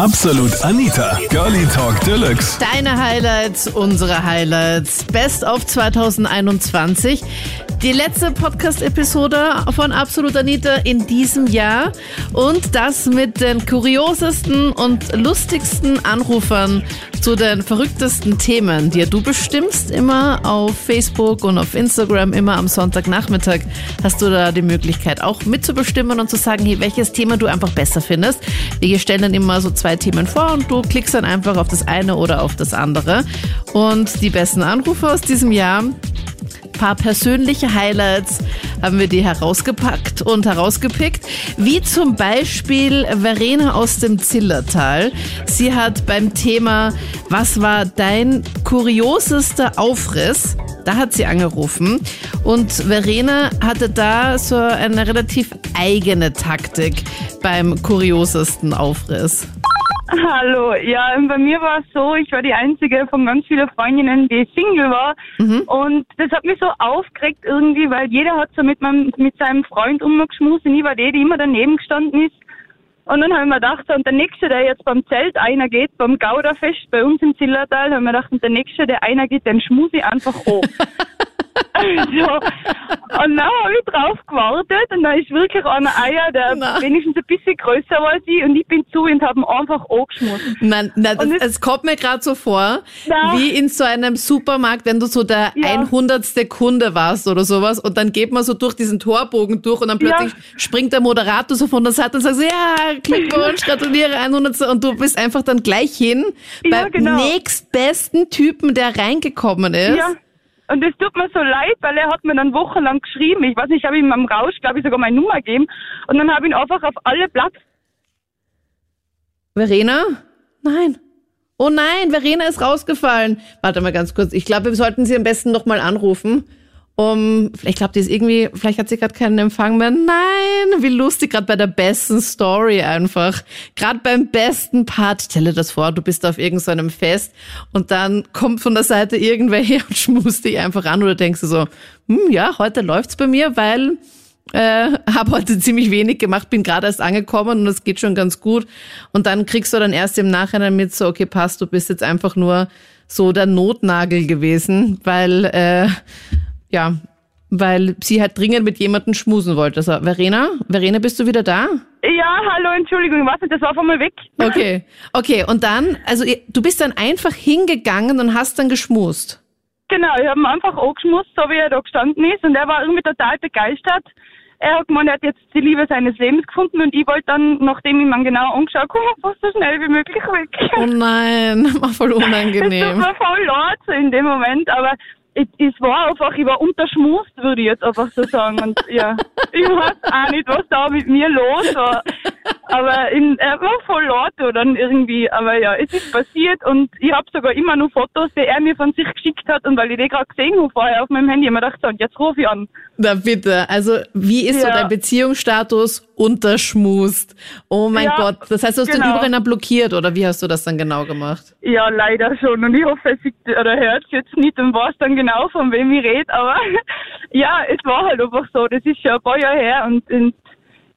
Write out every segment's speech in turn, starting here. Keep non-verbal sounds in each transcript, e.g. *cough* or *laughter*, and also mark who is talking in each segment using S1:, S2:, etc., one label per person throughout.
S1: Absolut Anita, Girlie Talk Deluxe.
S2: Deine Highlights, unsere Highlights. Best of 2021. Die letzte Podcast-Episode von Absolut Anita in diesem Jahr. Und das mit den kuriosesten und lustigsten Anrufern zu den verrücktesten Themen, die du bestimmst. Immer auf Facebook und auf Instagram, immer am Sonntagnachmittag hast du da die Möglichkeit auch mitzubestimmen und zu sagen, hey, welches Thema du einfach besser findest. Wir stellen dann immer so zwei Themen vor und du klickst dann einfach auf das eine oder auf das andere. Und die besten Anrufe aus diesem Jahr paar persönliche Highlights haben wir dir herausgepackt und herausgepickt, wie zum Beispiel Verena aus dem Zillertal. Sie hat beim Thema Was war dein kuriosester Aufriss? Da hat sie angerufen und Verena hatte da so eine relativ eigene Taktik beim kuriosesten Aufriss.
S3: Hallo, ja, bei mir war es so, ich war die einzige von ganz vielen Freundinnen, die Single war. Mhm. Und das hat mich so aufgeregt irgendwie, weil jeder hat so mit, meinem, mit seinem Freund umgeschmust und ich war die, die immer daneben gestanden ist. Und dann habe ich mir gedacht, und der Nächste, der jetzt beim Zelt einer geht, beim Gauderfest bei uns im Zillertal, habe ich mir gedacht, und der Nächste, der einer geht, den schmus ich einfach hoch. *laughs* *laughs* so. Und dann habe ich drauf gewartet und dann ist wirklich einer Eier, der nein. wenigstens ein bisschen größer war als ich und ich bin zu und habe ihn einfach angeschmust.
S2: Nein, nein das, es kommt mir gerade so vor, nein. wie in so einem Supermarkt, wenn du so der ja. 100. Kunde warst oder sowas und dann geht man so durch diesen Torbogen durch und dann plötzlich ja. springt der Moderator so von der Seite und sagt so, ja, Glückwunsch, gratuliere 100. und du bist einfach dann gleich hin ja, beim genau. nächstbesten Typen, der reingekommen ist. Ja.
S3: Und es tut mir so leid, weil er hat mir dann wochenlang geschrieben. Ich weiß nicht, ich habe ihm am Rausch, glaube ich, sogar meine Nummer gegeben. Und dann habe ich ihn einfach auf alle Platz.
S2: Verena? Nein. Oh nein, Verena ist rausgefallen. Warte mal ganz kurz. Ich glaube, wir sollten sie am besten nochmal anrufen um, ich glaube, die ist irgendwie, vielleicht hat sie gerade keinen Empfang mehr. Nein, wie lustig, gerade bei der besten Story einfach. Gerade beim besten Part. Stell dir das vor, du bist auf irgendeinem Fest und dann kommt von der Seite irgendwer her *laughs* und schmust dich einfach an oder denkst du so, hm, ja, heute läuft's bei mir, weil äh, habe heute ziemlich wenig gemacht, bin gerade erst angekommen und es geht schon ganz gut. Und dann kriegst du dann erst im Nachhinein mit so, okay, passt, du bist jetzt einfach nur so der Notnagel gewesen, weil äh, ja, weil sie halt dringend mit jemandem schmusen wollte. Also, Verena, Verena, bist du wieder da?
S3: Ja, hallo, Entschuldigung, was? Das war von mal weg. *laughs*
S2: Okay, okay. Und dann, also du bist dann einfach hingegangen und hast dann geschmust.
S3: Genau, ich habe ihn einfach angeschmust, so wie er da gestanden ist. Und er war irgendwie total begeistert. Er hat gemeint, er hat jetzt die Liebe seines Lebens gefunden und ich wollte dann, nachdem ich ihn genau angeschaut habe, *laughs* fast so schnell wie möglich weg.
S2: Oh nein, *laughs* war voll unangenehm.
S3: Das tut mir voll leid so in dem Moment, aber es war einfach, ich war unterschmust, würde ich jetzt einfach so sagen. Und ja, ich weiß auch nicht, was da mit mir los war. Aber in, er war voll laut dann irgendwie. Aber ja, es ist passiert und ich habe sogar immer noch Fotos, die er mir von sich geschickt hat. Und weil ich die gerade gesehen habe vorher auf meinem Handy, habe ich mir gedacht, so, und jetzt rufe ich an.
S2: Na bitte, also wie ist ja. so dein Beziehungsstatus unterschmust? Oh mein ja, Gott, das heißt, du hast genau. den überall blockiert oder wie hast du das dann genau gemacht?
S3: Ja, leider schon. Und ich hoffe, es sieht, oder hört es jetzt nicht und weiß dann genau, von wem ich rede. Aber *laughs* ja, es war halt einfach so. Das ist schon ein paar Jahre her und, und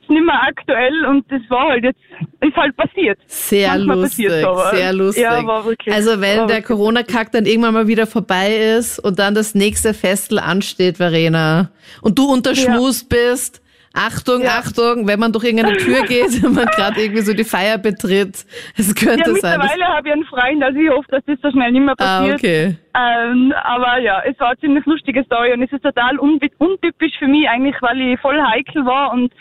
S3: nicht mehr aktuell und das war halt jetzt, ist halt passiert.
S2: Sehr Manchmal lustig, sehr lustig. Ja, war wirklich. Also wenn war der Corona-Kack dann irgendwann mal wieder vorbei ist und dann das nächste Festel ansteht, Verena, und du unter Schmus ja. bist, Achtung, ja. Achtung, wenn man durch irgendeine Tür *laughs* geht, wenn man gerade irgendwie so die Feier betritt. Es könnte ja, sein.
S3: Mittlerweile habe ich einen Freund, also ich hoffe, dass das so schnell nicht mehr ah, passiert. Ah, okay. Ähm, aber ja, es war eine ziemlich lustige Story und es ist total untypisch für mich eigentlich, weil ich voll heikel war und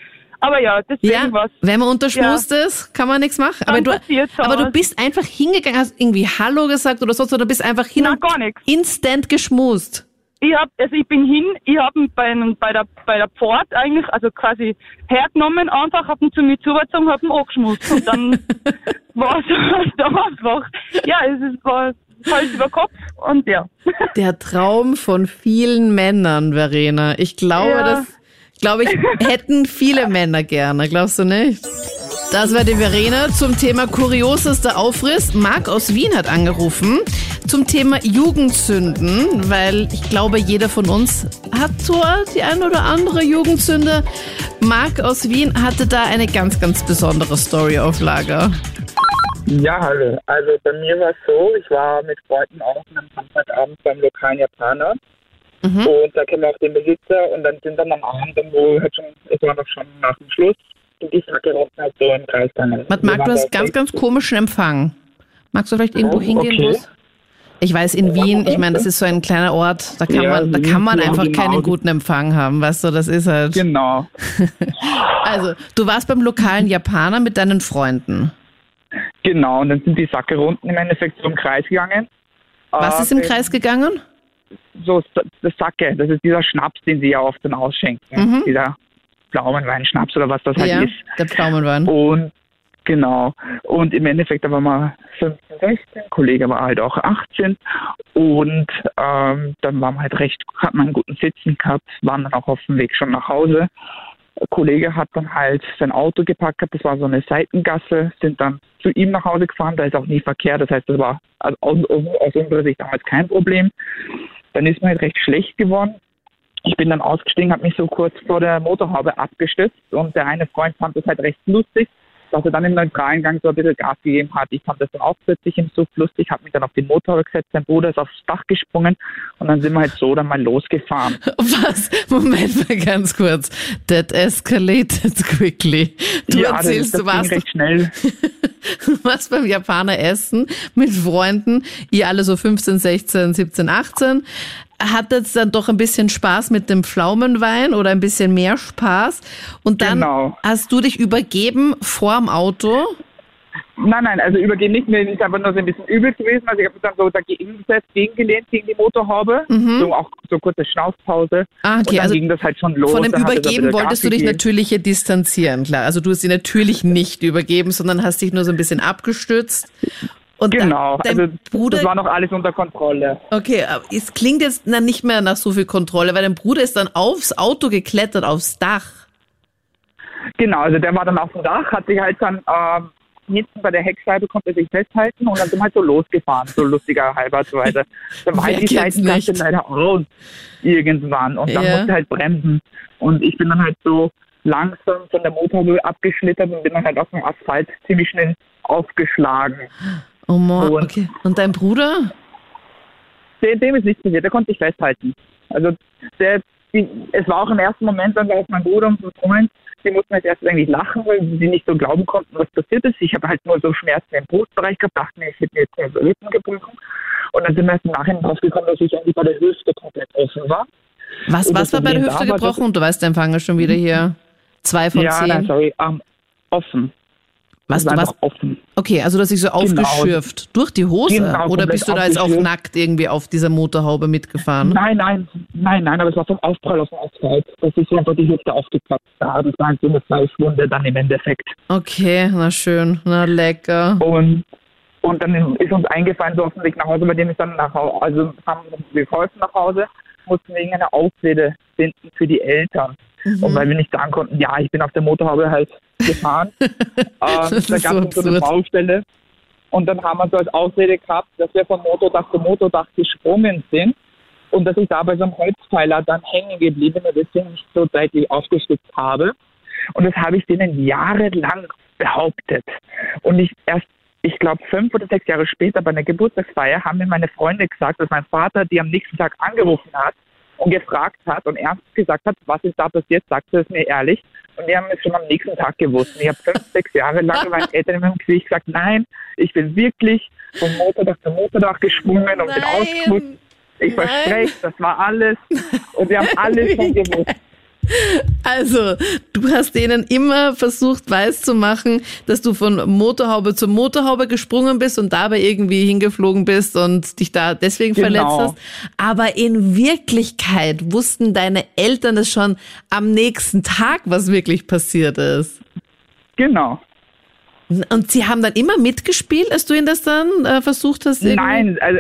S3: aber ja, deswegen ja, was.
S2: Wenn man unterschmust ja. ist, kann man nichts machen. Aber du, aber du bist einfach hingegangen, hast irgendwie Hallo gesagt oder so, oder bist einfach hin
S3: Nein,
S2: und
S3: gar nix.
S2: instant geschmust.
S3: Ich hab, also ich bin hin, ich habe ihn bei, bei der bei der Pfort eigentlich, also quasi hergenommen, einfach, hab ihn zu mir zugezogen, hab ihn angeschmust. Und dann *laughs* war es da einfach. Ja, es ist, war Hals über Kopf und ja.
S2: Der Traum von vielen Männern, Verena. Ich glaube, ja. das glaube ich, *laughs* hätten viele Männer gerne, glaubst du nicht? Das war die Verena zum Thema kuriosester Aufriss. Marc aus Wien hat angerufen zum Thema Jugendsünden, weil ich glaube, jeder von uns hat so die ein oder andere Jugendsünde. Marc aus Wien hatte da eine ganz, ganz besondere Story auf Lager.
S4: Ja, hallo. Also bei mir war es so, ich war mit Freunden auch am Samstagabend beim lokalen Japaner.
S2: Mhm.
S4: Und da kennen wir auch den Besitzer und dann sind dann am Abend, dann wo halt schon, es war noch schon nach dem Schluss, und die Sacke rotten halt so im Kreis Wir
S2: Marc,
S4: waren
S2: du hast ganz, ganz komischen Empfang. Magst du vielleicht irgendwo
S4: Oh,
S2: hingehen?
S4: okay.
S2: Ich weiß, in Wien, ich meine, das ist so ein kleiner Ort, da kann
S4: Ja,
S2: man, da kann man
S4: ja,
S2: einfach
S4: genau.
S2: keinen guten Empfang haben, weißt du, das ist halt.
S4: Genau. *laughs*
S2: Also, du warst beim lokalen Japaner mit deinen Freunden.
S4: Genau, und dann sind die Sacke runden im Endeffekt so im Kreis gegangen.
S2: Was ist im Kreis gegangen?
S4: So, das Sacke, das ist dieser Schnaps, den sie ja oft dann ausschenken.
S2: Mhm.
S4: Dieser Pflaumenweinschnaps oder was das halt
S2: Ja,
S4: ist.
S2: der Pflaumenwein.
S4: Und genau. Und im Endeffekt, da waren wir 15, 16, Kollege war halt auch 18. Und ähm, dann waren wir halt recht, hatten wir einen guten Sitzen gehabt, waren dann auch auf dem Weg schon nach Hause. Der Kollege hat dann halt sein Auto gepackt, das war so eine Seitengasse, sind dann zu ihm nach Hause gefahren, da ist auch nie Verkehr, das heißt, das war also aus, aus unserer Sicht damals kein Problem. Dann ist mir halt recht schlecht geworden. Ich bin dann ausgestiegen, habe mich so kurz vor der Motorhaube abgestützt und der eine Freund fand das halt recht lustig, dass er dann im neutralen Gang so ein bisschen Gas gegeben hat. Ich fand das dann auch plötzlich im Suff lustig, habe mich dann auf die Motorhaube gesetzt, sein Bruder ist aufs Dach gesprungen und dann sind wir halt so dann mal losgefahren. *laughs*
S2: Was? Moment mal ganz kurz. That escalated quickly. Du
S4: ja,
S2: erzählst,
S4: das
S2: du warst,
S4: recht schnell. *laughs*
S2: warst beim Japaner essen mit Freunden, ihr alle so 15, 16, 17, 18. Hattet dann doch ein bisschen Spaß mit dem Pflaumenwein oder ein bisschen mehr Spaß. Und dann
S4: Genau.
S2: hast du dich übergeben vorm Auto.
S4: Nein, nein, also übergehen nicht, mir ist einfach nur so ein bisschen übel gewesen. Also ich habe mich dann so dagegen gesetzt, gegengelehnt gegen die Motorhaube. So auch so kurze Schnaufpause.
S2: Ah, okay,
S4: und dann
S2: also
S4: ging das halt schon los.
S2: Von dem
S4: Dann hat er
S2: Übergeben wolltest du dich
S4: gegeben.
S2: natürlich hier distanzieren, klar. Also du hast sie natürlich nicht übergeben, sondern hast dich nur so ein bisschen abgestützt. Und
S4: Genau, also
S2: Bruder,
S4: das war noch alles unter Kontrolle.
S2: okay, aber es klingt jetzt na, nicht mehr nach so viel Kontrolle, weil dein Bruder ist dann aufs Auto geklettert, aufs Dach.
S4: Genau, also der war dann auf dem Dach, hat sich halt dann ähm, hinten bei der Heckscheibe konnte er sich festhalten und dann sind wir halt so losgefahren, so lustiger *laughs* halber so weiter. Dann war halt die Seitengasse leider raus irgendwann und dann
S2: Ja.
S4: musste halt bremsen und ich bin dann halt so langsam von der Motorhaube abgeschlittert und bin dann halt auf dem Asphalt ziemlich schnell aufgeschlagen.
S2: Oh Mann,
S4: Und-
S2: okay. Und dein Bruder?
S4: Dem, dem ist nichts passiert, der konnte sich festhalten. Also der, die, es war auch im ersten Moment dann auch mein Bruder und mein Freund, die mussten jetzt erst irgendwie lachen, weil sie nicht so glauben konnten, was passiert ist. Ich habe halt nur so Schmerzen im Brustbereich gehabt, dachte mir, ich hätte mir jetzt den Rippen gebrochen. Und dann sind wir erst im Nachhinein draufgekommen, dass ich irgendwie bei der Hüfte komplett offen war.
S2: Was,
S4: Und
S2: was war bei der Hüfte
S4: war,
S2: gebrochen? Und du weißt, der Empfang ist schon wieder hier. Zwei von
S4: ja,
S2: zehn.
S4: nein, sorry, ähm, offen.
S2: Was,
S4: Es
S2: du
S4: war
S2: warst,
S4: offen.
S2: okay, also du hast dich so aufgeschürft. Durch die Hose?
S4: Genau,
S2: Oder bist du da jetzt auch nackt irgendwie auf dieser Motorhaube mitgefahren?
S4: Nein, nein, nein, nein, aber es war vom Aufprall auf dem Asphalt. Das ist einfach die Hüfte aufgeplatzt. Da, das war halt so eine Fleischwunde dann im Endeffekt.
S2: Okay, na schön, na lecker.
S4: Und, und dann ist uns eingefallen, so auf dem Weg nach Hause, bei dem ist dann nach Hause, also haben wir geholfen nach Hause, mussten wegen einer Ausrede finden für die Eltern.
S2: Mhm.
S4: Und weil wir nicht sagen konnten, ja, ich bin auf der Motorhaube halt gefahren. *laughs* ähm, da
S2: so
S4: gab es so eine
S2: absurd.
S4: Baustelle. Und dann haben wir so als Ausrede gehabt, dass wir von Motordach zu Motordach gesprungen sind und dass ich da bei so einem Holzpfeiler dann hängen geblieben bin und deswegen nicht so seitlich aufgestützt habe. Und das habe ich denen jahrelang behauptet. Und ich erst, ich glaube, fünf oder sechs Jahre später bei einer Geburtstagsfeier haben mir meine Freunde gesagt, dass mein Vater die am nächsten Tag angerufen hat und gefragt hat und ernst gesagt hat, was ist da passiert, sagte es mir ehrlich. Und die haben es schon am nächsten Tag gewusst. Und ich habe fünf, sechs Jahre lang meinen Eltern in meinem Gesicht gesagt, nein, ich bin wirklich vom Motordach zum Motordach gesprungen und bin ausgerutscht. Ich verspreche, das war alles. Und wir haben *laughs* alles schon gewusst.
S2: Also, du hast denen immer versucht weiszumachen, dass du von Motorhaube zu Motorhaube gesprungen bist und dabei irgendwie hingeflogen bist und dich da deswegen
S4: Genau.
S2: verletzt hast. Aber in Wirklichkeit wussten deine Eltern es schon am nächsten Tag, was wirklich passiert ist.
S4: Genau.
S2: Und sie haben dann immer mitgespielt, als du ihnen das dann äh, versucht hast? irgendwie-
S4: Nein, also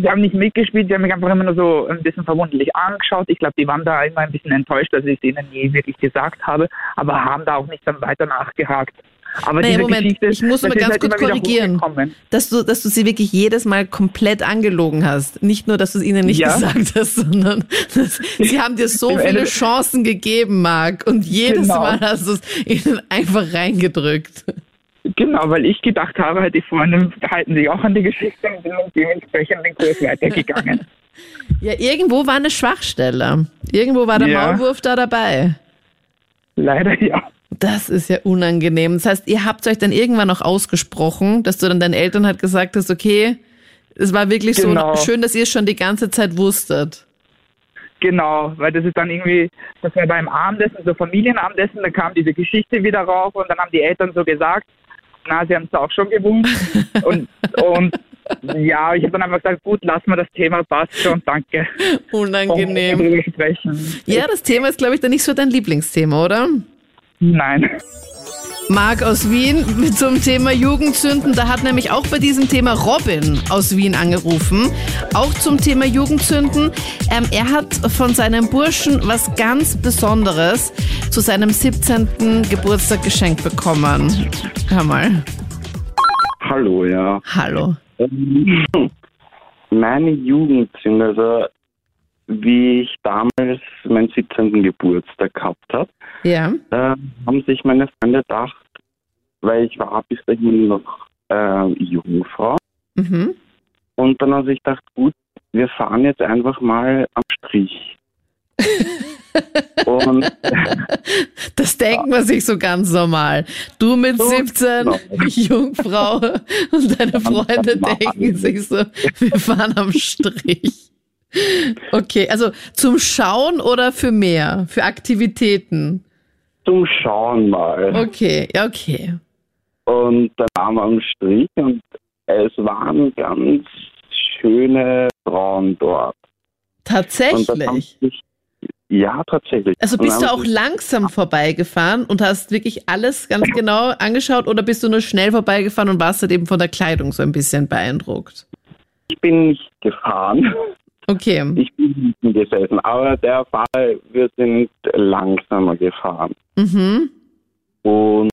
S4: sie haben nicht mitgespielt, sie haben mich einfach immer nur so ein bisschen verwunderlich angeschaut. Ich glaube, die waren da immer ein bisschen enttäuscht, dass ich es ihnen nie wirklich gesagt habe, aber haben da auch nicht dann weiter nachgehakt. Aber diese
S2: Moment,
S4: Geschichte,
S2: ich muss
S4: ist
S2: ganz
S4: halt
S2: kurz korrigieren. Dass du, dass du sie wirklich jedes Mal komplett angelogen hast. Nicht nur, dass du es ihnen nicht
S4: Ja.
S2: gesagt hast, sondern dass, sie haben dir so *laughs* viele Chancen gegeben, Marc. Und jedes
S4: Genau.
S2: Mal hast du es ihnen einfach reingedrückt.
S4: Genau, weil ich gedacht habe, die Freunde halten sich auch an die Geschichte und sind dementsprechend den Kurs weitergegangen. *laughs*
S2: Ja, irgendwo war eine Schwachstelle. Irgendwo war der
S4: Ja.
S2: Maulwurf da dabei.
S4: Leider ja.
S2: Das ist ja unangenehm. Das heißt, ihr habt euch dann irgendwann noch ausgesprochen, dass du dann deinen Eltern halt gesagt hast, okay, es war wirklich
S4: Genau.
S2: so schön, dass ihr es schon die ganze Zeit wusstet.
S4: Genau, weil das ist dann irgendwie, das war beim Abendessen, so Familienabendessen, da kam diese Geschichte wieder rauf und dann haben die Eltern so gesagt, na, sie haben es auch schon gewusst. *laughs* und, und ja, ich habe dann einfach gesagt, gut, lass mal das Thema, passt schon, danke.
S2: Unangenehm.
S4: Sprechen.
S2: Ja, das Thema ist, glaube ich, dann nicht so dein Lieblingsthema, oder?
S4: Nein.
S2: Marc aus Wien zum Thema Jugendzünden. Da hat nämlich auch bei diesem Thema Robin aus Wien angerufen. Auch zum Thema Jugendzünden. Ähm, er hat von seinem Burschen was ganz Besonderes zu seinem 17. Geburtstag geschenkt bekommen. Hör mal.
S5: Hallo, ja.
S2: Hallo.
S5: Ähm, Meine Jugendsünde, also wie ich damals meinen 17. Geburtstag gehabt habe,
S2: Ja.
S5: äh, haben sich meine Freunde gedacht, weil ich war bis dahin noch äh, Jungfrau.
S2: Mhm.
S5: Und dann haben sie sich gedacht, gut, wir fahren jetzt einfach mal am Strich. *laughs* und
S2: Das denkt man sich so ganz normal. Du mit
S5: So
S2: 17,
S5: genau.
S2: Jungfrau und deine Freunde denken sich so, wir fahren am Strich. Okay, also zum Schauen oder für mehr? Für Aktivitäten?
S5: zum Schauen mal.
S2: Okay, ja, okay.
S5: Und dann waren wir am Strich und es waren ganz schöne Frauen dort.
S2: Tatsächlich.
S5: sich, ja, tatsächlich.
S2: Also bist du auch langsam vorbeigefahren und hast wirklich alles ganz genau angeschaut oder bist du nur schnell vorbeigefahren und warst halt eben von der Kleidung so ein bisschen beeindruckt?
S5: Ich bin nicht gefahren,
S2: Okay.
S5: ich bin hinten gesessen, aber der Fall, wir sind langsamer gefahren.
S2: Mhm.
S5: Und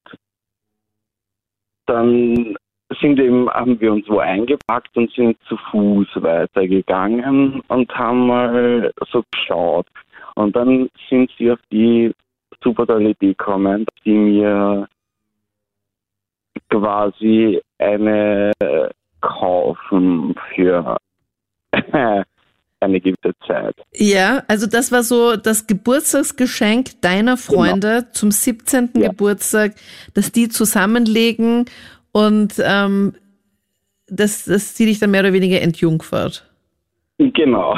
S5: dann sind eben, haben wir uns wo eingepackt und sind zu Fuß weitergegangen und haben mal so geschaut. Und dann sind sie auf die super tolle Idee gekommen, sie mir quasi eine kaufen für *laughs* eine gewisse Zeit.
S2: Ja, also das war so das Geburtstagsgeschenk deiner Freunde zum 17.
S5: Ja.
S2: Geburtstag, dass die zusammenlegen und ähm, dass, dass sie dich dann mehr oder weniger entjungfert.
S5: Genau.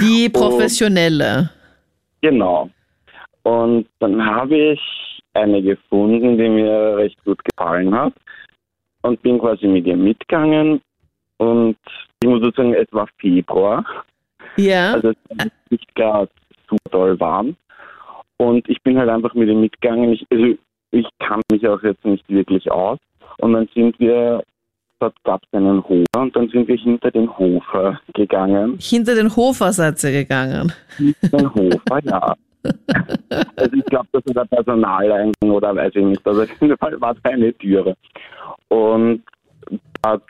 S2: Die *laughs* professionelle.
S5: Genau. Und dann habe ich eine gefunden, die mir recht gut gefallen hat und bin quasi mit ihr mitgegangen und ich muss sagen, es war Februar,
S2: Ja.
S5: also es war nicht gerade super toll warm und ich bin halt einfach mit ihr mitgegangen. Ich, also ich kann mich auch jetzt nicht wirklich aus und dann sind wir, dort gab es einen Hofer und dann sind wir hinter den Hofer gegangen.
S2: Hinter den Hofer seid ihr gegangen.
S5: Den Hofer, ja. *laughs* Also ich glaube, das ist der Personaleingang oder weiß ich nicht. Also auf jeden Fall war da eine Türe. Und dort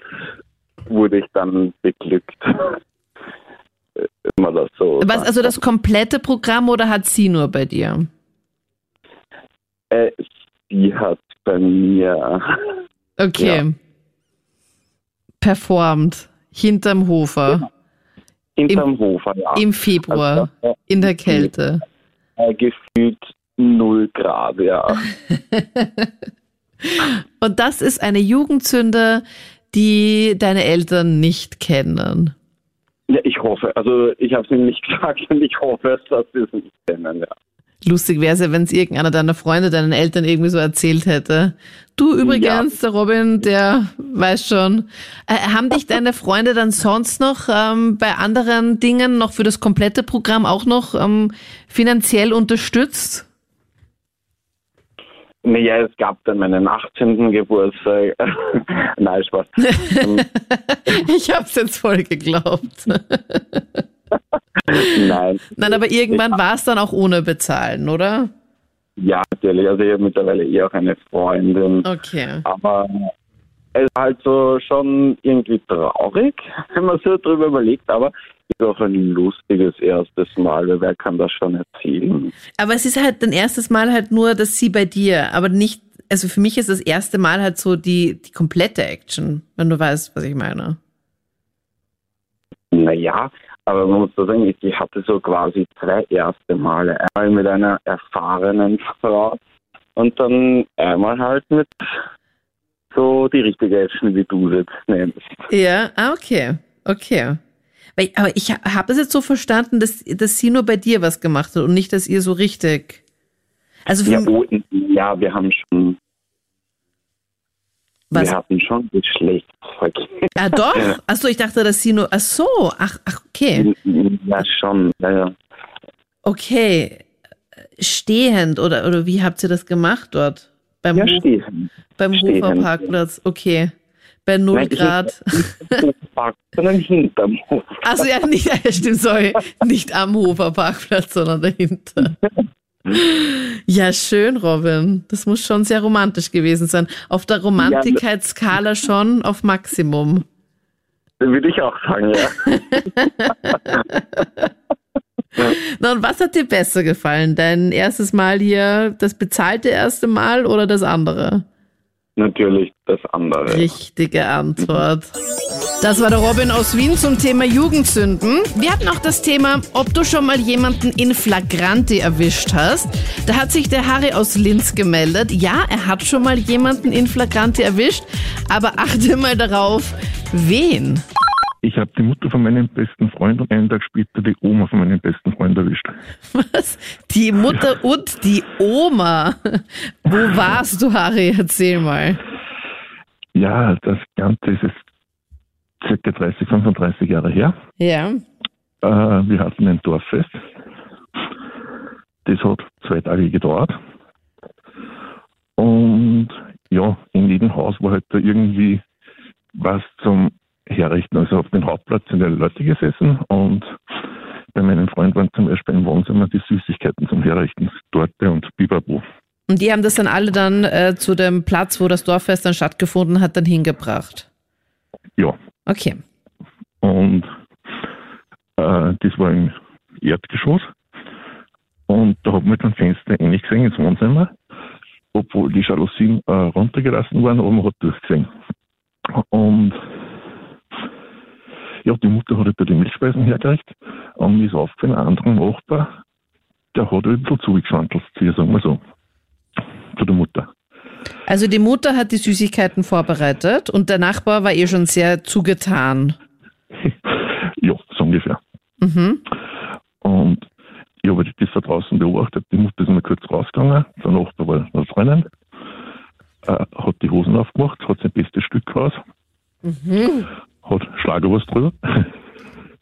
S5: wurde ich dann beglückt. *laughs* Immer das so.
S2: Was, also das komplette Programm oder hat sie nur bei dir?
S5: Äh, sie hat bei mir.
S2: Okay.
S5: Ja.
S2: Performt. Hinterm Hofer.
S5: Hinterm Hofer, ja.
S2: Im Februar.
S5: Also,
S2: In der Kälte.
S5: äh, gefühlt null Grad, ja. *laughs*
S2: Und das ist eine Jugendzünde, die deine Eltern nicht kennen.
S5: Ja, ich hoffe. Also ich habe es ihm nicht *laughs* gesagt und ich hoffe, dass sie es nicht kennen, ja.
S2: Lustig wäre es ja, wenn es irgendeiner deiner Freunde deinen Eltern irgendwie so erzählt hätte. Du übrigens, der Robin, der weiß schon. Äh, haben dich deine Freunde dann sonst noch ähm, bei anderen Dingen noch für das komplette Programm auch noch ähm, finanziell unterstützt?
S5: Naja, es gab dann meinen 18. Geburtstag. *laughs* Nein, Spaß. *laughs* Ähm,
S2: Ich hab's jetzt voll geglaubt. *laughs*
S5: Nein.
S2: Nein, aber irgendwann war es dann auch ohne bezahlen, oder?
S5: Ja, natürlich. Also ich habe mittlerweile eh auch eine Freundin.
S2: Okay.
S5: Aber ist halt so schon irgendwie traurig, *laughs* wenn man so drüber überlegt. Aber ist auch ein lustiges erstes Mal. weil Wer kann das schon erzählen?
S2: Aber es ist halt dein erstes Mal halt nur, dass sie bei dir, aber nicht also für mich ist das erste Mal halt so die, die komplette Action, wenn du weißt, was ich meine.
S5: Naja, aber man muss so sagen, ich, ich hatte so quasi zwei erste Male. Einmal mit einer erfahrenen Frau und dann einmal halt mit so die richtige Action, wie du es jetzt nennst.
S2: Ja, ah, okay. Okay. Aber ich habe es jetzt so verstanden, dass, dass sie nur bei dir was gemacht hat und nicht, dass ihr so richtig. Also
S5: Ja, oh, ja, wir haben schon,
S2: was?
S5: wir hatten schon Geschlechtsverkehr.
S2: Ah, doch? *laughs* Achso, ich dachte, dass sie nur. Ach so, ach, ach, okay.
S5: Ja, schon, ja, ja.
S2: Okay. Stehend oder, oder wie habt ihr das gemacht dort? Beim,
S5: Ja, stehen.
S2: beim
S5: stehend.
S2: Hoferparkplatz, okay. Bei 0
S5: Nein, ich-
S2: Grad.
S5: Park, sondern hinterm Hof.
S2: Also ja, nicht, ja, stimmt, sorry, nicht am Hoferparkplatz, sondern dahinter. Ja, schön, Robin. Das muss schon sehr romantisch gewesen sein. Auf der Romantikheitsskala schon auf Maximum.
S5: Würde ich auch sagen, ja. *laughs* *laughs*
S2: Na, und was hat dir besser gefallen? Dein erstes Mal hier, das bezahlte erste Mal oder das andere?
S5: Natürlich das andere.
S2: Richtige Antwort. Das war der Robin aus Wien zum Thema Jugendsünden. Wir hatten auch das Thema, ob du schon mal jemanden in Flagranti erwischt hast. Da hat sich der Harry aus Linz gemeldet. Ja, er hat schon mal jemanden in Flagranti erwischt, aber achte mal darauf, wen.
S6: Ich habe die Mutter von meinem besten Freund und einen Tag später die Oma von meinem besten Freund erwischt.
S2: Was? Die Mutter und die Oma. Wo warst du, Harry? Erzähl mal.
S6: Ja, das Ganze ist jetzt circa 30, 35 Jahre her.
S2: Ja.
S6: Äh, wir hatten ein Dorffest. Das hat zwei Tage gedauert. Und ja, in jedem Haus war halt da irgendwie was zum Herrichten. Also auf dem Hauptplatz sind ja Leute gesessen und bei meinem Freund waren zum Beispiel im Wohnzimmer die Süßigkeiten zum Herrichten. Torte und Bibabo.
S2: Und die haben das dann alle dann äh, zu dem Platz, wo das Dorffest dann stattgefunden hat, dann hingebracht.
S6: Ja,
S2: Okay.
S6: Und äh, das war im Erdgeschoss. Und da hat man dann Fenster ähnlich gesehen ins Wohnzimmer, obwohl die Jalousien äh, runtergelassen waren, aber man hat durchgesehen. Und ja, die Mutter hat da die Milchspeisen hergerichtet und mir ist aufgefallen, ein anderer Nachbar, der hat ein bisschen zugeschwantelt zu ihr, sagen wir so, zu der Mutter.
S2: Also die Mutter hat die Süßigkeiten vorbereitet und der Nachbar war ihr schon sehr zugetan. *laughs*
S6: ja, so ungefähr.
S2: Mhm.
S6: Und ich habe das da draußen beobachtet. Die Mutter ist mal kurz rausgegangen. Der Nachbar war noch drinnen. Äh, hat die Hosen aufgemacht, hat sein bestes Stück raus. Hat Schlagerwurst drüber. *laughs*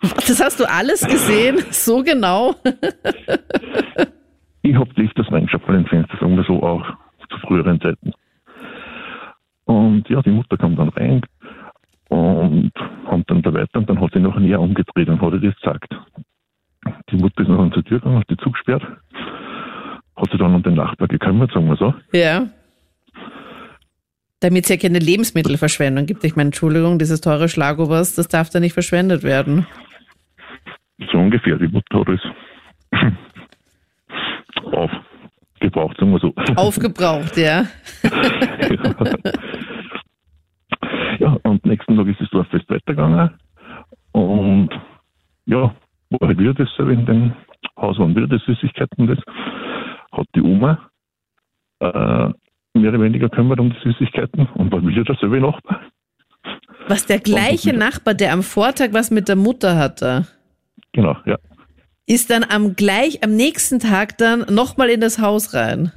S2: Das hast du alles gesehen? So genau? *laughs*
S6: Ich habe öfters reingeschaut von den Fenstern, sagen wir so, auch zu früheren Zeiten. Und ja, die Mutter kam dann rein und haben dann da weiter und dann hat sie noch näher umgedreht und hat ihr das gesagt. Die Mutter ist noch zur Tür gegangen, hat die zugesperrt, hat sich dann um den Nachbar gekümmert, sagen wir so.
S2: Ja. Damit es ja keine Lebensmittelverschwendung gibt. Ich meine, Entschuldigung, dieses teure Schlagobers, das darf da nicht verschwendet werden.
S6: So ungefähr. Die Mutter hat *clears throat* es aufgebraucht, sagen wir so. *laughs*
S2: Aufgebraucht, ja. *laughs*
S6: ja, und nächsten Tag ist das Dorffest weitergegangen. Und ja, war halt wieder dasselbe in dem Haus, waren wieder die Süßigkeiten. Das hat die Oma äh, mehr oder weniger kümmert um die Süßigkeiten und war wieder derselbe Nachbar.
S2: Was der gleiche Nachbar, der am Vortag was mit der Mutter hatte,
S6: Genau, ja.
S2: ist dann am gleich, am nächsten Tag dann nochmal in das Haus rein.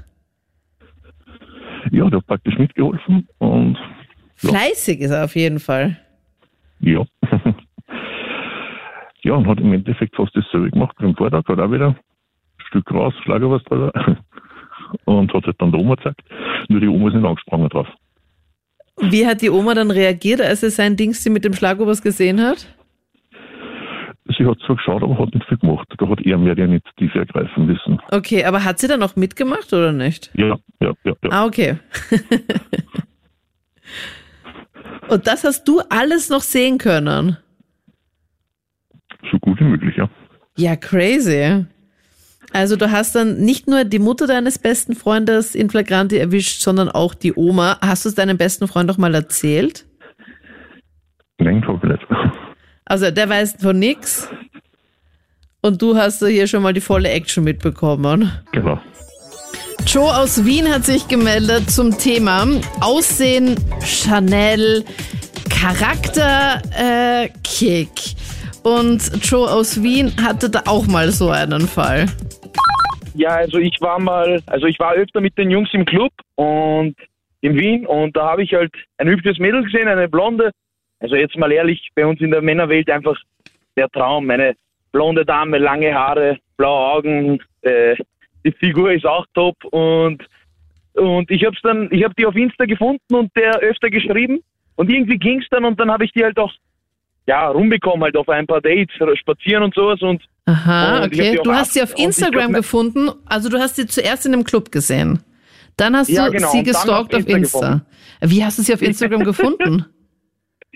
S6: Ja, der hat praktisch mitgeholfen und Ja.
S2: Fleißig ist er auf jeden Fall.
S6: ja. *laughs* ja, und hat im Endeffekt fast dasselbe gemacht wie am Vortag, hat auch wieder ein Stück raus, Schlager was drüber und hat halt dann der Oma gezeigt. Nur die Oma ist nicht angesprungen drauf.
S2: Wie hat die Oma dann reagiert, als sie sein Dingsti mit dem Schlagobers gesehen hat?
S6: Sie hat zwar geschaut, aber hat nicht viel gemacht. Da hat er mehr die Initiative ergreifen müssen.
S2: Okay, aber hat sie dann auch mitgemacht oder nicht?
S6: Ja, ja, ja, ja.
S2: Ah, okay. *laughs* Und das hast du alles noch sehen können?
S6: So gut wie möglich, ja.
S2: Ja, crazy. Also du hast dann nicht nur die Mutter deines besten Freundes in Flagranti erwischt, sondern auch die Oma. Hast du es deinem besten Freund doch mal erzählt?
S6: Nein, nicht.
S2: Also der weiß von nix. Und du hast hier schon mal die volle Action mitbekommen.
S6: Genau.
S2: Joe aus Wien hat sich gemeldet zum Thema Aussehen, Chanel, Charakter, äh, Kick. Und Joe aus Wien hatte da auch mal so einen Fall.
S7: Ja, also ich war mal, also ich war öfter mit den Jungs im Club und in Wien und da habe ich halt ein hübsches Mädel gesehen, eine blonde. Also jetzt mal ehrlich, bei uns in der Männerwelt einfach der Traum. Eine blonde Dame, lange Haare, blaue Augen, äh, die Figur ist auch top und und ich hab's dann, ich habe die auf Insta gefunden und der öfter geschrieben und irgendwie ging's dann und dann habe ich die halt auch ja rumbekommen halt auf ein paar Dates, spazieren und sowas und
S2: Aha,
S7: Und
S2: okay. Du hast sie auf Instagram
S7: glaub,
S2: gefunden. Also du hast sie zuerst in einem Club gesehen. Dann hast
S7: Ja,
S2: du
S7: genau,
S2: sie gestalkt
S7: auf Insta
S2: Insta. Wie hast du sie auf Instagram gefunden? *laughs*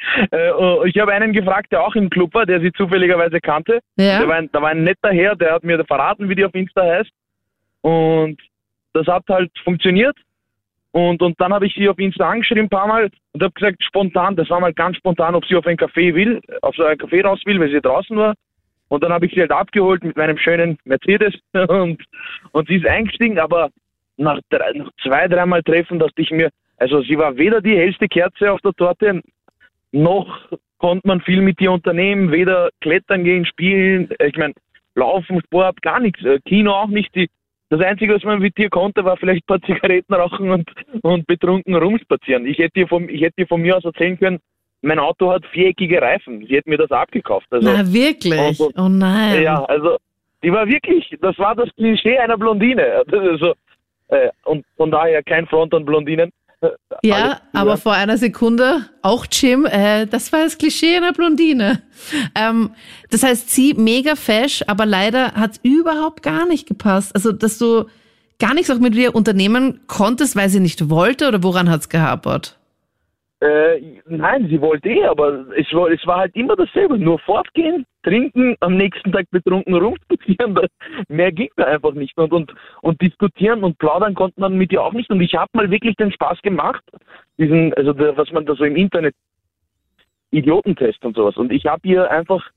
S2: *laughs*
S7: Äh, äh, ich habe einen gefragt, der auch im Club war, der sie zufälligerweise kannte.
S2: Ja.
S7: Der war ein, da war ein netter Herr, der hat mir verraten, wie die auf Insta heißt. Und das hat halt funktioniert. Und, und dann habe ich sie auf Insta angeschrieben ein paar Mal und habe gesagt, spontan, das war mal ganz spontan, ob sie auf ein Café will, auf so ein Café raus will, weil sie draußen war. Und dann habe ich sie halt abgeholt mit meinem schönen Mercedes *laughs* und, und sie ist eingestiegen, aber nach, drei, nach zwei, dreimal Treffen dachte ich mir, also sie war weder die hellste Kerze auf der Torte, noch konnte man viel mit ihr unternehmen, weder klettern gehen, spielen, ich meine, laufen, Sport, gar nichts, äh, Kino auch nicht. Die, das Einzige, was man mit ihr konnte, war vielleicht ein paar Zigaretten rauchen und, und betrunken rumspazieren. Ich hätte, ihr von, ich hätte ihr von mir aus erzählen können, mein Auto hat viereckige Reifen. Sie hätte mir das abgekauft. Also,
S2: Na wirklich?
S7: Also,
S2: Oh nein.
S7: ja, also die war wirklich, das war das Klischee einer Blondine. Also, äh, und von daher kein Front an Blondinen. Äh,
S2: Ja, aber vor einer Sekunde auch Jim, äh, das war das Klischee einer Blondine. Ähm, das heißt, sie mega fesch, aber leider hat überhaupt gar nicht gepasst. Also, dass du gar nichts auch mit ihr unternehmen konntest, weil sie nicht wollte oder woran hat's gehapert?
S7: Äh, nein, sie wollte eh, aber es war, es war halt immer dasselbe. Nur fortgehen, trinken, am nächsten Tag betrunken rumspazieren. Mehr ging da einfach nicht. Und, und, und diskutieren und plaudern konnten man mit ihr auch nicht. Und ich habe mal wirklich den Spaß gemacht, diesen, also der, was man da so im Internet, Idiotentest und sowas. Und ich habe ihr einfach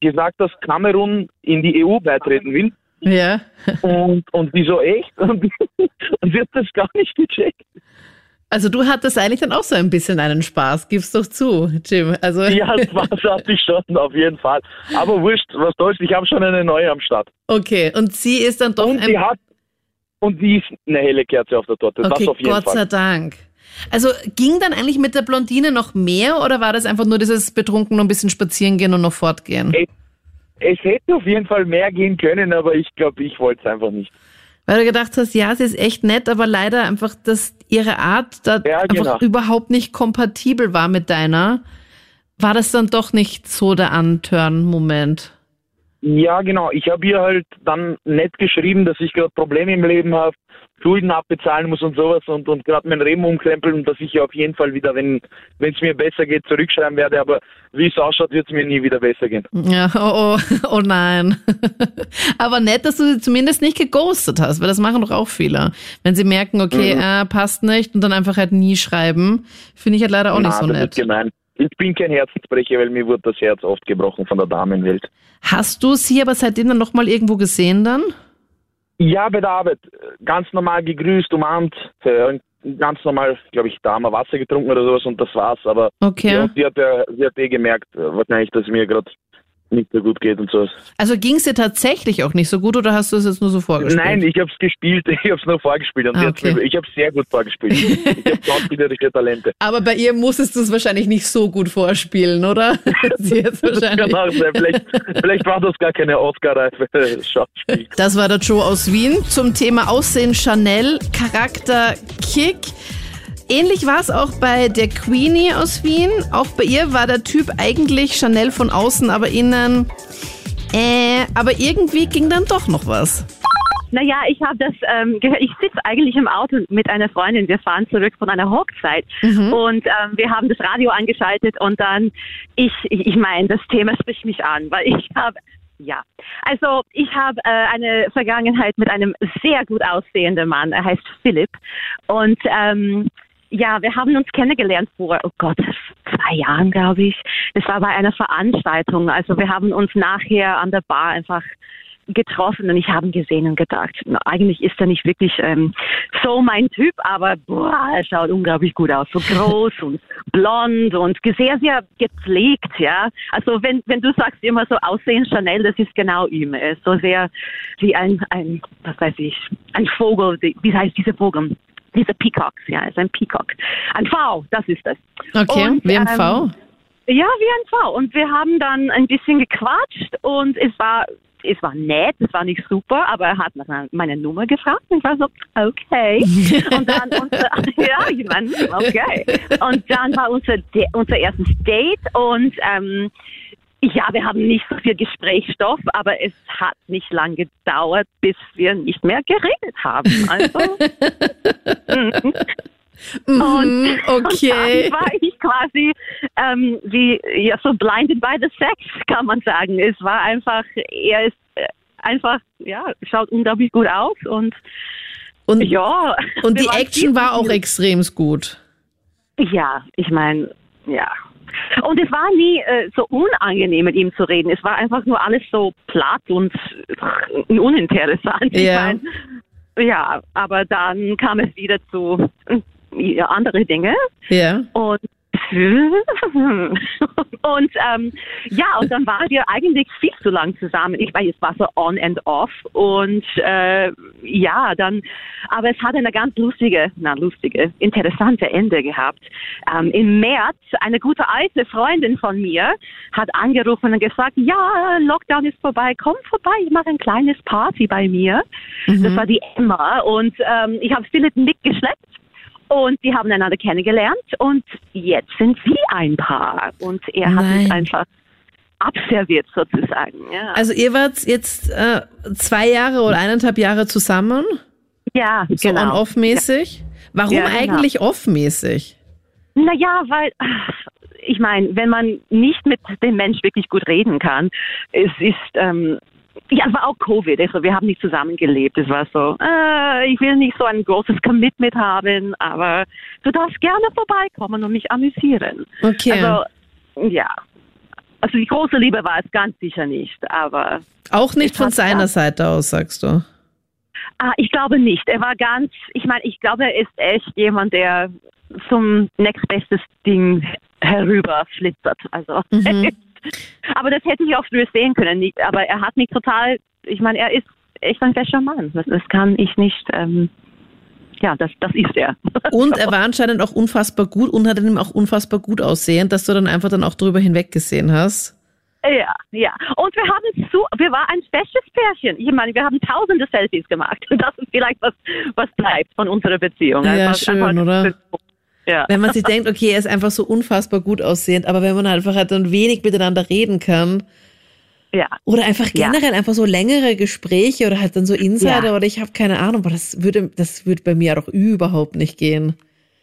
S7: gesagt, dass Kamerun in die EU beitreten will.
S2: Ja.
S7: Und, und die so echt? Und, *laughs* und sie hat das gar nicht gecheckt.
S2: Also du hattest eigentlich dann auch so ein bisschen einen Spaß, gib's doch zu, Jim. Also *laughs*
S7: Ja, Spaß hatte ich schon, auf jeden Fall. Aber wurscht, was soll's, ich habe schon eine neue am Start.
S2: okay. Und sie ist dann doch
S7: Und
S2: ein
S7: sie hat, und die ist eine helle Kerze auf der Torte,
S2: Okay,
S7: das auf jeden
S2: Gott sei
S7: Fall.
S2: Dank. Also ging dann eigentlich mit der Blondine noch mehr oder war das einfach nur dieses betrunken und ein bisschen spazieren gehen und noch fortgehen?
S7: Ey. Es hätte auf jeden Fall mehr gehen können, aber ich glaube, ich wollte es einfach nicht.
S2: Weil du gedacht hast, ja, sie ist echt nett, aber leider einfach, dass ihre Art da
S7: Ja,
S2: einfach
S7: genau.
S2: überhaupt nicht kompatibel war mit deiner. War das dann doch nicht so der Anturn-Moment?
S7: Ja, genau. Ich habe ihr halt dann nett geschrieben, dass ich gerade Probleme im Leben habe, Schulden abbezahlen muss und sowas und, und gerade mein Leben umkrempeln und dass ich ihr auf jeden Fall wieder, wenn es mir besser geht, zurückschreiben werde. Aber wie es ausschaut, wird es mir nie wieder besser gehen.
S2: Ja, oh, oh, *laughs* oh nein. *laughs* aber nett, dass du sie zumindest nicht geghostet hast, weil das machen doch auch viele. Wenn sie merken, okay,
S7: Mhm.
S2: äh, passt nicht und dann einfach halt nie schreiben, finde ich halt leider auch nicht
S7: Na,
S2: so
S7: das
S2: nett.
S7: ist gemein. Ich bin kein Herzensbrecher, weil mir wurde das Herz oft gebrochen von der Damenwelt.
S2: Hast du sie aber seitdem dann nochmal irgendwo gesehen dann?
S7: Ja, bei der Arbeit. Ganz normal gegrüßt, umarmt. äh, Ganz normal, glaube ich, da haben wir Wasser getrunken oder sowas und das war's. Aber
S2: Okay.
S7: ja, sie, hat, ja- sie hat eh gemerkt, äh, wahrscheinlich, dass mir gerade nicht so gut geht und sowas.
S2: Also ging es dir tatsächlich auch nicht so gut oder hast du es jetzt nur so vorgestellt?
S7: Nein, ich habe es gespielt, *laughs* ich habe es nur vorgespielt und
S2: Ah, okay.
S7: ich habe es sehr gut vorgespielt. ich habe schauspielerische *laughs* Talente.
S2: Aber bei ihr musstest du es wahrscheinlich nicht so gut vorspielen, oder? *laughs* Sie jetzt
S7: Das kann
S2: wahrscheinlich.
S7: auch sein. Vielleicht, vielleicht war das gar keine Oscar-reife Schauspiel.
S2: Das war der Joe aus Wien zum Thema Aussehen Chanel, Charakter Kick. Ähnlich war es auch bei der Queenie aus Wien. Auch bei ihr war der Typ eigentlich Chanel von außen, aber innen. Äh, aber irgendwie ging dann doch noch was.
S8: Naja, ich habe das ähm, gehört. Ich sitze eigentlich im Auto mit einer Freundin. Wir fahren zurück von einer Hochzeit und ähm, wir haben das Radio angeschaltet und dann ich, ich, ich meine, das Thema spricht mich an, weil ich habe ja. Also ich habe äh, eine Vergangenheit mit einem sehr gut aussehenden Mann. Er heißt Philipp. Und ähm, ja, wir haben uns kennengelernt vor, oh Gott, zwei Jahren, glaube ich. Das war bei einer Veranstaltung. Also wir haben uns nachher an der Bar einfach getroffen und ich habe gesehen und gedacht, eigentlich ist er nicht wirklich ähm, so mein Typ, aber boah, er schaut unglaublich gut aus, so groß und blond und sehr, sehr gepflegt, ja. Also wenn, wenn du sagst immer so Aussehen Chanel, das ist genau ihm. Er ist so sehr wie ein, ein, was weiß ich, ein Vogel, wie heißt dieser Vogel? Diese Peacocks, ja, ist ein Peacock. Ein V, das ist es.
S2: Okay,
S8: Und,
S2: wie ein
S8: ähm,
S2: V.
S8: Ja, wie ein V. Und wir haben dann ein bisschen gequatscht und es war, es war nett, es war nicht super, aber er hat nach meiner- meine Nummer gefragt und ich war so, okay. *laughs* Und dann unser, *laughs* ja, ich meine, okay. Und dann war unser, unser erstes Date und ähm, ja, wir haben nicht so viel Gesprächsstoff, aber es hat nicht lange gedauert, bis wir nicht mehr geredet haben. Also, *laughs* mhm.
S2: Mhm, okay.
S8: Und dann war ich quasi ähm, wie ja so blinded by the sex, kann man sagen. Es war einfach, er ist äh, einfach, ja, schaut unglaublich gut aus und
S2: Und,
S8: ja.
S2: und die Action war auch extrem gut.
S8: Ja, ich meine, ja. Und es war nie äh, so unangenehm, mit ihm zu reden. Es war einfach nur alles so platt und äh, uninteressant. Ich
S2: Ja.
S8: mein, ja, aber dann kam es wieder zu äh, andere Dinge.
S2: Ja.
S8: Und *laughs* und ähm, ja, und dann waren wir eigentlich viel zu lang zusammen. Ich weiß, es war so on and off. Und äh, ja, dann, aber es hat eine ganz lustige, na lustige, interessante Ende gehabt. Ähm, Im März eine gute alte Freundin von mir hat angerufen und gesagt, ja, Lockdown ist vorbei, komm vorbei, ich mache ein kleines Party bei mir. Das war die Emma und ähm, ich habe Philipp mitgeschleppt. Und die haben einander kennengelernt und jetzt sind sie ein Paar. Und er hat
S2: Nein.
S8: mich einfach abserviert sozusagen. Ja,
S2: Also ihr wart jetzt äh, zwei Jahre oder eineinhalb Jahre zusammen,
S8: ja
S2: so
S8: genau.
S2: on-off-mäßig. Warum
S8: Ja, genau.
S2: eigentlich off-mäßig?
S8: Naja, weil ich meine, wenn man nicht mit dem Mensch wirklich gut reden kann, es ist, ähm, ja, es war auch Covid, also wir haben nicht zusammengelebt. Es war so, äh, ich will nicht so ein großes Commitment haben, aber du darfst gerne vorbeikommen und mich amüsieren.
S2: Okay.
S8: Also, ja. Also die große Liebe war es ganz sicher nicht, aber
S2: auch nicht von seiner
S8: ganz-
S2: Seite aus, sagst du.
S8: Ah, ich glaube nicht. Er war ganz, ich meine, ich glaube, er ist echt jemand, der zum nächstbestes Ding herüber flitzert. Also,
S2: Mhm. *laughs* *laughs*
S8: aber das hätte ich auch früher sehen können. Aber er hat mich total, ich meine, er ist echt ein fescher Mann. Das, das kann ich nicht, ähm, ja, das, das ist er. *laughs*
S2: Und er war anscheinend auch unfassbar gut und hat ihm auch unfassbar gut aussehen, dass du dann einfach dann auch drüber hinweggesehen hast.
S8: Ja, ja. Und wir haben zu, wir waren ein festes Pärchen. Ich meine, wir haben tausende Selfies gemacht. Und *laughs* das ist vielleicht was, was bleibt von unserer Beziehung.
S2: Ja,
S8: Einfach-
S2: schön, oder?
S8: Ja.
S2: Wenn man sich denkt, okay, er ist einfach so unfassbar gut aussehend, aber wenn man einfach halt dann wenig miteinander reden kann
S8: Ja.
S2: oder einfach
S8: Ja.
S2: generell einfach so längere Gespräche oder halt dann so Insider
S8: Ja.
S2: oder ich habe keine Ahnung, aber das würde das würde bei mir doch überhaupt nicht gehen.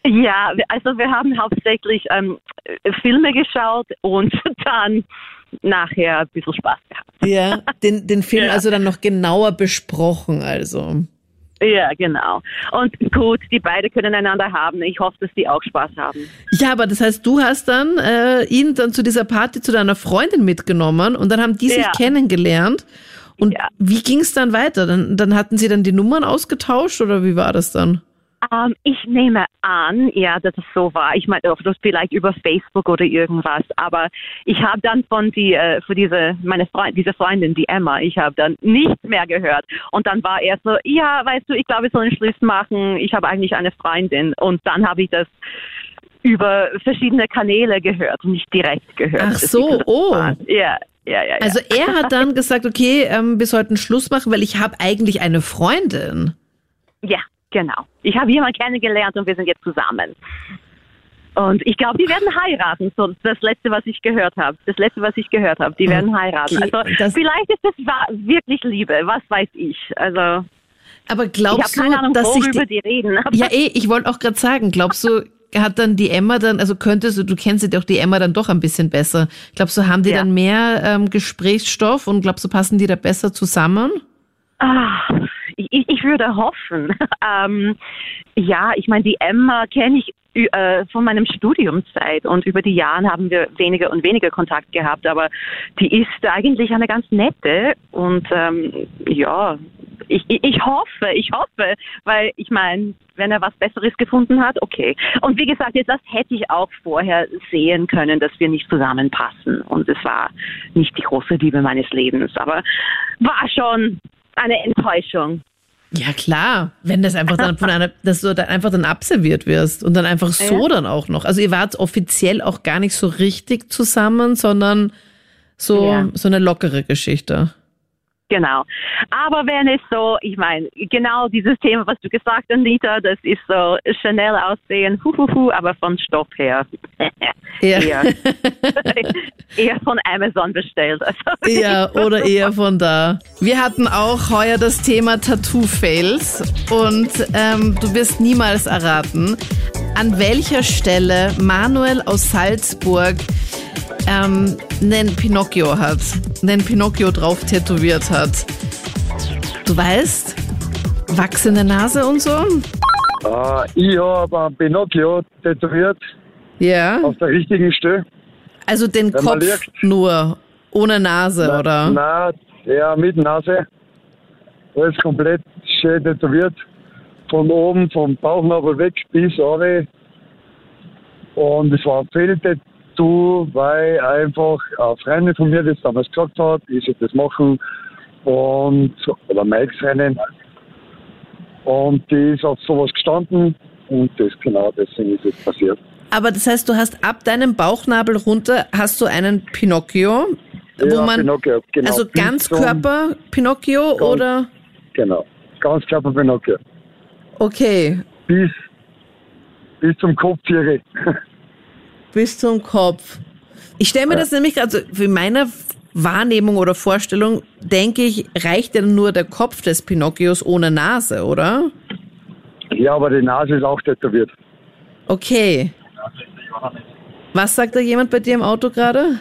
S8: Ja, also wir haben hauptsächlich ähm, äh, Filme geschaut und *laughs* dann nachher ein bisschen Spaß gehabt.
S2: Ja, den den Film *laughs*
S8: Ja.
S2: also dann noch genauer besprochen, also.
S8: Ja, genau. Und gut, die beide können einander haben. Ich hoffe, dass die auch Spaß haben.
S2: Ja, aber das heißt, du hast dann äh, ihn dann zu dieser Party zu deiner Freundin mitgenommen und dann haben die sich
S8: Ja.
S2: kennengelernt. Und
S8: Ja.
S2: wie ging es dann weiter? Dann, dann hatten sie dann die Nummern ausgetauscht oder wie war das dann?
S8: Ähm, ich nehme an, ja, dass es so war. Ich meine, das vielleicht über Facebook oder irgendwas. Aber ich habe dann von die, äh, für diese meine Freund, diese Freundin, die Emma, ich habe dann nichts mehr gehört. Und dann war er so, ja, weißt du, ich glaube, wir sollen Schluss machen. Ich habe eigentlich eine Freundin. Und dann habe ich das über verschiedene Kanäle gehört und nicht direkt gehört.
S2: Ach so, oh.
S8: Ja, ja, ja. ja.
S2: Also er hat dann gesagt, okay, ähm, wir sollten Schluss machen, weil ich habe eigentlich eine Freundin.
S8: Ja, genau. Ich habe jemanden kennengelernt und wir sind jetzt zusammen. Und ich glaube, die werden heiraten. So das letzte, was ich gehört habe. Das letzte, was ich gehört habe. Die werden heiraten. Also vielleicht ist das wirklich Liebe. Was weiß ich. Also
S2: Aber
S8: ich
S2: glaubst
S8: keine
S2: du,
S8: Ahnung,
S2: dass sich
S8: worüber
S2: die,
S8: die reden. *laughs*
S2: Ja, eh, ich wollte auch gerade sagen, glaubst du, hat dann die Emma dann, also könntest du, du kennst ja doch die Emma dann doch ein bisschen besser. Glaubst du, haben die
S8: Ja.
S2: dann mehr ähm, Gesprächsstoff und glaubst du, passen die da besser zusammen?
S8: Ah, ich, ich würde hoffen. *laughs* ähm, ja, ich meine, die Emma kenne ich äh, von meinem Studiumszeit und über die Jahre haben wir weniger und weniger Kontakt gehabt, aber die ist eigentlich eine ganz nette und ähm, ja, ich, ich, ich hoffe, ich hoffe, weil ich meine, wenn er was Besseres gefunden hat, okay. Und wie gesagt, das hätte ich auch vorher sehen können, dass wir nicht zusammenpassen und es war nicht die große Liebe meines Lebens, aber war schon eine Enttäuschung.
S2: Ja, klar. Wenn das einfach dann von einer, dass du dann einfach dann abserviert wirst und dann einfach so dann auch noch. Also ihr wart offiziell auch gar nicht so richtig zusammen, sondern so,
S8: Ja.
S2: so eine lockere Geschichte.
S8: Genau. Aber wenn es so, ich meine, genau dieses Thema, was du gesagt hast, Anita, das ist so Chanel aussehen, huhuhu, aber von Stoff her. *laughs*
S2: Ja.
S8: eher, *laughs* eher von Amazon bestellt. Also, *laughs*
S2: Ja, oder eher von da. Wir hatten auch heuer das Thema Tattoo-Fails und ähm, du wirst niemals erraten, an welcher Stelle Manuel aus Salzburg ähm, einen Pinocchio hat, einen Pinocchio drauf tätowiert hat. Du weißt, wachsende Nase und so?
S9: Äh, ich habe einen Pinocchio tätowiert
S2: Ja.
S9: auf der richtigen Stelle.
S2: Also den
S9: Wenn
S2: Kopf nur, ohne Nase, oder?
S9: Nein, ja, mit Nase. Alles komplett schön tätowiert. Von oben, vom Bauchnabel weg bis runter. Und es war ein Fehltattoo, weil einfach eine Freundin von mir das damals gesagt hat, ich soll das machen. Und, oder meine Ex-Freundin. Und die ist auf sowas gestanden. Und das genau deswegen ist es passiert.
S2: Aber das heißt, du hast ab deinem Bauchnabel runter, hast du einen Pinocchio, wo
S9: Ja,
S2: man,
S9: Pinocchio, genau.
S2: also
S9: Bis
S2: ganz
S9: zum-
S2: Körper Pinocchio
S9: Ganz-
S2: oder,
S9: Genau. Ganz Körper Pinocchio.
S2: okay,
S9: Bis, bis zum Kopftiere. *laughs*
S2: bis zum Kopf. Ich stelle mir das nämlich also für meine Wahrnehmung oder Vorstellung, denke ich, reicht ja nur der Kopf des Pinocchios ohne Nase, oder?
S9: ja, aber die Nase ist auch tätowiert.
S2: Okay. Was sagt da jemand bei dir im Auto gerade?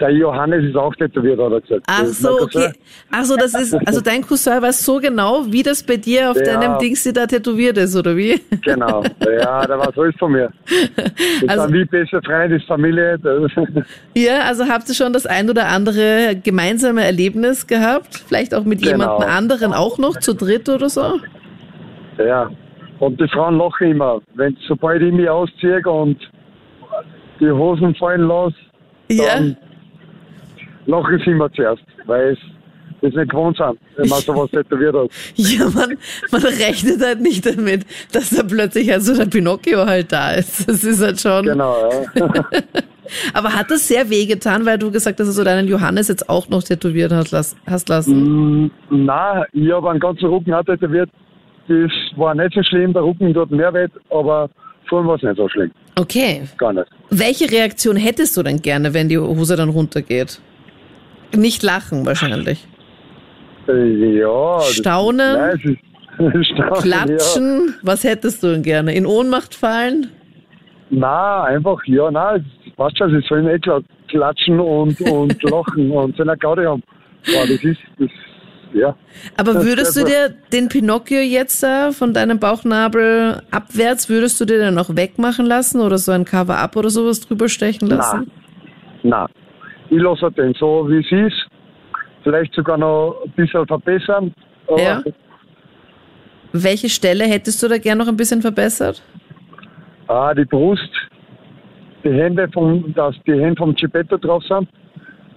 S9: Der Johannes ist auch tätowiert, hat er gesagt.
S2: Ach
S9: ist
S2: so, okay. Ach so, das ist, also dein Cousin weiß so genau, wie das bei dir auf
S9: Ja.
S2: deinem Dings da tätowiert ist, oder wie?
S9: Genau. Ja, der weiß alles von mir. *laughs* Das
S2: Also-
S9: sind wie beste Freunde, das ist Familie.
S2: Ja, also habt ihr schon das ein oder andere gemeinsame Erlebnis gehabt? Vielleicht auch mit
S9: Genau.
S2: jemandem anderen auch noch, zu dritt oder so?
S9: ja. Und die Frauen lachen immer. Wenn, sobald ich mich ausziehe und die Hosen fallen lasse,
S2: Ja.
S9: dann lachen sie immer zuerst, weil es das nicht gewohnt sind, wenn man sowas *laughs* tätowiert hat.
S2: Ja, man, man rechnet halt nicht damit, dass da plötzlich halt so der Pinocchio halt da ist. Das ist halt schon.
S9: Genau, ja. *laughs*
S2: Aber hat das sehr wehgetan, weil du gesagt hast, dass du deinen Johannes jetzt auch noch tätowiert hast, las- hast lassen?
S9: Mm, Nein, ich habe einen ganzen Rücken auch tätowiert. Das war nicht so schlimm, der Rücken tut mehr weh, aber vorhin war es nicht so schlimm.
S2: Okay.
S9: Gar nicht.
S2: Welche Reaktion hättest du denn gerne, wenn die Hose dann runtergeht? Nicht lachen wahrscheinlich.
S9: Äh, Ja.
S2: Staunen?
S9: Nein, ist *laughs* Staunen,
S2: Klatschen? Was hättest du denn gerne? In Ohnmacht fallen?
S9: Ja. Nein, einfach, ja, nein, passt schon, sie sollen eh klatschen und, und *laughs* lachen und sollen eine Gaudi haben. Ja, das ist, das, ja.
S2: Aber
S9: Das
S2: würdest du dir den Pinocchio jetzt da von deinem Bauchnabel abwärts, würdest du dir dann auch wegmachen lassen oder so ein Cover-up oder sowas drüber stechen lassen?
S9: Nein. Ich lasse den so, wie es ist. Vielleicht sogar noch ein bisschen verbessern.
S2: Ja. Welche Stelle hättest du da gern noch ein bisschen verbessert?
S9: Ah, die Brust, die Hände vom, dass die Hände vom Geppetto drauf sind,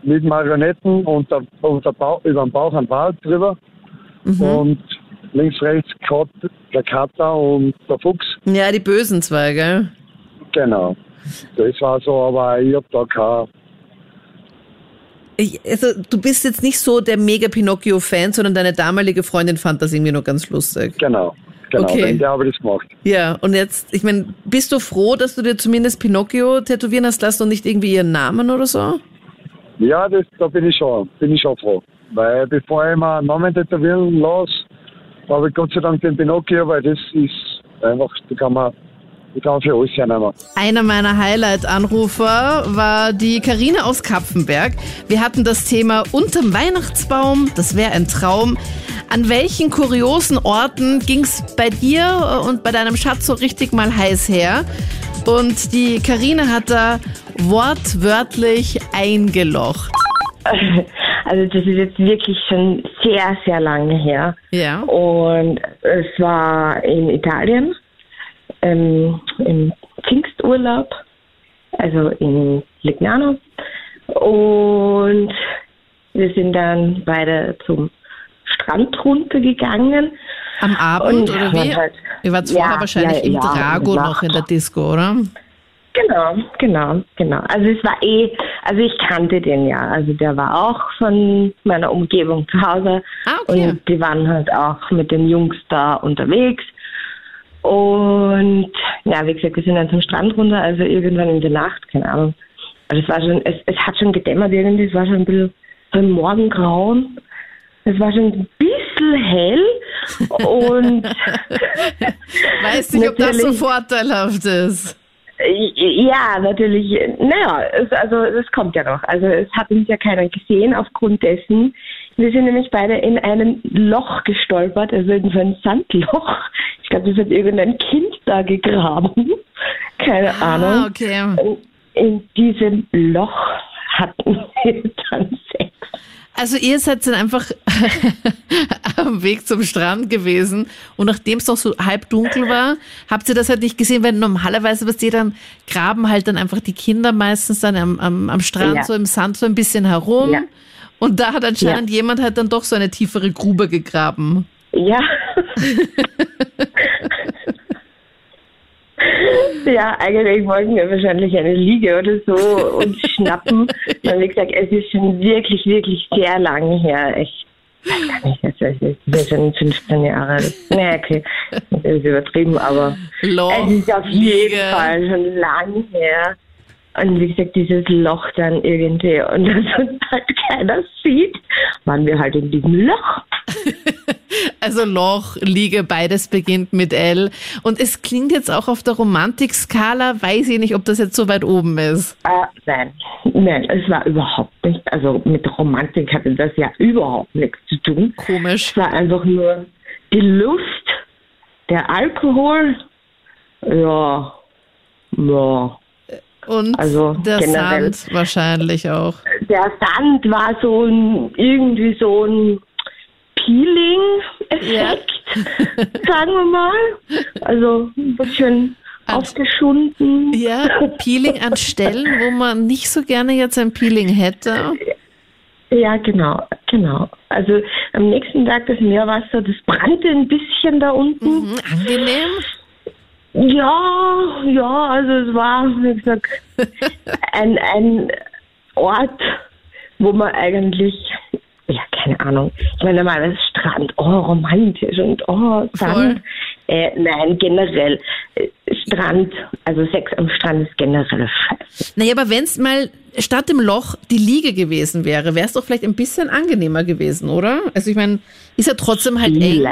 S9: mit Marionetten und, der, und der Bauch, über den Bauch ein Wald drüber.
S2: Mhm.
S9: Und links, rechts Kat, der Kater und der Fuchs.
S2: Ja, die bösen zwei, gell?
S9: Genau. Das war so, aber ich hab da kein.
S2: Also, du bist jetzt nicht so der mega Pinocchio-Fan, sondern deine damalige Freundin fand das irgendwie nur ganz lustig.
S9: Genau. Genau,
S2: Okay.
S9: okay. der habe ich das gemacht.
S2: Ja, und jetzt, ich meine, bist du froh, dass du dir zumindest Pinocchio tätowieren hast lassen und nicht irgendwie ihren Namen oder so?
S9: Ja, das, da bin ich schon, bin ich schon froh. Weil bevor ich mir einen Namen tätowieren lasse, habe ich Gott sei Dank den Pinocchio, weil das ist einfach, da kann man Ich kann für alles hernehmen.
S2: Einer meiner Highlight-Anrufer war die Karina aus Kapfenberg. Wir hatten das Thema unterm Weihnachtsbaum, das wäre ein Traum. An welchen kuriosen Orten ging es bei dir und bei deinem Schatz so richtig mal heiß her? Und die Karina hat da wortwörtlich eingelocht. *laughs*
S10: Also das ist jetzt wirklich schon sehr, sehr lange her.
S2: Ja.
S10: Und es war in Italien, ähm, im Pfingsturlaub, also in Lignano. Und wir sind dann beide zum Strand runtergegangen.
S2: Am Abend
S10: Und
S2: oder wie?
S10: hat-
S2: Ihr wart vorher
S10: Ja,
S2: wahrscheinlich
S10: ja,
S2: im
S10: ja,
S2: Drago noch in der Disco, oder?
S10: Genau, genau, genau. Also es war eh, also ich kannte den ja. Also der war auch von meiner Umgebung zu Hause.
S2: Ah, okay.
S10: Und die waren halt auch mit den Jungs da unterwegs. Und ja, wie gesagt, wir sind dann zum Strand runter, also irgendwann in der Nacht, keine Ahnung. Also es war schon, es, es hat schon gedämmert irgendwie, es war schon ein bisschen so ein Morgengrauen. Es war schon ein bisschen hell und *laughs*
S2: Weiß nicht, ob das so vorteilhaft ist.
S10: Ja, natürlich. Naja, es, also es kommt ja noch. Also es hat uns ja keiner gesehen aufgrund dessen. Wir sind nämlich beide in ein Loch gestolpert, also in so ein Sandloch. Ich glaube, das hat irgendein Kind da gegraben. *laughs* Keine
S2: Ah,
S10: Ahnung.
S2: okay.
S10: In diesem Loch hatten wir dann Sex.
S2: Also ihr seid dann einfach *laughs* am Weg zum Strand gewesen und nachdem es noch so halb dunkel war, habt ihr das halt nicht gesehen, weil normalerweise, was ihr dann graben halt dann einfach die Kinder meistens dann am, am, am Strand
S10: Ja.
S2: so im Sand so ein bisschen herum.
S10: Ja.
S2: Und da hat anscheinend jemand halt dann doch so eine tiefere Grube gegraben.
S10: Ja. ja, eigentlich wollten wir wahrscheinlich eine Liege oder so uns schnappen. Und wie gesagt, es ist schon wirklich, wirklich sehr lange her. Ich weiß gar nicht, das ist schon 15 Jahre. Nee, okay, das ist übertrieben, aber
S2: Loch,
S10: es ist auf jeden. Fall schon lange her. Und wie gesagt, dieses Loch dann irgendwie und *laughs* dass uns halt keiner sieht, waren wir halt in diesem Loch. *laughs*
S2: Also Loch, Liege, beides beginnt mit L. Und es klingt jetzt auch auf der Romantikskala, weiß ich nicht, ob das jetzt so weit oben ist.
S10: Äh, nein, nein, es war überhaupt nicht. Also mit Romantik hatte das ja überhaupt nichts zu tun.
S2: Komisch.
S10: Es war einfach nur die Lust, der Alkohol. Ja, ja.
S2: Und
S10: Also
S2: der
S10: generell.
S2: Sand wahrscheinlich auch.
S10: Der Sand war so ein, irgendwie so ein Peeling-Effekt, *laughs* sagen wir mal. Also ein bisschen
S2: Also-
S10: aufgeschunden.
S2: Ja, Peeling an Stellen, wo man nicht so gerne jetzt ein Peeling hätte.
S10: Ja, genau, genau. Also am nächsten Tag das Meerwasser, das brannte ein bisschen da unten.
S2: Mhm, angenehm.
S10: Ja, ja, also es war, wie gesagt, *laughs* ein, ein Ort, wo man eigentlich, ja, keine Ahnung, ich meine normalerweise Strand, oh, romantisch und oh, Sand.
S2: Voll.
S10: Äh, nein, generell, äh, Strand, also Sex am Strand ist generell scheiße.
S2: Naja, aber wenn es mal statt dem Loch die Liege gewesen wäre, wäre es doch vielleicht ein bisschen angenehmer gewesen, oder? Also ich meine, ist ja trotzdem halt eng.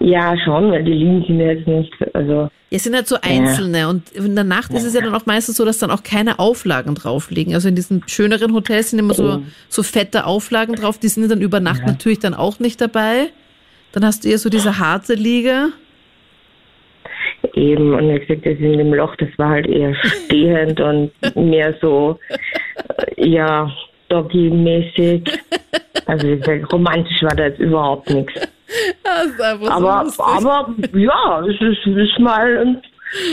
S10: Ja, schon, weil die Liegen sind jetzt nicht, also
S2: Es sind halt so einzelne und in der Nacht ist es ja dann auch meistens so, dass dann auch keine Auflagen drauf liegen. Also in diesen schöneren Hotels sind immer so, so fette Auflagen drauf, die sind dann über Nacht natürlich dann auch nicht dabei. Dann hast du eher so diese harte Liege.
S10: Eben, und wie gesagt, das in dem Loch, das war halt eher stehend und mehr so, äh, ja, Doggy-mäßig. Also romantisch war da jetzt überhaupt nichts.
S2: Das ist einfach so
S10: Aber, aber ja, es ist, ist mal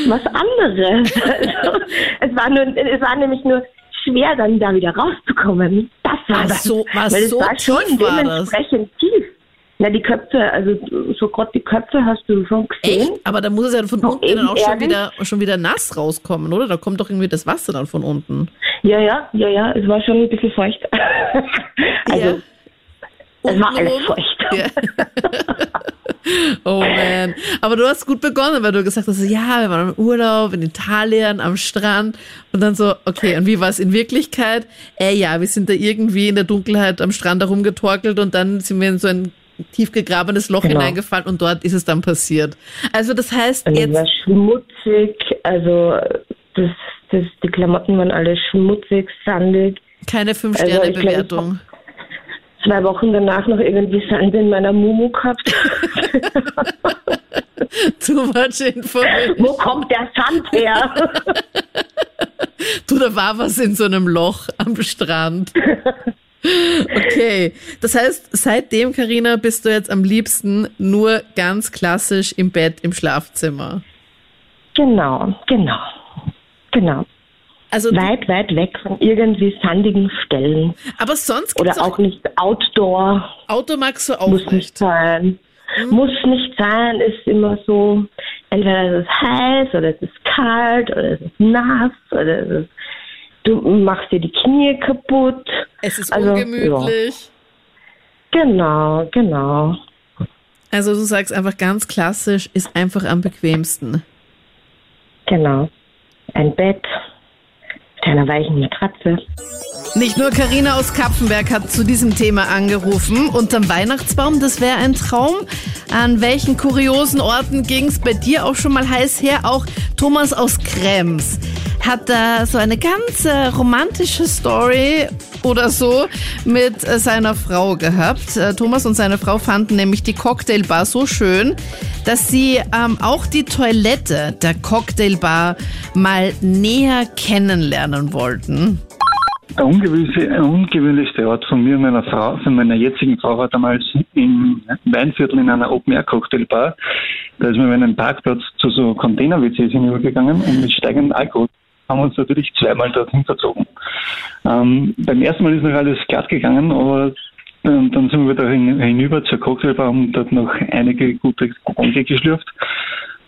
S10: was anderes. *laughs* Es, war nur, es war nämlich nur schwer, dann da wieder rauszukommen. Das war das.
S2: so, war
S10: Weil es
S2: so
S10: war schon
S2: war das?
S10: dementsprechend tief. Na, die Köpfe, also so gerade die Köpfe hast du schon gesehen.
S2: Echt? Aber da muss es ja von
S10: Doch,
S2: unten dann auch schon wieder, schon wieder nass rauskommen, oder? Da kommt doch irgendwie das Wasser dann von unten.
S10: Ja, ja, ja, ja, es war schon ein bisschen feucht. *laughs* also,
S2: Ja.
S10: Es war alles feucht.
S2: Ja. *laughs* oh man. Aber du hast gut begonnen, weil du gesagt hast, ja, wir waren im Urlaub in Italien am Strand und dann so, okay, und wie war es in Wirklichkeit? Äh, ja, wir sind da irgendwie in der Dunkelheit am Strand herumgetorkelt und dann sind wir in so ein tief gegrabenes Loch
S10: Genau.
S2: hineingefallen und dort ist es dann passiert. Also das heißt,
S10: Und es war
S2: jetzt,
S10: schmutzig, also das, das, die Klamotten waren alle schmutzig, sandig.
S2: keine
S10: Also,
S2: Fünf-Sterne-Bewertung.
S10: Zwei Wochen danach noch irgendwie Sand in meiner Mumu gehabt. *laughs*
S2: Too much information.
S10: Wo kommt der Sand her? *laughs*
S2: Du, da war was in so einem Loch am Strand. Okay, das heißt, seitdem, Karina, bist du jetzt am liebsten nur ganz klassisch im Bett, im Schlafzimmer.
S10: genau, genau, genau.
S2: Also,
S10: Weit, weit weg von irgendwie sandigen Stellen.
S2: aber sonst
S10: Oder auch nicht Outdoor.
S2: Auto magst du auch
S10: Muss nicht
S2: nicht.
S10: sein. Muss nicht sein, ist immer so, entweder es ist heiß oder es ist kalt oder es ist nass oder es ist, du machst dir die Knie kaputt.
S2: Es ist
S10: Also,
S2: ungemütlich.
S10: Genau, genau.
S2: Also du sagst einfach ganz klassisch, ist einfach am bequemsten.
S10: Genau. Ein Bett mit einer weichen Matratze.
S2: Nicht nur Karina aus Kapfenberg hat zu diesem Thema angerufen. Unterm Weihnachtsbaum, das wäre ein Traum. An welchen kuriosen Orten ging es bei dir auch schon mal heiß her? Auch Thomas aus Krems hat da so eine ganz äh, romantische Story oder so mit äh, seiner Frau gehabt. Äh, Thomas und seine Frau fanden nämlich die Cocktailbar so schön, dass sie ähm, auch die Toilette der Cocktailbar mal näher kennenlernen wollten.
S11: Der ungewöhnlichste, Ort von mir und meiner Frau, von meiner jetzigen Frau, war damals im Weinviertel in einer Open-Air-Cocktailbar. Da ist man über einen Parkplatz zu so Container-WCs hinübergegangen und mit steigendem Alkohol haben wir uns natürlich zweimal dorthin verzogen. Ähm, beim ersten Mal ist noch alles glatt gegangen, aber ähm, dann sind wir wieder hin, hinüber zur Cocktailbar und dort noch einige gute Getränke geschlürft.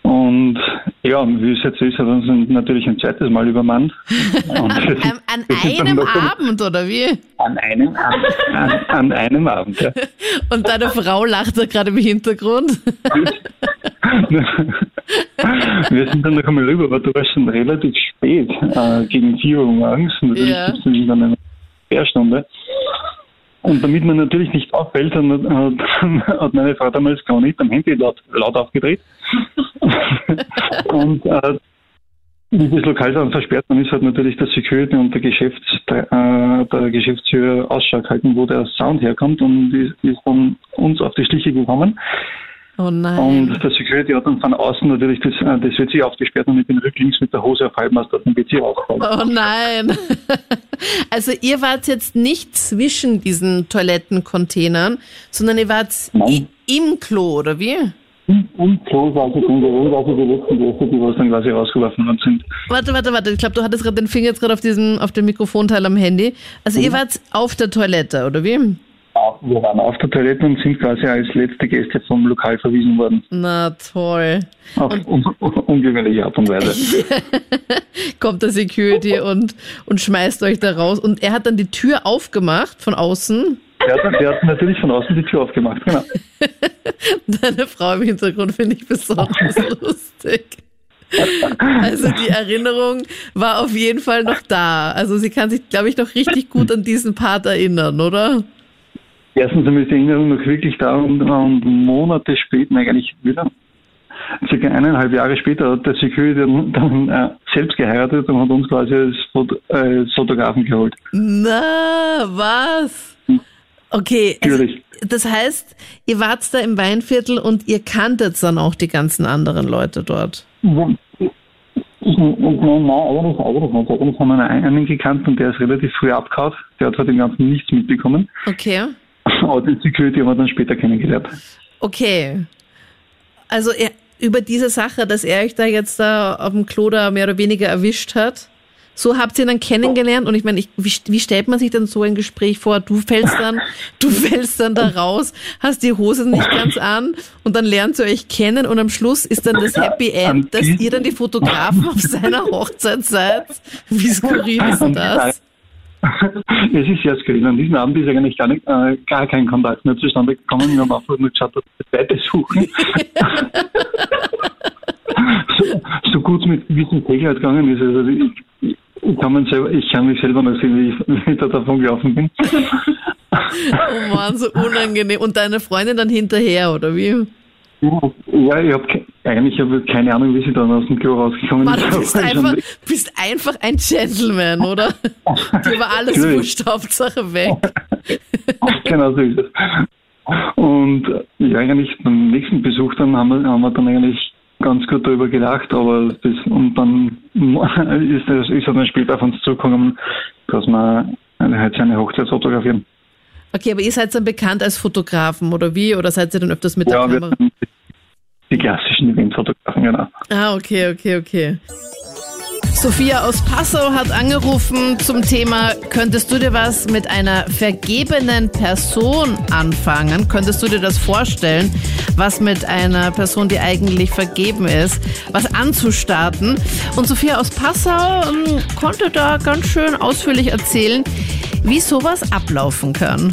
S11: Und ja, wie es jetzt ist, hat uns natürlich ein zweites Mal übermannt. *laughs* Und
S2: An, an einem Abend, oder wie?
S11: An einem, an, an, an einem Abend, ja. *laughs*
S2: Und deine Frau lacht da gerade im Hintergrund. *laughs*
S11: Wir sind dann noch einmal rüber, aber du warst schon relativ spät, äh, gegen 4 Uhr morgens. Natürlich
S2: Ja.
S11: gibt's dann eine Sperrstunde. Und damit man natürlich nicht auffällt, hat, hat, hat meine Frau damals gar nicht am Handy laut, laut aufgedreht. *laughs* und äh, wie das Lokal dann versperrt man ist, hat natürlich der Security und der, Geschäfts, der, äh, der Geschäftsführer Ausschau gehalten, wo der Sound herkommt und ist, ist von uns auf die Schliche gekommen.
S2: Oh nein.
S11: Und der Security hat dann von außen natürlich das, äh, das WC aufgesperrt und ich bin rücklings mit der Hose auf halbmast aus dem WC rausgefallen.
S2: Oh nein. *laughs* Also ihr wart jetzt nicht zwischen diesen Toilettencontainern, sondern ihr wart i- im Klo, oder wie?
S11: Und so war sie drin, so war sie die letzten Gäste, die was dann quasi rausgeworfen worden sind.
S2: Warte, warte, warte. Ich glaube, du hattest gerade den Finger jetzt gerade auf diesem, auf dem Mikrofonteil am Handy. Also ihr wart auf der Toilette, oder wie?
S11: Auch Wir waren auf der Toilette und sind quasi als letzte Gäste vom Lokal verwiesen worden.
S2: Na toll.
S11: Auf un ungewöhnliche Art und Weise. *laughs*
S2: Kommt der Security und, und schmeißt euch da raus. Und er hat dann die Tür aufgemacht von außen.
S11: Der hat, der hat natürlich von außen die Tür aufgemacht, genau. *laughs*
S2: Deine Frau im Hintergrund finde ich besonders *laughs* lustig. Also die Erinnerung war auf jeden Fall noch da. Also sie kann sich, glaube ich, noch richtig gut an diesen Part erinnern, oder?
S11: Erstens einmal ist die Erinnerung noch wirklich da und, und Monate später, nein, eigentlich wieder, circa eineinhalb Jahre später hat der Security dann, dann äh, selbst geheiratet und hat uns quasi als, Foto, äh, als Fotografen geholt.
S2: Na, was? Okay, also, das heißt, ihr wart da im Weinviertel und ihr kanntet dann auch die ganzen anderen Leute dort.
S11: Und nein, nein, eigentlich, eigentlich nicht. Eigentlich haben wir einen, gekannt und der ist relativ früh abgehauen. Der hat von dem Ganzen nichts mitbekommen.
S2: Okay.
S11: Aber den Security haben wir dann später kennengelernt.
S2: Okay. Also er, über diese Sache, dass er euch da jetzt da auf dem Klo da mehr oder weniger erwischt hat, so habt ihr ihn dann kennengelernt und ich meine, ich, wie, wie stellt man sich denn so ein Gespräch vor? Du fällst dann, du *laughs* fällst dann da raus, hast die Hose nicht ganz an und dann lernt ihr euch kennen und am Schluss ist dann das Happy End, dass ihr dann die Fotografen auf seiner Hochzeit seid. Wie skurril ist denn das? *laughs*
S11: Es ist sehr skurril. An diesem Abend ist eigentlich gar, nicht, äh, gar kein Kontakt mehr zustande gekommen. Wir haben einfach nur geschaut, dass wir Zweite suchen. *laughs* so, so gut mit gewissen Sicherheit gegangen ist. Also ich, kann man selber, ich kann mich selber noch sehen, wie ich, *laughs* wie ich da davon gelaufen bin.
S2: Oh Mann, so unangenehm. Und deine Freundin dann hinterher, oder wie?
S11: Ja, ich habe eigentlich hab keine Ahnung, wie sie dann aus dem Klo rausgekommen
S2: Mann,
S11: ist.
S2: du bist einfach, bist einfach ein Gentleman, oder? Dir war alles wurscht, Hauptsache weg. *laughs*
S11: genau so ist es. Und ja, eigentlich beim nächsten Besuch dann haben wir, haben wir dann eigentlich ganz gut darüber gedacht, aber das, und dann *laughs* ist, das, ist dann später auf uns zugekommen, dass wir eine, halt seine Hochzeit fotografieren.
S2: Okay, aber ihr seid dann bekannt als Fotografen, oder wie? Oder seid ihr dann öfters mit der
S11: Ja, wir
S2: Kamera?
S11: die klassischen Eventfotografen, genau.
S2: Ah, okay, okay, okay. Sophia aus Passau hat angerufen zum Thema, könntest du dir was mit einer vergebenen Person anfangen? Könntest du dir das vorstellen, was mit einer Person, die eigentlich vergeben ist, was anzustarten? Und Sophia aus Passau ähm, konnte da ganz schön ausführlich erzählen, wie sowas ablaufen kann.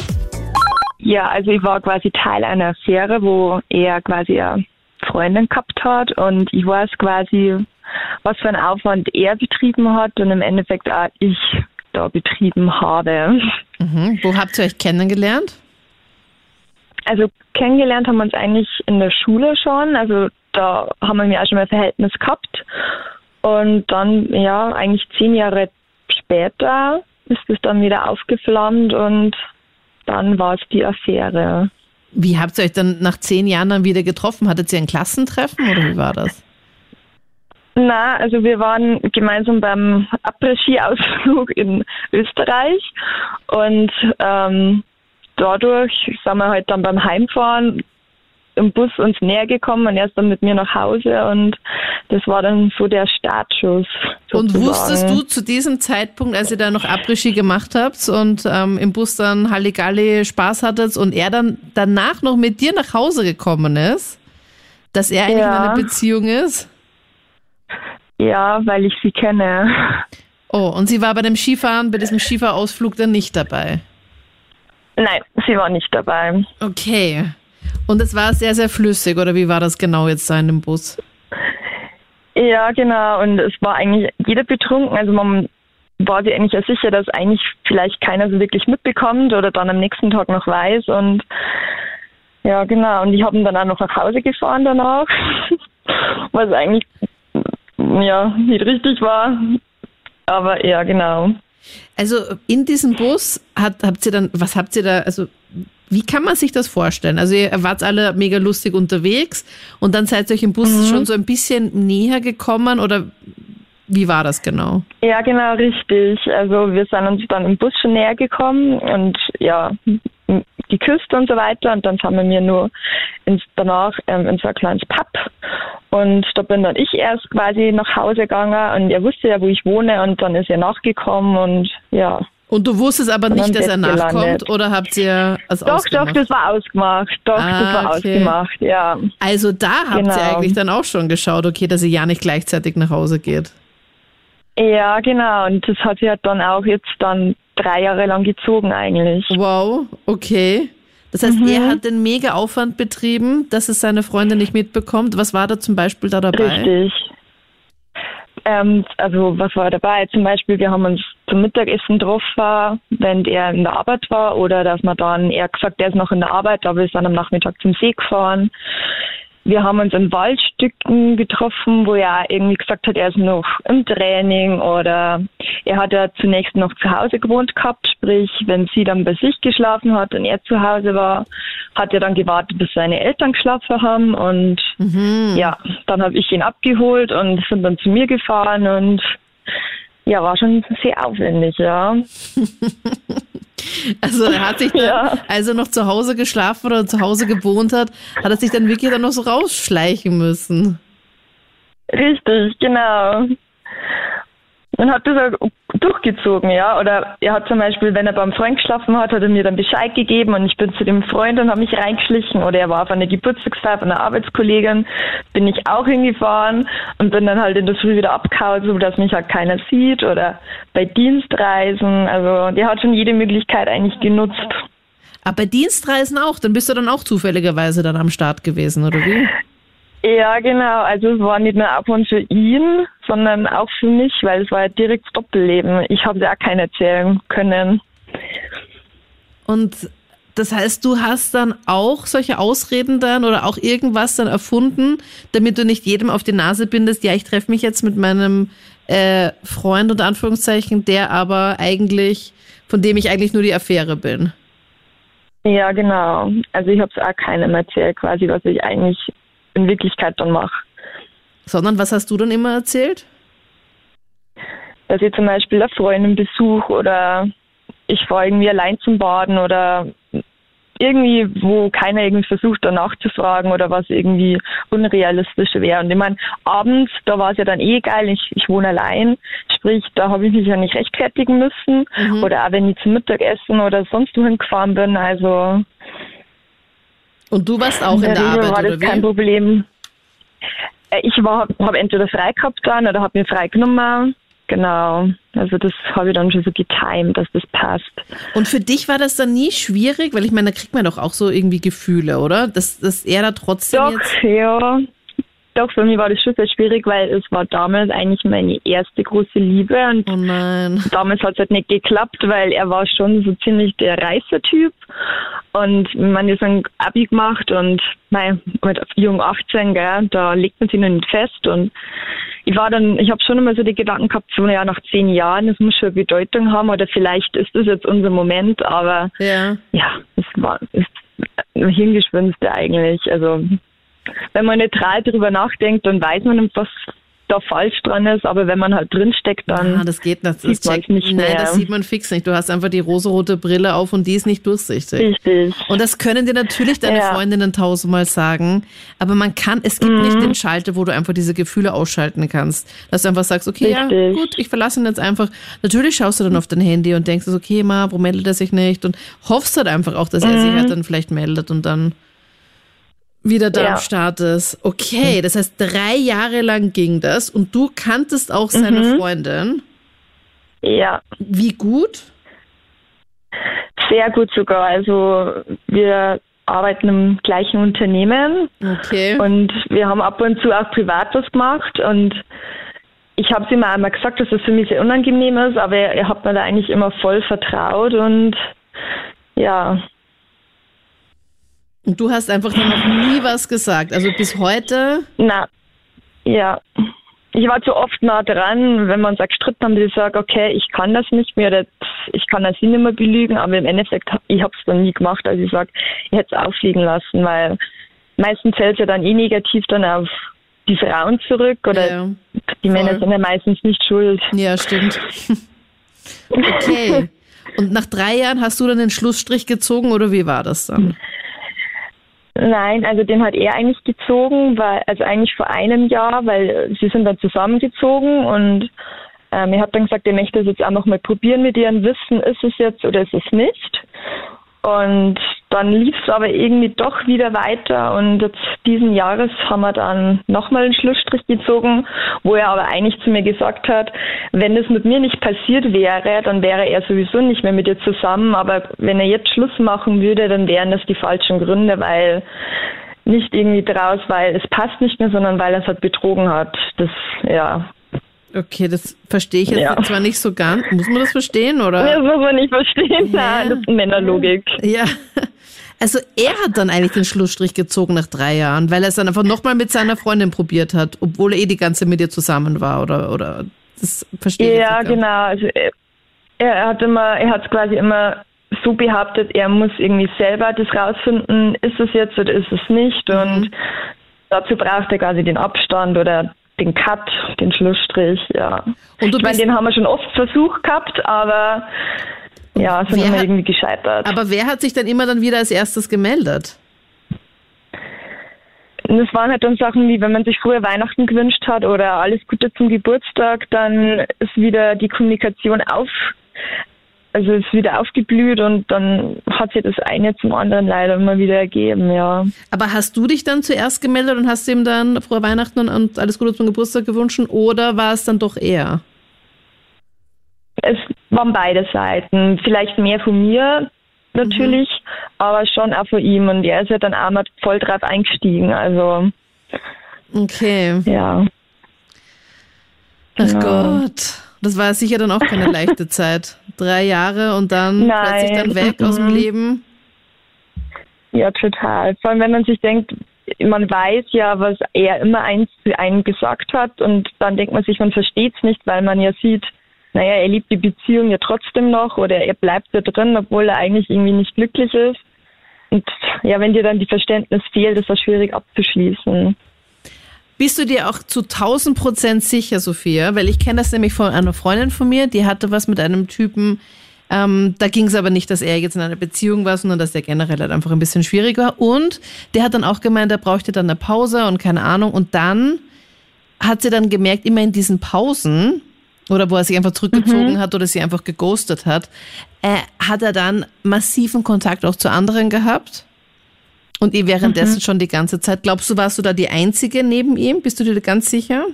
S12: Ja, also ich war quasi Teil einer Affäre, wo er quasi eine Freundin gehabt hat und ich weiß quasi, was für einen Aufwand er betrieben hat und im Endeffekt auch ich da betrieben habe.
S2: Mhm. Wo habt ihr euch kennengelernt?
S12: Also kennengelernt haben wir uns eigentlich in der Schule schon, also da haben wir mir auch schon mal ein Verhältnis gehabt und dann, ja, eigentlich zehn Jahre später ist es dann wieder aufgeflammt und dann war es die Affäre.
S2: Wie habt ihr euch dann nach zehn Jahren dann wieder getroffen? Hattet ihr ein Klassentreffen oder wie war das?
S12: Na, also wir waren gemeinsam beim Après-Ski-Ausflug in Österreich und ähm, dadurch sind wir halt dann beim Heimfahren im Bus uns näher gekommen und er ist dann mit mir nach Hause und das war dann so der Startschuss.
S2: Und
S12: sozusagen.
S2: wusstest du zu diesem Zeitpunkt, als ihr da noch Après-Ski gemacht habt und ähm, im Bus dann Halligalli Spaß hattet und er dann danach noch mit dir nach Hause gekommen ist, dass er eigentlich
S12: Ja.
S2: in einer Beziehung ist?
S12: Ja, weil ich sie kenne.
S2: Oh, und sie war bei dem Skifahren, bei diesem Skifahrausflug dann nicht dabei?
S12: Nein, sie war nicht dabei.
S2: Okay. Und es war sehr, sehr flüssig, oder wie war das genau jetzt da in dem Bus?
S12: Ja, genau. Und es war eigentlich jeder betrunken. Also man war sich eigentlich auch sicher, dass eigentlich vielleicht keiner so wirklich mitbekommt oder dann am nächsten Tag noch weiß. Und ja, genau. Und ich habe ihn dann auch noch nach Hause gefahren danach, *laughs* was eigentlich ja nicht richtig war. Aber ja, genau.
S2: Also in diesem Bus hat, habt ihr dann, was habt ihr da, also wie kann man sich das vorstellen? Also ihr wart alle mega lustig unterwegs und dann seid ihr euch im Bus schon so ein bisschen näher gekommen oder wie war das genau?
S12: Ja, genau, richtig. Also wir sind uns dann im Bus schon näher gekommen und ja, geküsst und so weiter und dann sind wir mir nur ins, danach ähm, in so ein kleines Pub und da bin dann ich erst quasi nach Hause gegangen und er wusste ja, wo ich wohne und dann ist er nachgekommen und ja.
S2: Und du wusstest aber
S12: Und
S2: nicht, dass er nachkommt
S12: gelandet.
S2: oder habt ihr es
S12: Doch,
S2: ausgemacht?
S12: doch, das war ausgemacht. Doch,
S2: Ah,
S12: das war
S2: okay.
S12: ausgemacht, ja.
S2: Also da habt ihr
S12: Genau.
S2: eigentlich dann auch schon geschaut, okay, dass ihr ja nicht gleichzeitig nach Hause geht.
S12: Ja, genau. Und das hat halt dann auch jetzt dann drei Jahre lang gezogen eigentlich.
S2: Wow, okay. Das heißt,
S12: Mhm.
S2: er hat den mega Aufwand betrieben, dass es seine Freundin nicht mitbekommt. Was war da zum Beispiel da dabei?
S12: Richtig. Ähm, also was war dabei? Zum Beispiel, wir haben uns zum Mittagessen getroffen, wenn er in der Arbeit war oder dass man dann, er gesagt, er ist noch in der Arbeit, aber wir sind am Nachmittag zum See gefahren. Wir haben uns in Waldstücken getroffen, wo er irgendwie gesagt hat, er ist noch im Training oder er hat ja zunächst noch zu Hause gewohnt gehabt, sprich, wenn sie dann bei sich geschlafen hat und er zu Hause war, hat er dann gewartet, bis seine Eltern geschlafen haben. Und ja, dann habe ich ihn abgeholt und sind dann zu mir gefahren und ja, war schon sehr aufwendig, ja. *laughs*
S2: Also er hat sich dann,
S12: Ja.
S2: als er noch zu Hause geschlafen oder zu Hause gewohnt hat, hat er sich dann wirklich dann noch so rausschleichen müssen.
S12: Richtig, genau. Und hat das auch durchgezogen, ja. Oder er hat zum Beispiel, wenn er beim Freund geschlafen hat, hat er mir dann Bescheid gegeben und ich bin zu dem Freund und habe mich reingeschlichen. Oder er war auf einer Geburtstagsfeier von einer Arbeitskollegin, bin ich auch hingefahren und bin dann halt in der Früh wieder abgehauen, so dass mich halt keiner sieht. Oder bei Dienstreisen. Also der hat schon jede Möglichkeit eigentlich genutzt.
S2: Aber bei Dienstreisen auch, dann bist du dann auch zufälligerweise dann am Start gewesen, oder wie? *laughs*
S12: Ja, genau. Also es war nicht nur Aufwand für ihn, sondern auch für mich, weil es war ja direkt Doppelleben. Ich habe ja auch keinen erzählen können.
S2: Und das heißt, du hast dann auch solche Ausreden dann oder auch irgendwas dann erfunden, damit du nicht jedem auf die Nase bindest, ja, ich treffe mich jetzt mit meinem äh, Freund unter Anführungszeichen, der aber eigentlich, von dem ich eigentlich nur die Affäre bin.
S12: Ja, genau. Also ich habe es auch keinem erzählt, quasi, was ich eigentlich in Wirklichkeit dann mache.
S2: Sondern was hast du dann immer erzählt?
S12: Dass ich zum Beispiel eine Freundin besuche oder ich fahre irgendwie allein zum Baden oder irgendwie, wo keiner irgendwie versucht, danach zu fragen oder was irgendwie unrealistisch wäre. Und ich meine, abends, da war es ja dann eh egal, ich, ich wohne allein, sprich, da habe ich mich ja nicht rechtfertigen müssen.
S2: Mhm.
S12: Oder auch wenn ich zum Mittagessen oder sonst wohin gefahren bin, also.
S2: Und du warst auch in der,
S12: Regel
S2: Arbeit,
S12: war das
S2: oder wie?
S12: kein Problem. Äh, Ich war, habe entweder frei gehabt dann oder habe mir frei genommen. Genau. Also das habe ich dann schon so getimt, dass das passt.
S2: Und für dich war das dann nie schwierig, weil ich meine, da kriegt man doch auch so irgendwie Gefühle, oder? Dass, dass er da trotzdem
S12: Doch,
S2: jetzt.
S12: ja. Doch, für mich war das schon sehr schwierig, weil es war damals eigentlich meine erste große Liebe und
S2: oh nein.
S12: damals hat es halt nicht geklappt, weil er war schon so ziemlich der Reißer-Typ und man ist ein Abi gemacht und mein, mit jung 18, gell, da legt man sich noch nicht fest und ich war dann, ich habe schon immer so die Gedanken gehabt, so ja nach zehn Jahren, das muss schon eine Bedeutung haben oder vielleicht ist das jetzt unser Moment, aber
S2: Ja.
S12: ja, es war ist ein Hirngespinste eigentlich. Also wenn man neutral darüber nachdenkt, dann weiß man was da falsch dran ist, aber wenn man halt drinsteckt, dann
S2: Ah, das geht nicht. Das
S12: sieht man
S2: checkt,
S12: nicht
S2: nein,
S12: mehr.
S2: das sieht man fix nicht. Du hast einfach die rosarote Brille auf und die ist nicht durchsichtig.
S12: Richtig.
S2: Und das können dir natürlich deine
S12: Ja.
S2: Freundinnen tausendmal sagen, aber man kann, es gibt
S12: Mhm.
S2: nicht den Schalter, wo du einfach diese Gefühle ausschalten kannst. Dass du einfach sagst, okay, ja, gut, ich verlasse ihn jetzt einfach. Natürlich schaust du dann auf dein Handy und denkst, okay, ma, wo meldet er sich nicht? Und hoffst halt einfach auch, dass er sich
S12: Mhm.
S2: halt dann vielleicht meldet und dann wieder da
S12: Ja.
S2: am Start ist. Okay, das heißt, drei Jahre lang ging das und du kanntest auch seine
S12: Mhm.
S2: Freundin.
S12: Ja.
S2: Wie gut?
S12: Sehr gut sogar. Also wir arbeiten im gleichen Unternehmen.
S2: Okay.
S12: Und wir haben ab und zu auch privat was gemacht und ich habe ihm einmal gesagt, dass das für mich sehr unangenehm ist, aber er, er hat mir da eigentlich immer voll vertraut und ja,
S2: Und du hast einfach noch nie was gesagt. Also bis heute.
S12: na, ja. Ich war zu oft nah dran, wenn wir uns auch gestritten haben, dass ich sage, okay, ich kann das nicht mehr, ich kann das nicht mehr belügen, aber im Endeffekt, ich habe es dann nie gemacht. Also ich sage, ich hätte es auffliegen lassen, weil meistens zählt ja dann eh negativ dann auf die Frauen zurück oder
S2: Ja,
S12: die Männer
S2: voll.
S12: sind ja meistens nicht schuld.
S2: Ja, stimmt. *laughs* Okay. Und nach drei Jahren hast du dann den Schlussstrich gezogen oder wie war das dann?
S12: Nein, also den hat er eigentlich gezogen, weil, also eigentlich vor einem Jahr, weil sie sind dann zusammengezogen und ähm, er hat dann gesagt, er möchte es jetzt einfach mal probieren mit ihren Wissen, ist es jetzt oder ist es nicht. Und dann lief es aber irgendwie doch wieder weiter und jetzt diesen Jahres haben wir dann nochmal einen Schlussstrich gezogen, wo er aber eigentlich zu mir gesagt hat, wenn es mit mir nicht passiert wäre, dann wäre er sowieso nicht mehr mit ihr zusammen, aber wenn er jetzt Schluss machen würde, dann wären das die falschen Gründe, weil nicht irgendwie draus, weil es passt nicht mehr, sondern weil er es halt betrogen hat. Das, ja.
S2: Okay, das verstehe ich jetzt
S12: Ja.
S2: zwar nicht so ganz. Muss man das verstehen oder?
S12: Das muss man nicht verstehen. Nein, das ist Männerlogik.
S2: Ja. Also er hat dann eigentlich den Schlussstrich gezogen nach drei Jahren, weil er es dann einfach nochmal mit seiner Freundin probiert hat, obwohl er eh die ganze mit ihr zusammen war oder oder das verstehe ich
S12: Ja, genau. Also er, er hat immer, er hat quasi immer so behauptet, er muss irgendwie selber das rausfinden, ist es jetzt oder ist es nicht.
S2: Mhm.
S12: Und dazu braucht er quasi den Abstand oder den Cut, den Schlussstrich, ja.
S2: Und du
S12: ich meine, den haben wir schon oft versucht gehabt, aber ja, sind
S2: wer
S12: immer
S2: hat-
S12: irgendwie gescheitert.
S2: Aber wer hat sich dann immer dann wieder als erstes gemeldet?
S12: Und das waren halt dann Sachen wie, wenn man sich früher Weihnachten gewünscht hat oder alles Gute zum Geburtstag, dann ist wieder die Kommunikation auf, also ist wieder aufgeblüht und dann hat sich das eine zum anderen leider immer wieder ergeben, ja.
S2: Aber hast du dich dann zuerst gemeldet und hast ihm dann frohe Weihnachten und, alles Gute zum Geburtstag gewünscht oder war es dann doch er?
S12: Es waren beide Seiten. Vielleicht mehr von mir natürlich, aber schon auch von ihm und er ist ja dann auch mal voll drauf eingestiegen, also
S2: Okay.
S12: ja.
S2: Ach
S12: Genau.
S2: Gott. Das war sicher dann auch keine *laughs* leichte Zeit. Drei Jahre und dann
S12: Nein.
S2: plötzlich dann weg aus dem
S12: Mhm.
S2: Leben.
S12: Ja, total. Vor allem, wenn man sich denkt, man weiß ja, was er immer eins zu einem gesagt hat und dann denkt man sich, man versteht es nicht, weil man ja sieht, naja, er liebt die Beziehung ja trotzdem noch oder er bleibt da drin, obwohl er eigentlich irgendwie nicht glücklich ist. Und ja, wenn dir dann die Verständnis fehlt, ist das schwierig abzuschließen.
S2: Bist du dir auch zu 1000 Prozent sicher, Sophia? Weil ich kenne das nämlich von einer Freundin von mir, die hatte was mit einem Typen. Ähm, da ging es aber nicht, dass er jetzt in einer Beziehung war, sondern dass der generell halt einfach ein bisschen schwierig war. Und der hat dann auch gemeint, er bräuchte dann eine Pause und keine Ahnung. Und dann hat sie dann gemerkt, immer in diesen Pausen, oder wo er sich einfach zurückgezogen hat oder sie einfach geghostet hat, äh, hat er dann massiven Kontakt auch zu anderen gehabt. Und ihr währenddessen
S12: Mhm.
S2: schon die ganze Zeit. Glaubst du, warst du da die Einzige neben ihm? Bist du dir ganz sicher?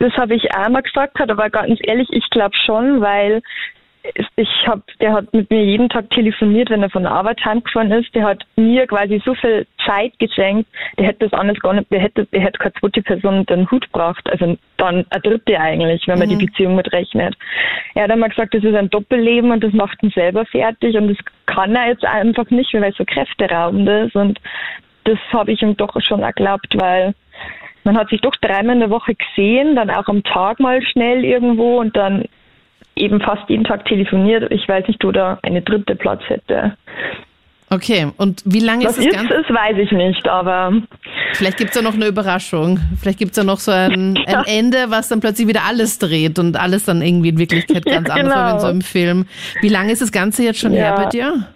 S12: Das habe ich einmal gesagt, aber ganz ehrlich, ich glaube schon, weil ich hab, der hat mit mir jeden Tag telefoniert, wenn er von der Arbeit heimgefahren ist. Der hat mir quasi so viel Zeit geschenkt. Der hätte das anders gar nicht, der hätte, der hätte keine zweite Person den Hut gebracht. Also dann eine dritte eigentlich, wenn man
S2: Mhm.
S12: die Beziehung mitrechnet. Er hat einmal gesagt, das ist ein Doppelleben und das macht ihn selber fertig und das kann er jetzt einfach nicht, weil es so kräfteraubend ist und das habe ich ihm doch schon erglaubt, weil man hat sich doch dreimal in der Woche gesehen, dann auch am Tag mal schnell irgendwo und dann eben fast jeden Tag telefoniert. Ich weiß nicht, wo da eine dritte Platz hätte.
S2: Okay, und wie lange
S12: Was
S2: ist das Ganze?
S12: ist, weiß ich nicht, aber
S2: Vielleicht gibt's ja noch eine Überraschung. Vielleicht gibt's ja noch so ein, *laughs* ein Ende, was dann plötzlich wieder alles dreht und alles dann irgendwie in Wirklichkeit *laughs*
S12: Ja,
S2: ganz anders war wie in
S12: genau.
S2: so einem Film. Wie lange ist das Ganze jetzt schon
S12: Ja.
S2: her bei dir?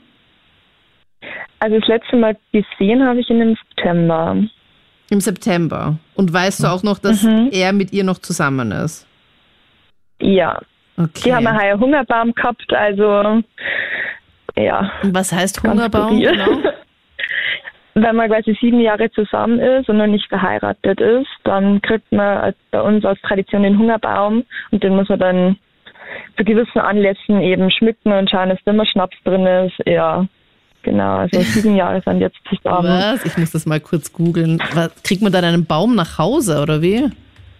S12: also das letzte Mal gesehen habe ich ihn im September.
S2: Im September. Und weißt du auch noch, dass
S12: Mhm.
S2: er mit ihr noch zusammen ist?
S12: Ja.
S2: Okay.
S12: Die haben einen Hungerbaum gehabt, also ja.
S2: Und was heißt Hungerbaum? Genau? *laughs*
S12: Wenn man quasi sieben Jahre zusammen ist und noch nicht verheiratet ist, dann kriegt man als- bei uns aus Tradition den Hungerbaum und den muss man dann zu gewissen Anlässen eben schmücken und schauen, dass da immer Schnaps drin ist. Ja, genau. Also *laughs* sieben Jahre sind jetzt zusammen.
S2: Was? Ich muss das mal kurz googeln. Was, Kriegt man dann einen Baum nach Hause oder wie?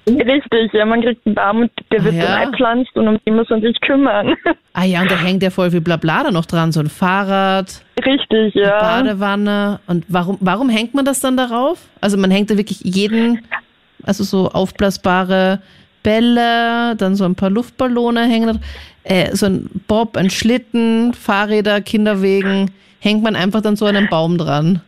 S12: Richtig, ja, man kriegt einen Baum und der wird
S2: Ah, ja?
S12: dann eingepflanzt und um den muss man sich kümmern. *laughs*
S2: Ah ja, und da hängt ja voll viel Blabla da noch dran. So ein Fahrrad,
S12: Richtig, ja.
S2: Badewanne. Und warum, warum hängt man das dann darauf? Also man hängt da wirklich jeden, also so aufblasbare Bälle, dann so ein paar Luftballone hängen äh, so ein Bob, ein Schlitten, Fahrräder, Kinderwegen, hängt man einfach dann so an einem Baum dran.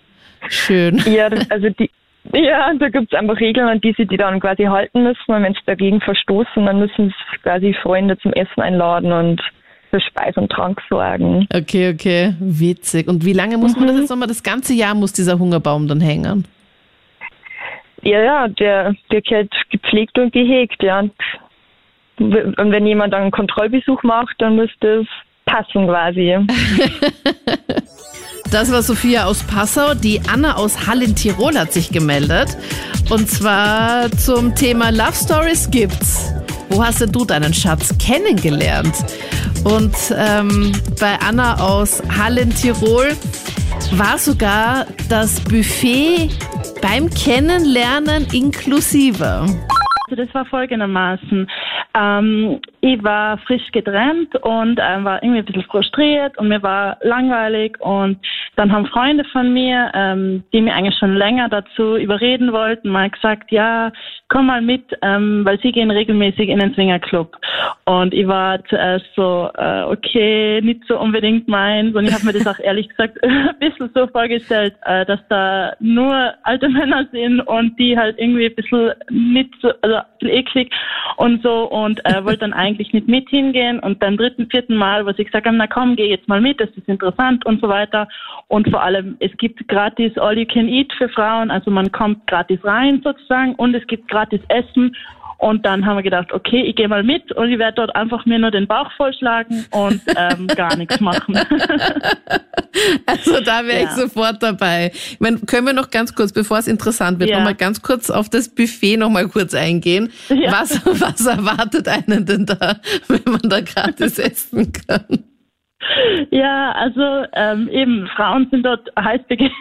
S2: Schön.
S12: Ja, also die, ja, da gibt es einfach Regeln, an die sie die dann quasi halten müssen. Und wenn sie dagegen verstoßen, dann müssen sie quasi Freunde zum Essen einladen und für Speis und Trank sorgen.
S2: Okay, okay, witzig. Und wie lange muss man das jetzt nochmal? Das ganze Jahr muss dieser Hungerbaum dann hängen.
S12: Ja, ja, der, der gehört gepflegt und gehegt, ja. Und wenn jemand dann einen Kontrollbesuch macht, dann müsste es passen quasi. *laughs*
S2: Das war Sophia aus Passau. Die Anna aus Halle in Tirol hat sich gemeldet. Und zwar zum Thema Love Stories gibt's. Wo hast denn du deinen Schatz kennengelernt? Und ähm, bei Anna aus Halle in Tirol war sogar das Buffet beim Kennenlernen inklusive.
S13: Also das war folgendermaßen. Ähm, ich war frisch getrennt und ähm, war irgendwie ein bisschen frustriert und mir war langweilig und dann haben Freunde von mir, ähm, die mir eigentlich schon länger dazu überreden wollten, mal gesagt, ja, komm mal mit, ähm, weil sie gehen regelmäßig in den Swingerclub. Und ich war zuerst so, äh, okay, nicht so unbedingt meins und ich habe mir das auch ehrlich gesagt *laughs* ein bisschen so vorgestellt, äh, dass da nur alte Männer sind und die halt irgendwie ein bisschen nicht so, also eklig und so und äh, wollte dann eigentlich *laughs* nicht mit hingehen und beim dritten, vierten Mal, was ich gesagt habe, na komm, geh jetzt mal mit, das ist interessant und so weiter. Und vor allem, es gibt gratis All You Can Eat für Frauen, also man kommt gratis rein sozusagen und es gibt gratis Essen und dann haben wir gedacht, okay, ich gehe mal mit und ich werde dort einfach mir nur den Bauch vollschlagen und *laughs* ähm, gar nichts machen. *laughs*
S2: Also da wäre ich
S13: Ja.
S2: sofort dabei. Ich meine, können wir noch ganz kurz, bevor es interessant wird,
S13: Ja.
S2: noch mal ganz kurz auf das Buffet noch mal kurz eingehen.
S13: Ja.
S2: Was, *laughs* was erwartet einen denn da, wenn man da gratis essen kann?
S13: Ja, also ähm, eben, Frauen sind dort heiß begehrt,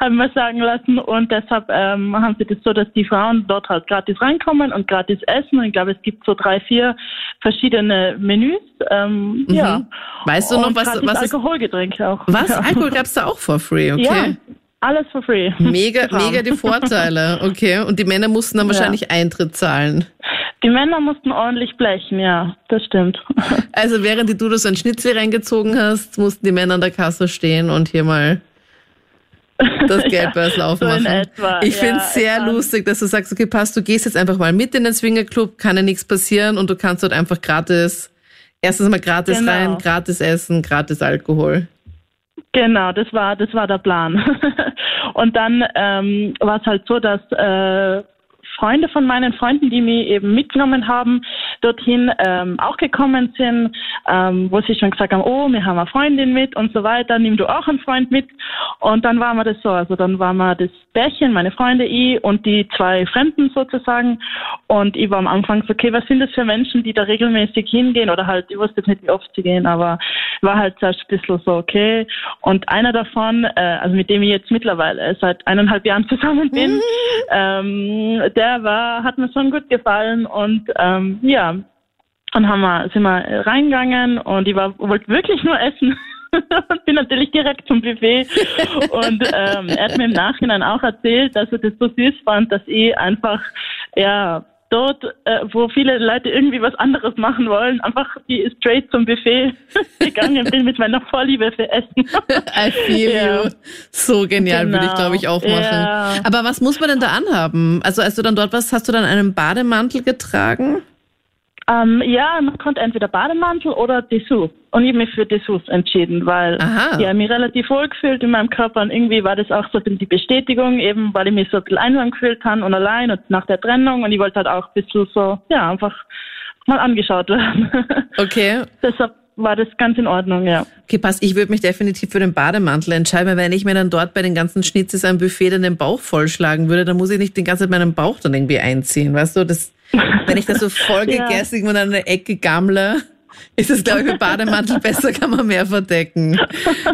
S13: haben wir sagen lassen. Und deshalb ähm, haben sie das so, dass die Frauen dort halt gratis reinkommen und gratis essen. Und ich glaube, es gibt so drei, vier verschiedene Menüs. Ähm,
S2: Mhm.
S13: Ja.
S2: Weißt du noch,
S13: Und
S2: was,
S13: gratis
S2: was ist,
S13: Alkoholgetränke auch.
S2: was?
S13: Ja.
S2: Alkohol gab's da auch for free, okay?
S13: Ja, alles for free.
S2: Mega, mega die Vorteile, okay. Und die Männer mussten dann
S13: Ja.
S2: wahrscheinlich Eintritt zahlen.
S13: Die Männer mussten ordentlich blechen, ja, das stimmt.
S2: Also während die du da so ein Schnitzel reingezogen hast, mussten die Männer an der Kasse stehen und hier mal das *laughs* Geldbörsel
S13: so
S2: aufmachen.
S13: in etwa,
S2: ich finde
S13: ja,
S2: es sehr
S13: es war-
S2: lustig, dass du sagst, okay, passt, du gehst jetzt einfach mal mit in den Swingerclub, kann ja nichts passieren und du kannst dort einfach gratis, erstens mal gratis
S13: Genau.
S2: rein, gratis essen, gratis Alkohol.
S13: Genau, das war das war der Plan. *laughs* Und dann ähm, war es halt so, dass äh, Freunde von meinen Freunden, die mich eben mitgenommen haben, dorthin ähm, auch gekommen sind, ähm, wo sie schon gesagt haben, oh, wir haben eine Freundin mit und so weiter, nimm du auch einen Freund mit. Und dann waren wir das so, also dann waren wir das Bärchen, meine Freunde, ich und die zwei Fremden sozusagen. Und ich war am Anfang so, okay, was sind das für Menschen, die da regelmäßig hingehen oder halt, ich wusste jetzt nicht, wie oft sie gehen, aber war halt zuerst ein bisschen so, okay. Und einer davon, äh, also mit dem ich jetzt mittlerweile seit eineinhalb Jahren *laughs* zusammen bin, *laughs* ähm, der war, hat mir schon gut gefallen und ähm, ja, dann haben wir, sind wir reingegangen und ich war, wollte wirklich nur essen. *laughs* und bin natürlich direkt zum Buffet. Und ähm, er hat mir im Nachhinein auch erzählt, dass er das so süß fand, dass ich einfach, ja, dort, äh, wo viele Leute irgendwie was anderes machen wollen, einfach die straight zum Buffet *laughs* gegangen bin mit meiner Vorliebe für Essen. *laughs*
S2: I feel
S13: Ja.
S2: you. So genial würde ich,
S13: Genau.
S2: glaube ich, auch machen.
S13: Ja.
S2: Aber was muss man denn da anhaben? Also als du dann dort warst, hast du dann einen Bademantel getragen?
S13: Ähm, ja, man konnte entweder Bademantel oder Dessous. Und ich habe mich für Dessous entschieden, weil
S2: Aha.
S13: ich mich relativ wohl gefühlt in meinem Körper und irgendwie war das auch so ein bisschen die Bestätigung, eben weil ich mich so ein bisschen einsam gefühlt habe und allein und nach der Trennung und ich wollte halt auch ein bisschen so, ja, einfach mal angeschaut werden. *laughs*
S2: Okay.
S13: Deshalb war das ganz in Ordnung, ja.
S2: Okay, passt. Ich würde mich definitiv für den Bademantel entscheiden, weil wenn ich mir dann dort bei den ganzen Schnitzes am Buffet dann den Bauch vollschlagen würde, dann muss ich nicht den ganzen Zeit meinen Bauch dann irgendwie einziehen, weißt du? Das, wenn ich da so voll *laughs*
S13: Ja.
S2: gegessen irgendwo an der Ecke gammle, ist es, glaube ich, mit Bademantel besser, kann man mehr verdecken.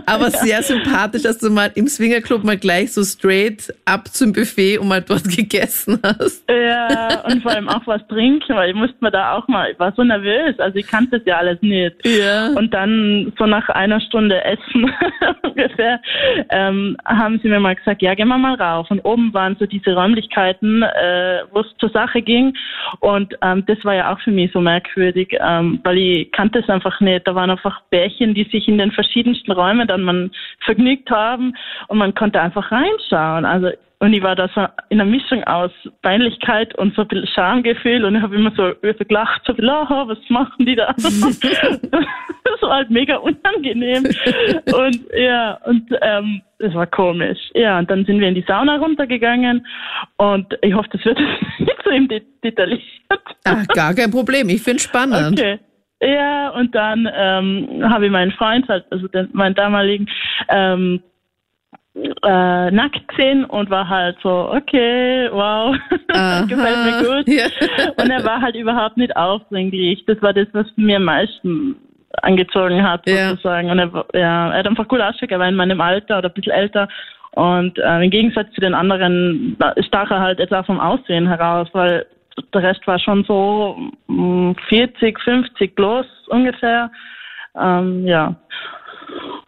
S2: Aber sehr sympathisch, dass du mal im Swingerclub mal gleich so straight ab zum Buffet und mal dort *laughs* gegessen hast.
S13: Ja, und vor allem auch was trinken, weil ich musste mir da auch mal, ich war so nervös, also ich kannte das ja alles nicht.
S2: Ja.
S13: Und dann so nach einer Stunde Essen *laughs* ungefähr ähm, haben sie mir mal gesagt, ja, gehen wir mal rauf. Und oben waren so diese Räumlichkeiten, äh, wo es zur Sache ging. Und ähm, das war ja auch für mich so merkwürdig, ähm, weil ich kannte es einfach nicht. Da waren einfach Bärchen, die sich in den verschiedensten Räumen dann man vergnügt haben und man konnte einfach reinschauen. Also und ich war da so in einer Mischung aus Peinlichkeit und so ein bisschen Schamgefühl und ich habe immer so, so gelacht, so, oh, was machen die da? *laughs* das war halt mega unangenehm. Und ja, und ähm, das war komisch. Ja, und dann sind wir in die Sauna runtergegangen und ich hoffe, das wird *laughs* nicht so im Det- detailliert.
S2: Ach, gar kein Problem. Ich finde spannend.
S13: Okay. Ja, und dann ähm, habe ich meinen Freund, halt, also den, meinen damaligen, ähm, äh, nackt gesehen und war halt so, okay, wow, *laughs* gefällt mir gut.
S2: Ja.
S13: Und er war halt überhaupt nicht aufdringlich. Das war das, was mir am meisten angezogen hat,
S2: Ja.
S13: sozusagen. Und er, ja, er hat einfach gut ausgeschaut, er war in meinem Alter oder ein bisschen älter. Und äh, im Gegensatz zu den anderen stach er halt auch vom Aussehen heraus, weil der Rest war schon so mh, 40, 50 bloß ungefähr. Ähm, ja.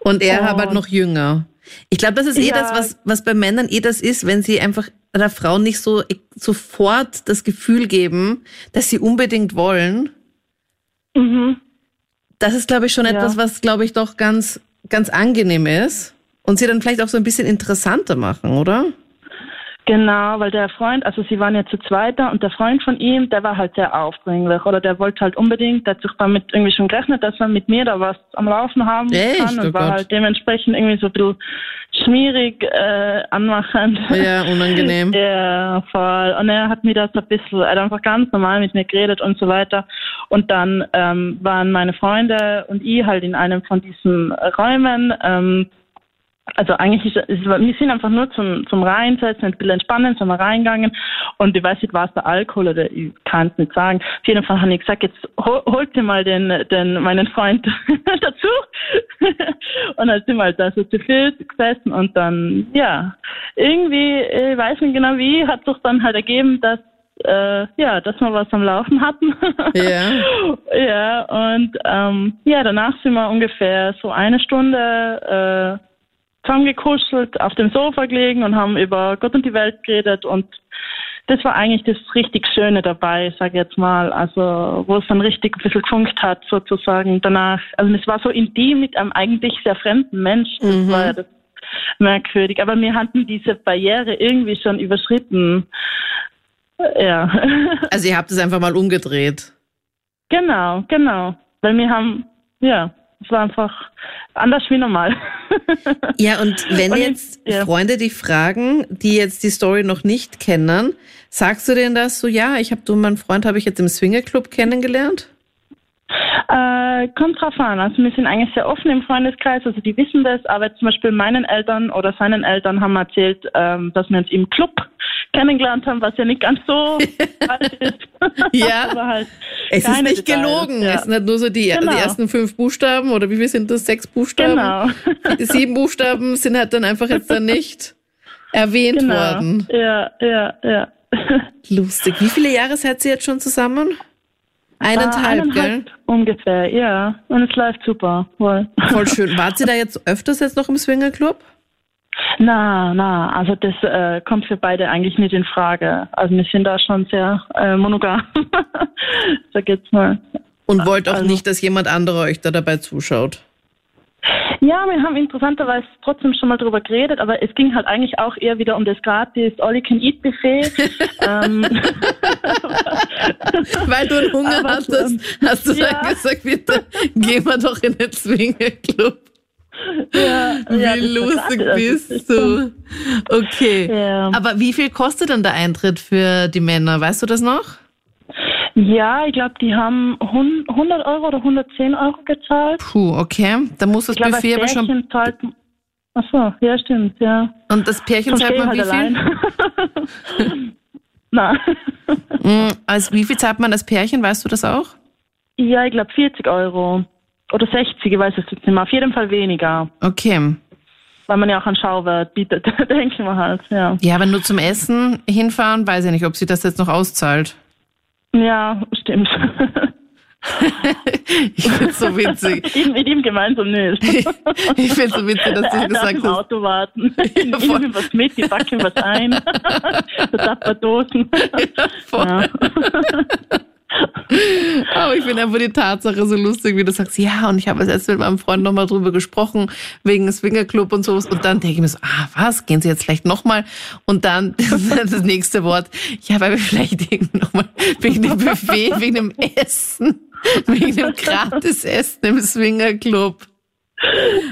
S2: Und er
S13: Und-
S2: war halt noch jünger. Ich glaube, das ist eh
S13: Ja.
S2: das, was, was bei Männern eh das ist, wenn sie einfach der Frau nicht so sofort das Gefühl geben, dass sie unbedingt wollen.
S13: Mhm.
S2: Das ist, glaube ich, schon
S13: Ja.
S2: etwas, was, glaube ich, doch ganz, ganz angenehm ist. Und sie dann vielleicht auch so ein bisschen interessanter machen, oder?
S13: Genau, weil der Freund, also sie waren ja zu zweit da und der Freund von ihm, der war halt sehr aufdringlich oder der wollte halt unbedingt, der hat sich damit irgendwie schon gerechnet, dass er mit mir da was am Laufen haben
S2: Echt?
S13: kann und
S2: Oh
S13: war
S2: Gott.
S13: halt dementsprechend irgendwie so ein bisschen schmierig, äh, anmachend.
S2: Ja, unangenehm. *laughs*
S13: Ja, voll. Und er hat mir das ein bisschen, er hat einfach ganz normal mit mir geredet und so weiter. Und dann ähm, waren meine Freunde und ich halt in einem von diesen Räumen, ähm, also eigentlich ist es, wir sind einfach nur zum, zum Reinsetzen, ein bisschen entspannen, sind wir reingegangen und ich weiß nicht, war es der Alkohol oder ich kann es nicht sagen. Auf jeden Fall habe ich gesagt, jetzt hol, holt ihr mal den, den, meinen Freund *laughs* dazu. *laughs* und dann sind wir halt da so zu viert gesessen und dann, ja, irgendwie, ich weiß nicht genau wie, hat sich dann halt ergeben, dass äh, ja, dass wir was am Laufen hatten. *laughs*
S2: Ja.
S13: ja, und ähm, ja, danach sind wir ungefähr so eine Stunde äh, zusammengekuschelt, auf dem Sofa gelegen und haben über Gott und die Welt geredet und das war eigentlich das richtig Schöne dabei, sag ich jetzt mal. Also, wo es dann richtig ein bisschen gefunkt hat, sozusagen danach. Also, es war so intim mit einem eigentlich sehr fremden Mensch. Das
S2: Mhm.
S13: war ja das merkwürdig. Aber wir hatten diese Barriere irgendwie schon überschritten. Ja. *laughs*
S2: Also ihr habt es einfach mal umgedreht.
S13: genau, genau. Weil wir haben, ja, es war einfach anders wie normal. *laughs*
S2: Ja, und wenn
S13: Und
S2: jetzt
S13: ja.
S2: Freunde dich fragen, die jetzt die Story noch nicht kennen, sagst du denen das so, ja, ich habe du, meinen Freund habe ich jetzt im Swingerclub kennengelernt?
S13: Äh, kommt drauf an. Also wir sind eigentlich sehr offen im Freundeskreis, also die wissen das, aber zum Beispiel meinen Eltern oder seinen Eltern haben erzählt, ähm, dass wir uns im Club kennengelernt haben, was ja nicht ganz so *laughs* falsch ist. *laughs*
S2: Ja. *laughs*
S13: aber halt
S2: Es ist nicht
S13: Details,
S2: gelogen.
S13: Ja.
S2: Es sind halt nur so die,
S13: Genau.
S2: die ersten fünf Buchstaben oder wie viel sind das? Sechs Buchstaben?
S13: Genau.
S2: Die sieben Buchstaben sind halt dann einfach jetzt dann nicht erwähnt
S13: Genau.
S2: worden.
S13: Ja, ja, ja.
S2: Lustig. Wie viele Jahre seid ihr jetzt schon zusammen? Eineinhalb,
S13: Äh,
S2: gell?
S13: Ungefähr, ja. Und es läuft super. Voll.
S2: Voll schön. *laughs* Wart ihr da jetzt öfters jetzt noch im Swingerclub?
S13: Na, na, also das äh, kommt für beide eigentlich nicht in Frage. Also wir sind da schon sehr äh, monogam. *laughs* Sag jetzt mal.
S2: Und wollt auch
S13: Also-
S2: nicht, dass jemand anderer euch da dabei zuschaut?
S13: Ja, wir haben interessanterweise trotzdem schon mal drüber geredet, aber es ging halt eigentlich auch eher wieder um das gratis All-You-Can-Eat-Buffet. *laughs* ähm, *laughs*
S2: Weil du einen Hunger
S13: Aber,
S2: hattest,
S13: ähm,
S2: hast du
S13: ja.
S2: dann gesagt, bitte, gehen wir doch in den Swingerclub.
S13: ja,
S2: Wie
S13: ja,
S2: lustig bist
S13: ist
S2: du. Okay.
S13: Ja.
S2: Aber wie viel kostet denn der Eintritt für die Männer? Weißt du das noch?
S13: Ja, ich glaube, die haben hun- 100 Euro oder 110 Euro gezahlt.
S2: Puh, okay. Da muss das
S13: Ich als
S2: Buffet aber schon.
S13: Pärchen zahlt... Ach so, ja, stimmt, ja.
S2: Und das Pärchen zahlt man wie
S13: halt
S2: viel?
S13: allein. *laughs* Na. *laughs*
S2: Mm, Also wie viel zahlt man das Pärchen? Weißt du das auch?
S13: Ja, ich glaube 40 Euro. Oder 60, ich weiß es jetzt nicht mehr. Auf jeden Fall weniger.
S2: Okay.
S13: Weil man ja auch einen Schauwert bietet, *laughs* denken wir halt, ja.
S2: Ja, aber nur zum Essen hinfahren, weiß ich nicht, ob sie das jetzt noch auszahlt.
S13: Ja, stimmt. *laughs*
S2: Ich find's so witzig. *laughs*
S13: Ihm- Mit ihm gemeinsam nicht. *laughs*
S2: Ich find's so witzig, dass du gesagt hast.
S13: Auto warten. Ich
S2: voll.
S13: nehme was mit, ich backe ihm was ein. Tapperdosen.
S2: voll.
S13: Ja.
S2: Aber ich finde einfach die Tatsache so lustig, wie du sagst, ja, und ich habe jetzt mit meinem Freund nochmal drüber gesprochen, wegen Swingerclub und sowas. Und dann denke ich mir so, ah, was, gehen sie jetzt vielleicht nochmal? Und dann *laughs* das nächste Wort, ja, weil wir vielleicht nochmal wegen dem Buffet, wegen dem Essen, wegen dem Gratisessen im Swingerclub.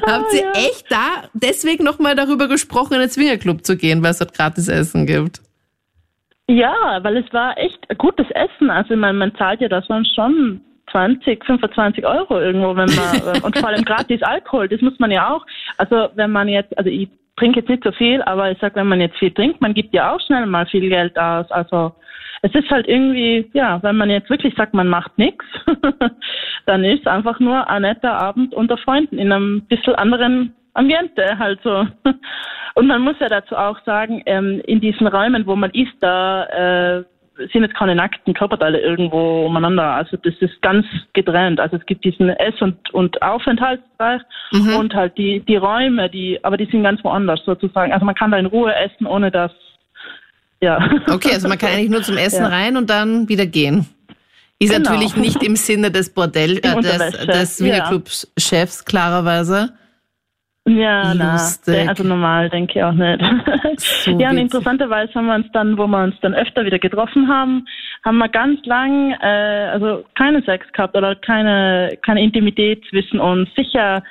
S2: Habt ihr echt da deswegen nochmal darüber gesprochen, in den Swingerclub zu gehen, weil es dort Gratisessen gibt?
S13: Ja, weil es war echt gutes Essen. Also meine, man zahlt ja das waren schon 20, 25 Euro irgendwo, wenn man *laughs* und vor allem gratis Alkohol, das muss man ja auch. Also wenn man jetzt, also ich trinke jetzt nicht so viel, aber ich sag, wenn man jetzt viel trinkt, man gibt ja auch schnell mal viel Geld aus. Also es ist halt irgendwie, ja, wenn man jetzt wirklich sagt, man macht nichts, *laughs* dann ist einfach nur ein netter Abend unter Freunden in einem bisschen anderen Ambiente halt so. *laughs* Und man muss ja dazu auch sagen, ähm, in diesen Räumen, wo man isst, da äh, sind jetzt keine nackten Körperteile irgendwo umeinander. Also das ist ganz getrennt. Also es gibt diesen Ess- und, und Aufenthaltsbereich
S2: Mhm.
S13: und halt die, die Räume, die, aber die sind ganz woanders sozusagen. Also man kann da in Ruhe essen, ohne dass, ja. *laughs*
S2: Okay, also man kann eigentlich nur zum Essen
S13: Ja.
S2: rein und dann wieder gehen. Ist
S13: Genau.
S2: natürlich nicht im Sinne des Bordell, äh, des, des
S13: ja.
S2: Swingerclubs-Chefs, klarerweise.
S13: Ja, na,
S2: Lustig.
S13: also normal denke ich auch nicht. *laughs*
S2: So
S13: ja, und interessanterweise haben wir uns dann, wo wir uns dann öfter wieder getroffen haben, haben wir ganz lang, äh, also keinen Sex gehabt oder keine, keine Intimität zwischen uns. Sicher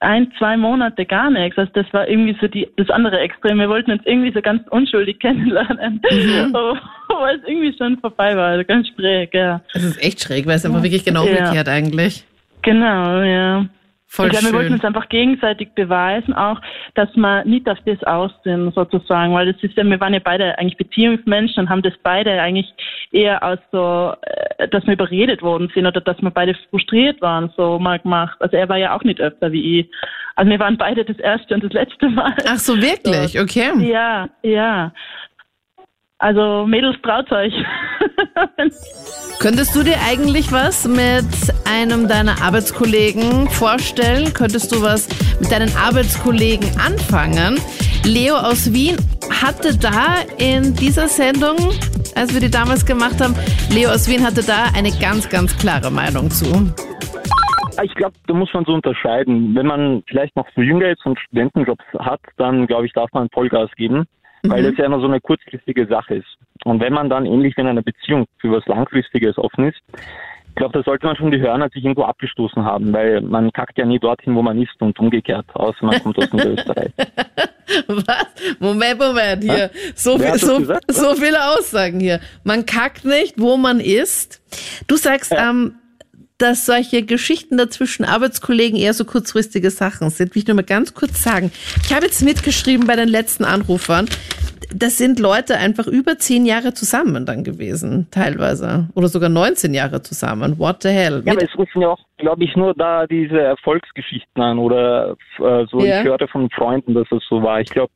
S13: ein, zwei Monate gar nichts. Also das war irgendwie so die, das andere Extrem. Wir wollten uns irgendwie so ganz unschuldig *laughs* kennenlernen,
S2: Mhm. *laughs*
S13: weil es irgendwie schon vorbei war. Also ganz schräg, ja.
S2: Das ist echt schräg, weil es einfach wirklich genau
S13: Ja.
S2: umgekehrt eigentlich.
S13: Genau, ja.
S2: Voll
S13: ich glaube, wir wollten uns einfach gegenseitig beweisen, auch, dass wir nicht auf das aussehen, sozusagen, weil das ist ja, wir waren ja beide eigentlich Beziehungsmenschen und haben das beide eigentlich eher als so, äh, dass wir überredet worden sind oder dass wir beide frustriert waren, so mal gemacht. Also er war ja auch nicht öfter wie ich. Also wir waren beide das erste und das letzte Mal.
S2: Ach so, wirklich? *laughs* Okay.
S13: Ja, ja. Also Mädels, traut euch. *laughs*
S2: Könntest du dir eigentlich was mit einem deiner Arbeitskollegen vorstellen? Könntest du was mit deinen Arbeitskollegen anfangen? Leo aus Wien hatte da in dieser Sendung, als wir die damals gemacht haben, Leo aus Wien hatte da eine ganz, ganz klare Meinung zu.
S14: Ich glaube, da muss man so unterscheiden. Wenn man vielleicht noch so jünger ist und Studentenjobs hat, dann glaube ich, darf man Vollgas geben, weil das ja immer so eine kurzfristige Sache ist. Und wenn man dann ähnlich wie in einer Beziehung für was Langfristiges offen ist, ich glaube, da sollte man schon die Hörner sich irgendwo abgestoßen haben, weil man kackt ja nie dorthin, wo man ist und umgekehrt, außer man kommt aus *laughs* Niederösterreich.
S2: Was? Moment, Moment, hier. So, viel, so,
S14: gesagt?
S2: so viele Aussagen hier. Man kackt nicht, wo man ist. Du sagst, ähm, dass solche Geschichten dazwischen Arbeitskollegen eher so kurzfristige Sachen sind. Will ich nur mal ganz kurz sagen. Ich habe jetzt mitgeschrieben bei den letzten Anrufern. Das sind Leute einfach über zehn Jahre zusammen dann gewesen, teilweise. Oder sogar 19 Jahre zusammen. What the hell?
S14: Ja, aber es rufen ja auch, glaube ich, nur da diese Erfolgsgeschichten an oder äh, so,
S2: Ja.
S14: ich hörte von Freunden, dass es so war. Ich glaube,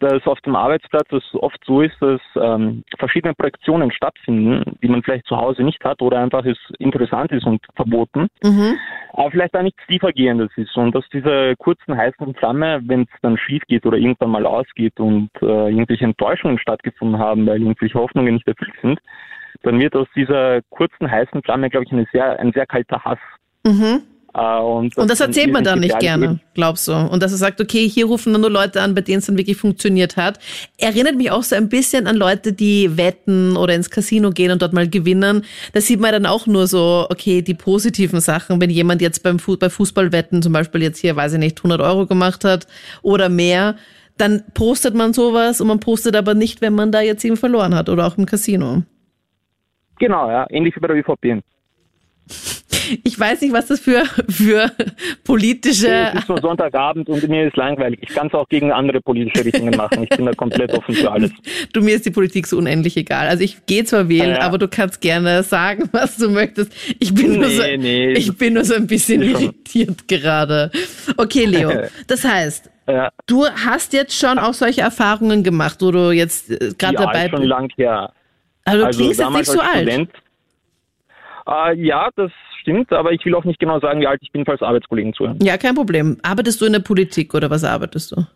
S14: dass auf dem Arbeitsplatz es oft so ist, dass ähm, verschiedene Projektionen stattfinden, die man vielleicht zu Hause nicht hat oder einfach es interessant ist und verboten,
S2: Mhm.
S14: aber vielleicht da nichts tiefergehendes ist und dass diese kurzen heißen Flamme, wenn es dann schief geht oder irgendwann mal ausgeht und äh, irgendwelche Enttäuschungen stattgefunden haben, weil irgendwelche Hoffnungen nicht erfüllt sind, dann wird aus dieser kurzen heißen Flamme, glaube ich, eine sehr, ein sehr kalter Hass.
S2: Mhm.
S14: Äh, und,
S2: Und das erzählt man dann nicht gerne, glaubst du? Und dass er sagt, okay, hier rufen dann nur Leute an, bei denen es dann wirklich funktioniert hat. Erinnert mich auch so ein bisschen an Leute, die wetten oder ins Casino gehen und dort mal gewinnen. Da sieht man dann auch nur so, okay, die positiven Sachen. Wenn jemand jetzt beim Fu bei Fußballwetten zum Beispiel jetzt hier, weiß ich nicht, 100 Euro gemacht hat oder mehr, dann postet man sowas und man postet aber nicht, wenn man da jetzt eben verloren hat oder auch im Casino.
S14: Genau, ja, ähnlich wie bei der ÖVP.
S2: Ich weiß nicht, was das für, für politische
S14: Es ist nur Sonntagabend und mir ist langweilig. Ich kann es auch gegen andere politische Richtungen machen. Ich bin da komplett offen für alles. *laughs*
S2: Du, mir ist die Politik so unendlich egal. Also ich gehe zwar wählen,
S14: Ja.
S2: aber du kannst gerne sagen, *laughs* was du möchtest. Ich bin, nur, so,
S14: Nee, nee.
S2: ich bin nur so ein bisschen
S14: schon-
S2: irritiert gerade. Okay, Leo. *laughs* Das heißt,
S14: Ja,
S2: du hast jetzt schon auch solche Erfahrungen gemacht, wo du jetzt äh, gerade
S14: ja,
S2: dabei
S14: ist schon
S2: bist.
S14: lang her.
S2: Also du klingst jetzt nicht so alt.
S14: Student, Äh, ja, das stimmt, aber ich will auch nicht genau sagen, wie alt ich bin, falls Arbeitskollegen zuhören.
S2: Ja, kein Problem. Arbeitest du in der Politik oder was arbeitest du?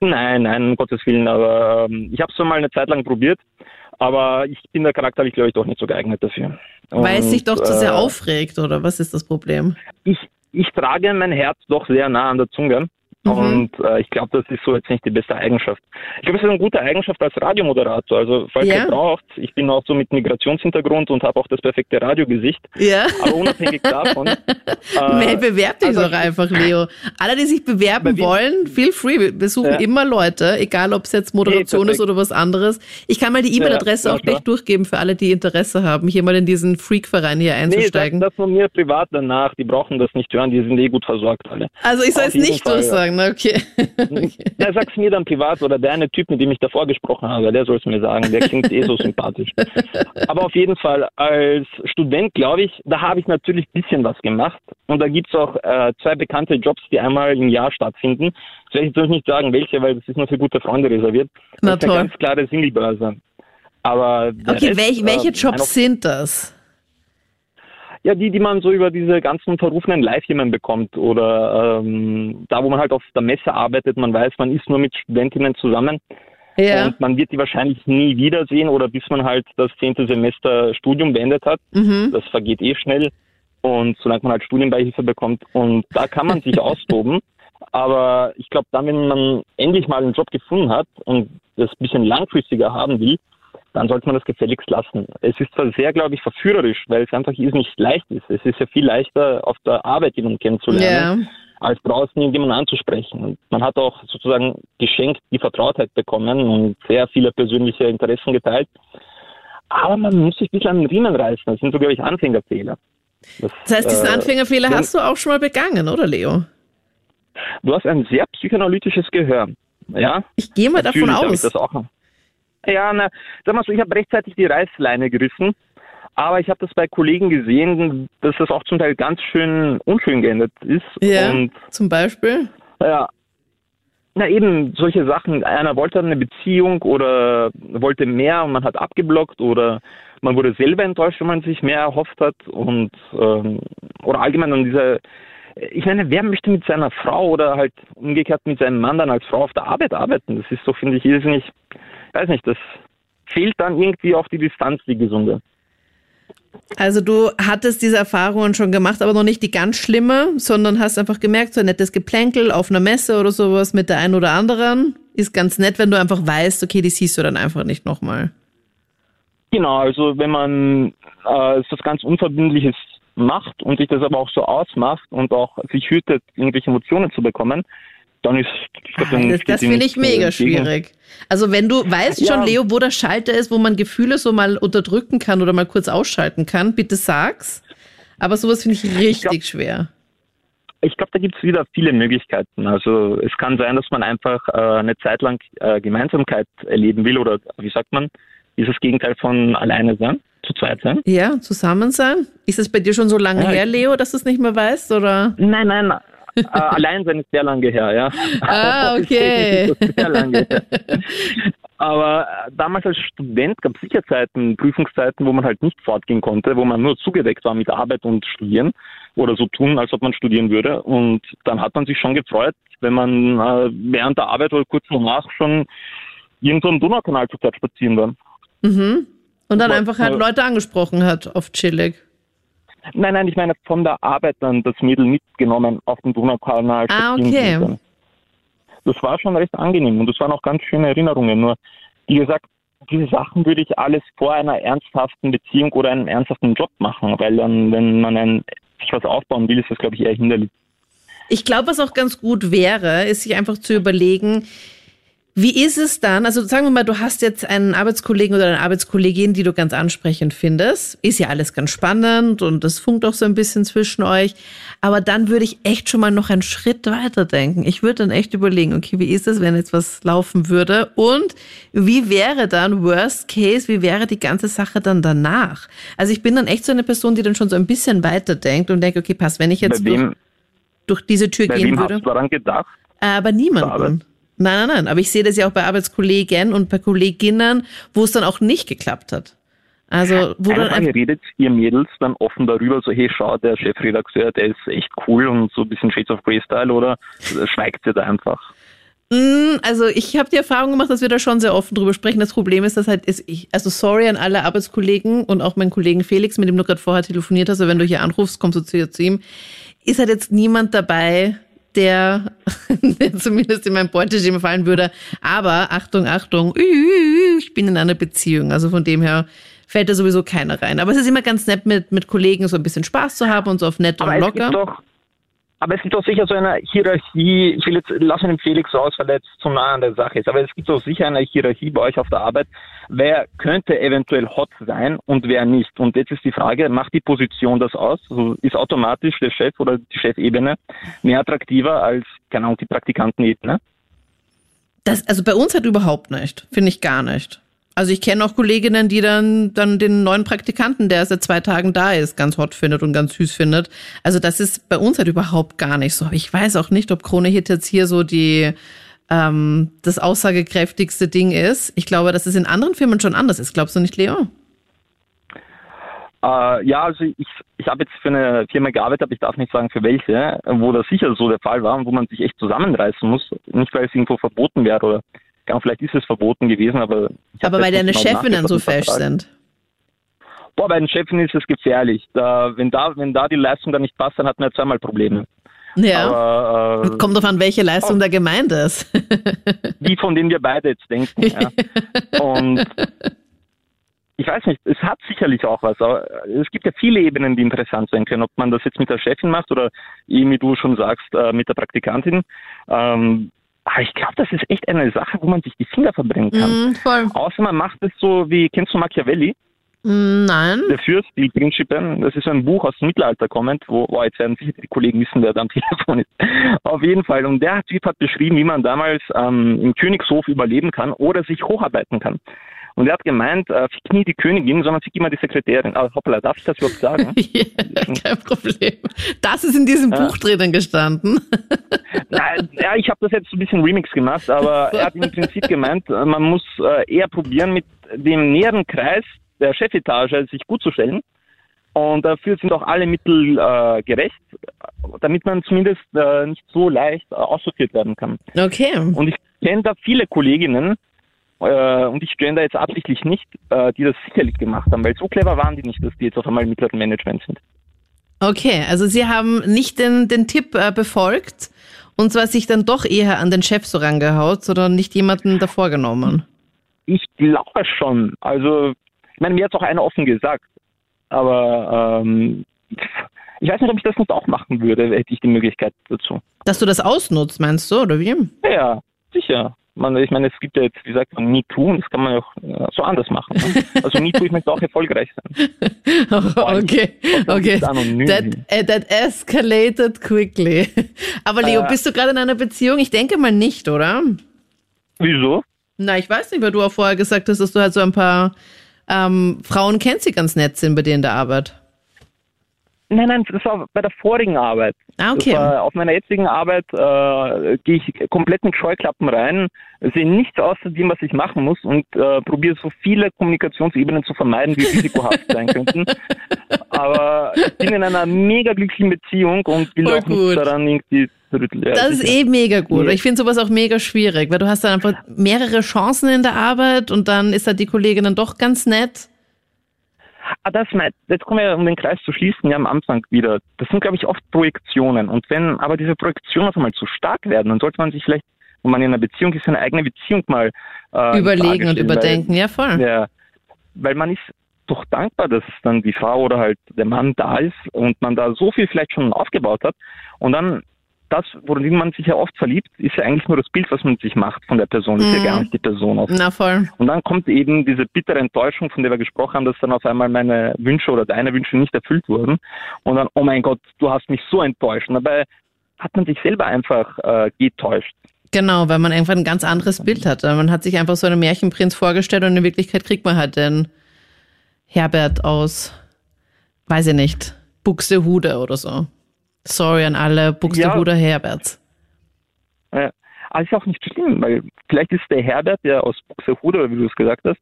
S14: Nein, nein, um Gottes Willen, aber ähm, ich habe es mal eine Zeit lang probiert, aber ich bin da charakterlich, glaube ich, doch nicht so geeignet dafür.
S2: Weil es dich doch zu sehr
S14: äh,
S2: aufregt oder was ist das Problem?
S14: ich, ich trage mein Herz doch sehr nah an der Zunge.
S2: Mhm.
S14: Und äh, ich glaube, das ist so jetzt nicht die beste Eigenschaft. Ich glaube, es ist eine gute Eigenschaft als Radiomoderator. Also, falls
S2: Ja.
S14: ihr braucht, ich bin auch so mit Migrationshintergrund und habe auch das perfekte Radiogesicht.
S2: Ja.
S14: Aber unabhängig davon. *laughs* äh,
S2: Hey, bewerb dich
S14: also
S2: doch einfach, Leo. Alle, die sich bewerben wollen, feel free. Wir suchen
S14: Ja.
S2: immer Leute, egal ob es jetzt Moderation
S14: Nee,
S2: ist oder was anderes. Ich kann mal die E-Mail-Adresse
S14: Ja,
S2: auch gleich durchgeben für alle, die Interesse haben, hier mal in diesen Freak-Verein hier
S14: Nee,
S2: einzusteigen.
S14: sag das von mir privat danach. Die brauchen das nicht hören, die sind eh gut versorgt alle.
S2: also ich soll es nicht durchsagen, *laughs* na okay.
S14: Ja, sag's mir dann privat oder der eine Typ, mit dem ich davor gesprochen habe, der soll es mir sagen. Der klingt eh so *laughs* sympathisch. Aber auf jeden Fall, als Student, glaube ich, da habe ich natürlich ein bisschen was gemacht. Und da gibt's auch äh, zwei bekannte Jobs, die einmal im Jahr stattfinden. Das werde ich jetzt nicht sagen, welche, weil das ist nur für gute Freunde reserviert.
S2: Na
S14: das ist eine
S2: toll.
S14: ganz klare Singlebörse. Aber
S2: Okay,
S14: Rest,
S2: welch, welche
S14: äh,
S2: Jobs sind das?
S14: Ja, die, die man so über diese ganzen verrufenen Live-Themen bekommt oder ähm, da, wo man halt auf der Messe arbeitet, man weiß, man ist nur mit Studentinnen zusammen
S2: Ja.
S14: und man wird die wahrscheinlich nie wiedersehen oder bis man halt das zehnte Semester Studium beendet hat.
S2: Mhm.
S14: Das vergeht eh schnell und solange man halt Studienbeihilfe bekommt und da kann man sich *laughs* austoben. Aber ich glaube, dann, wenn man endlich mal einen Job gefunden hat und das ein bisschen langfristiger haben will, dann sollte man das gefälligst lassen. Es ist zwar sehr, glaube ich, verführerisch, weil es einfach ist nicht leicht ist. Es ist ja viel leichter, auf der Arbeit jemanden kennenzulernen, als draußen irgendjemanden anzusprechen. Und man hat auch sozusagen geschenkt die Vertrautheit bekommen und sehr viele persönliche Interessen geteilt. Aber man muss sich ein bisschen an den Riemen reißen. Das sind so, glaube ich, Anfängerfehler. Das,
S2: Das heißt, diesen
S14: äh,
S2: Anfängerfehler hast du auch schon mal begangen, oder Leo?
S14: Du hast ein sehr psychoanalytisches Gehör. Ja?
S2: Ich gehe mal davon
S14: Natürlich hab
S2: aus.
S14: Ja, na, sag mal so, ich habe rechtzeitig die Reißleine gerissen, aber ich habe das bei Kollegen gesehen, dass das auch zum Teil ganz schön unschön geendet ist.
S2: Ja,
S14: Und
S2: zum Beispiel?
S14: ja, na eben solche Sachen. Einer wollte eine Beziehung oder wollte mehr und man hat abgeblockt oder man wurde selber enttäuscht, wenn man sich mehr erhofft hat und ähm, oder allgemein dann diese ich meine, wer möchte mit seiner Frau oder halt umgekehrt mit seinem Mann dann als Frau auf der Arbeit arbeiten? Das ist so, finde ich, irrsinnig, weiß nicht, das fehlt dann irgendwie auf die Distanz, die gesunde.
S2: Also du hattest diese Erfahrungen schon gemacht, aber noch nicht die ganz schlimme, sondern hast einfach gemerkt, so ein nettes Geplänkel auf einer Messe oder sowas mit der einen oder anderen ist ganz nett, wenn du einfach weißt, okay, die siehst du dann einfach nicht nochmal.
S14: Genau, also wenn man äh, etwas ganz Unverbindliches macht und sich das aber auch so ausmacht und auch sich hütet, irgendwelche Emotionen zu bekommen, dann ist ich glaub, dann
S2: Das, das finde ich mega schwierig. Also wenn du weißt
S14: Ja.
S2: schon, Leo, wo der Schalter ist, wo man Gefühle so mal unterdrücken kann oder mal kurz ausschalten kann, bitte sag's. Aber sowas finde ich richtig schwer.
S14: Ich glaube, da gibt es wieder viele Möglichkeiten. Also es kann sein, dass man einfach äh, eine Zeit lang äh, Gemeinsamkeit erleben will oder wie sagt man, ist das Gegenteil von alleine sein, zu zweit sein.
S2: Ja, zusammen sein. Ist es bei dir schon so lange
S14: Ja,
S2: her,
S14: ich-
S2: Leo, dass du es nicht mehr weißt? Oder?
S14: Nein, nein, äh, *laughs* allein sein ist sehr lange her, ja.
S2: Ah, *laughs* okay.
S14: Sehr lange her. *laughs* Aber äh, damals als Student gab es sicher Zeiten, Prüfungszeiten, wo man halt nicht fortgehen konnte, wo man nur zugedeckt war mit Arbeit und Studieren oder so tun, als ob man studieren würde. Und dann hat man sich schon gefreut, wenn man äh, während der Arbeit oder kurz danach schon irgendwo am Donaukanal zur Zeit spazieren war.
S2: Mhm. Und dann
S14: Aber-
S2: einfach halt
S14: aber-
S2: Leute angesprochen hat, auf chillig.
S14: Nein, nein, ich meine von der Arbeit dann das Mädel mitgenommen auf den Donaukanal.
S2: Ah, okay.
S14: dann. Das war schon recht angenehm und das waren auch ganz schöne Erinnerungen. Nur, wie gesagt, diese Sachen würde ich alles vor einer ernsthaften Beziehung oder einem ernsthaften Job machen, weil dann, wenn man ein, sich was aufbauen will, ist das, glaube ich, eher hinderlich.
S2: Ich glaube, was auch ganz gut wäre, ist sich einfach zu überlegen, wie ist es dann? Also sagen wir mal, du hast jetzt einen Arbeitskollegen oder eine Arbeitskollegin, die du ganz ansprechend findest. Ist ja alles ganz spannend und das funkt auch so ein bisschen zwischen euch. Aber dann würde ich echt schon mal noch einen Schritt weiter denken. Ich würde dann echt überlegen, okay, wie ist es, wenn jetzt was laufen würde? Und wie wäre dann, worst case, wie wäre die ganze Sache dann danach? Also ich bin dann echt so eine Person, die dann schon so ein bisschen weiter denkt und denkt, okay, pass, wenn ich jetzt durch, durch diese Tür gehen würde.
S14: hast du daran gedacht?
S2: Aber niemanden. Nein, nein, nein. Aber ich sehe das ja auch bei Arbeitskollegen und bei Kolleginnen, wo es dann auch nicht geklappt hat. Also, wo
S14: Eine
S2: dann
S14: Frage, redet ihr Mädels dann offen darüber, so, hey, schau, der Chefredakteur, der ist echt cool und so ein bisschen Shades of Grey Style oder schweigt ihr da einfach?
S2: Mm, also ich habe die Erfahrung gemacht, dass wir da schon sehr offen drüber sprechen. Das Problem ist, dass halt ist ich, also sorry an alle Arbeitskollegen und auch meinen Kollegen Felix, mit dem du gerade vorher telefoniert hast, aber wenn du hier anrufst, kommst du zu, zu ihm, ist halt jetzt niemand dabei, der, *laughs* der zumindest in mein Beuteschema fallen würde. Aber Achtung, Achtung, ich bin in einer Beziehung. Also von dem her fällt da sowieso keiner rein. Aber es ist immer ganz nett, mit, mit Kollegen so ein bisschen Spaß zu haben und so auf nett und
S14: Aber es
S2: locker.
S14: gibt doch, aber es gibt doch sicher so eine Hierarchie, ich will jetzt, lassen den Felix aus, weil er jetzt zu nah an der Sache ist, aber es gibt doch sicher eine Hierarchie bei euch auf der Arbeit, wer könnte eventuell hot sein und wer nicht. Und jetzt ist die Frage, macht die Position das aus? Also ist automatisch der Chef oder die Chefebene mehr attraktiver als, keine Ahnung, die Praktikantenebene?
S2: Das, also bei uns halt überhaupt nicht. Finde ich gar nicht. Also ich kenne auch Kolleginnen, die dann, dann den neuen Praktikanten, der seit zwei Tagen da ist, ganz hot findet und ganz süß findet. Also das ist bei uns halt überhaupt gar nicht so. Ich weiß auch nicht, ob Krone Hit jetzt hier so die, ähm, das aussagekräftigste Ding ist. Ich glaube, dass es in anderen Firmen schon anders ist. Glaubst du nicht, Leo?
S14: Äh, ja, also ich, ich habe jetzt für eine Firma gearbeitet, aber ich darf nicht sagen für welche, wo das sicher so der Fall war und wo man sich echt zusammenreißen muss. Nicht, weil es irgendwo verboten wäre oder ja, vielleicht ist es verboten gewesen, aber
S2: Aber weil deine
S14: genau
S2: Chefinnen so fesch sind.
S14: Boah, bei den Chefinnen ist es gefährlich. Da, wenn, da, wenn da die Leistung dann nicht passt, dann hat man ja zweimal Probleme.
S2: Ja.
S14: Aber, äh,
S2: Kommt drauf an, welche Leistung da gemeint ist. *laughs*
S14: die, von denen wir beide jetzt denken. Ja. *laughs* Und ich weiß nicht, es hat sicherlich auch was. Aber es gibt ja viele Ebenen, die interessant sein können. Ob man das jetzt mit der Chefin macht oder, eben wie du schon sagst, äh, mit der Praktikantin. Ähm, aber ich glaube, das ist echt eine Sache, wo man sich die Finger verbrennen kann.
S2: Mm, voll.
S14: Außer man macht es so wie, kennst du Machiavelli?
S2: Nein.
S14: Der Fürst, die Principe, das ist ein Buch aus dem Mittelalter kommend, wo, oh, jetzt werden sicher die Kollegen wissen, wer da am *laughs* Telefon ist. Auf jeden Fall. Und der Typ hat beschrieben, wie man damals ähm, im Königshof überleben kann oder sich hocharbeiten kann. Und er hat gemeint, äh, fick nie die Königin, sondern fick immer die Sekretärin. Ah, hoppala, darf ich das überhaupt sagen? *laughs*
S2: ja, kein Problem. Das ist in diesem
S14: Ja.
S2: Buch drinnen gestanden. *laughs*
S14: Nein, ja, ich habe das jetzt ein bisschen Remix gemacht, aber er hat im Prinzip gemeint, äh, man muss äh, eher probieren, mit dem näheren Kreis der Chefetage sich gut zu stellen. Und dafür sind auch alle Mittel äh, gerecht, damit man zumindest äh, nicht so leicht äh, aussortiert werden kann.
S2: Okay.
S14: Und ich kenne da viele Kolleginnen, und ich da jetzt absichtlich nicht, äh, die das sicherlich gemacht haben, weil so clever waren die nicht, dass die jetzt auf einmal im mittleren Management sind.
S2: Okay, also Sie haben nicht den, den Tipp äh, befolgt und zwar sich dann doch eher an den Chef so rangehaut, sondern nicht jemanden davor genommen.
S14: Ich glaube schon. Also, ich meine, mir hat auch einer offen gesagt. Aber ähm, ich weiß nicht, ob ich das nicht auch machen würde, hätte ich die Möglichkeit dazu.
S2: Dass du das ausnutzt, meinst du, oder wie?
S14: Ja, sicher. Man, ich meine, es gibt ja jetzt, wie sagt man, MeToo und das kann man auch äh, so anders machen. Ne? *laughs* Also MeToo, ich möchte auch erfolgreich sein. *laughs*
S2: okay, okay. That, äh, that escalated quickly. *laughs* Aber Leo,
S14: Äh.
S2: bist du gerade in einer Beziehung? Ich denke mal nicht, oder?
S14: Wieso?
S2: Na, ich weiß nicht, weil du auch vorher gesagt hast, dass du halt so ein paar ähm, Frauen kennst, die ganz nett sind bei dir in der Arbeit.
S14: Nein, nein, das war bei der vorigen Arbeit.
S2: Ah, okay.
S14: Auf meiner jetzigen Arbeit äh, gehe ich komplett mit Scheuklappen rein, sehe nichts außer dem, was ich machen muss und äh, probiere so viele Kommunikationsebenen zu vermeiden, wie risikohaft *laughs* sein könnten. Aber ich bin in einer mega glücklichen Beziehung und will
S2: Voll
S14: auch nicht
S2: gut.
S14: daran irgendwie. Ja,
S2: Das ist eh mega gut. Ich finde sowas auch mega schwierig, weil du hast dann einfach mehrere Chancen in der Arbeit und dann ist halt die Kollegin dann doch ganz nett.
S14: Ah, das meint, jetzt kommen wir, um den Kreis zu schließen, ja am Anfang wieder. Das sind, glaube ich, oft Projektionen. Und wenn aber diese Projektionen auf einmal zu stark werden, dann sollte man sich vielleicht, wenn man in einer Beziehung ist, seine eigene Beziehung mal äh,
S2: Überlegen und überdenken, ja voll.
S14: Ja, weil man ist doch dankbar, dass dann die Frau oder halt der Mann da ist und man da so viel vielleicht schon aufgebaut hat. Und dann das, worin man sich ja oft verliebt, ist ja eigentlich nur das Bild, was man sich macht von der Person, ist
S2: Mhm.
S14: ja gar nicht die Person oft.
S2: Na voll.
S14: Und dann kommt eben diese bittere Enttäuschung, von der wir gesprochen haben, dass dann auf einmal meine Wünsche oder deine Wünsche nicht erfüllt wurden. Und dann, oh mein Gott, du hast mich so enttäuscht. Und dabei hat man sich selber einfach äh, getäuscht.
S2: Genau, weil man einfach ein ganz anderes Bild hatte. Man hat sich einfach so einen Märchenprinz vorgestellt und in Wirklichkeit kriegt man halt den Herbert aus, weiß ich nicht, Buxtehude oder so. Sorry an alle Buxtehuder Herberts.
S14: Ja. Aber ist auch nicht schlimm, weil vielleicht ist der Herbert, der aus Buxtehude, wie du es gesagt hast,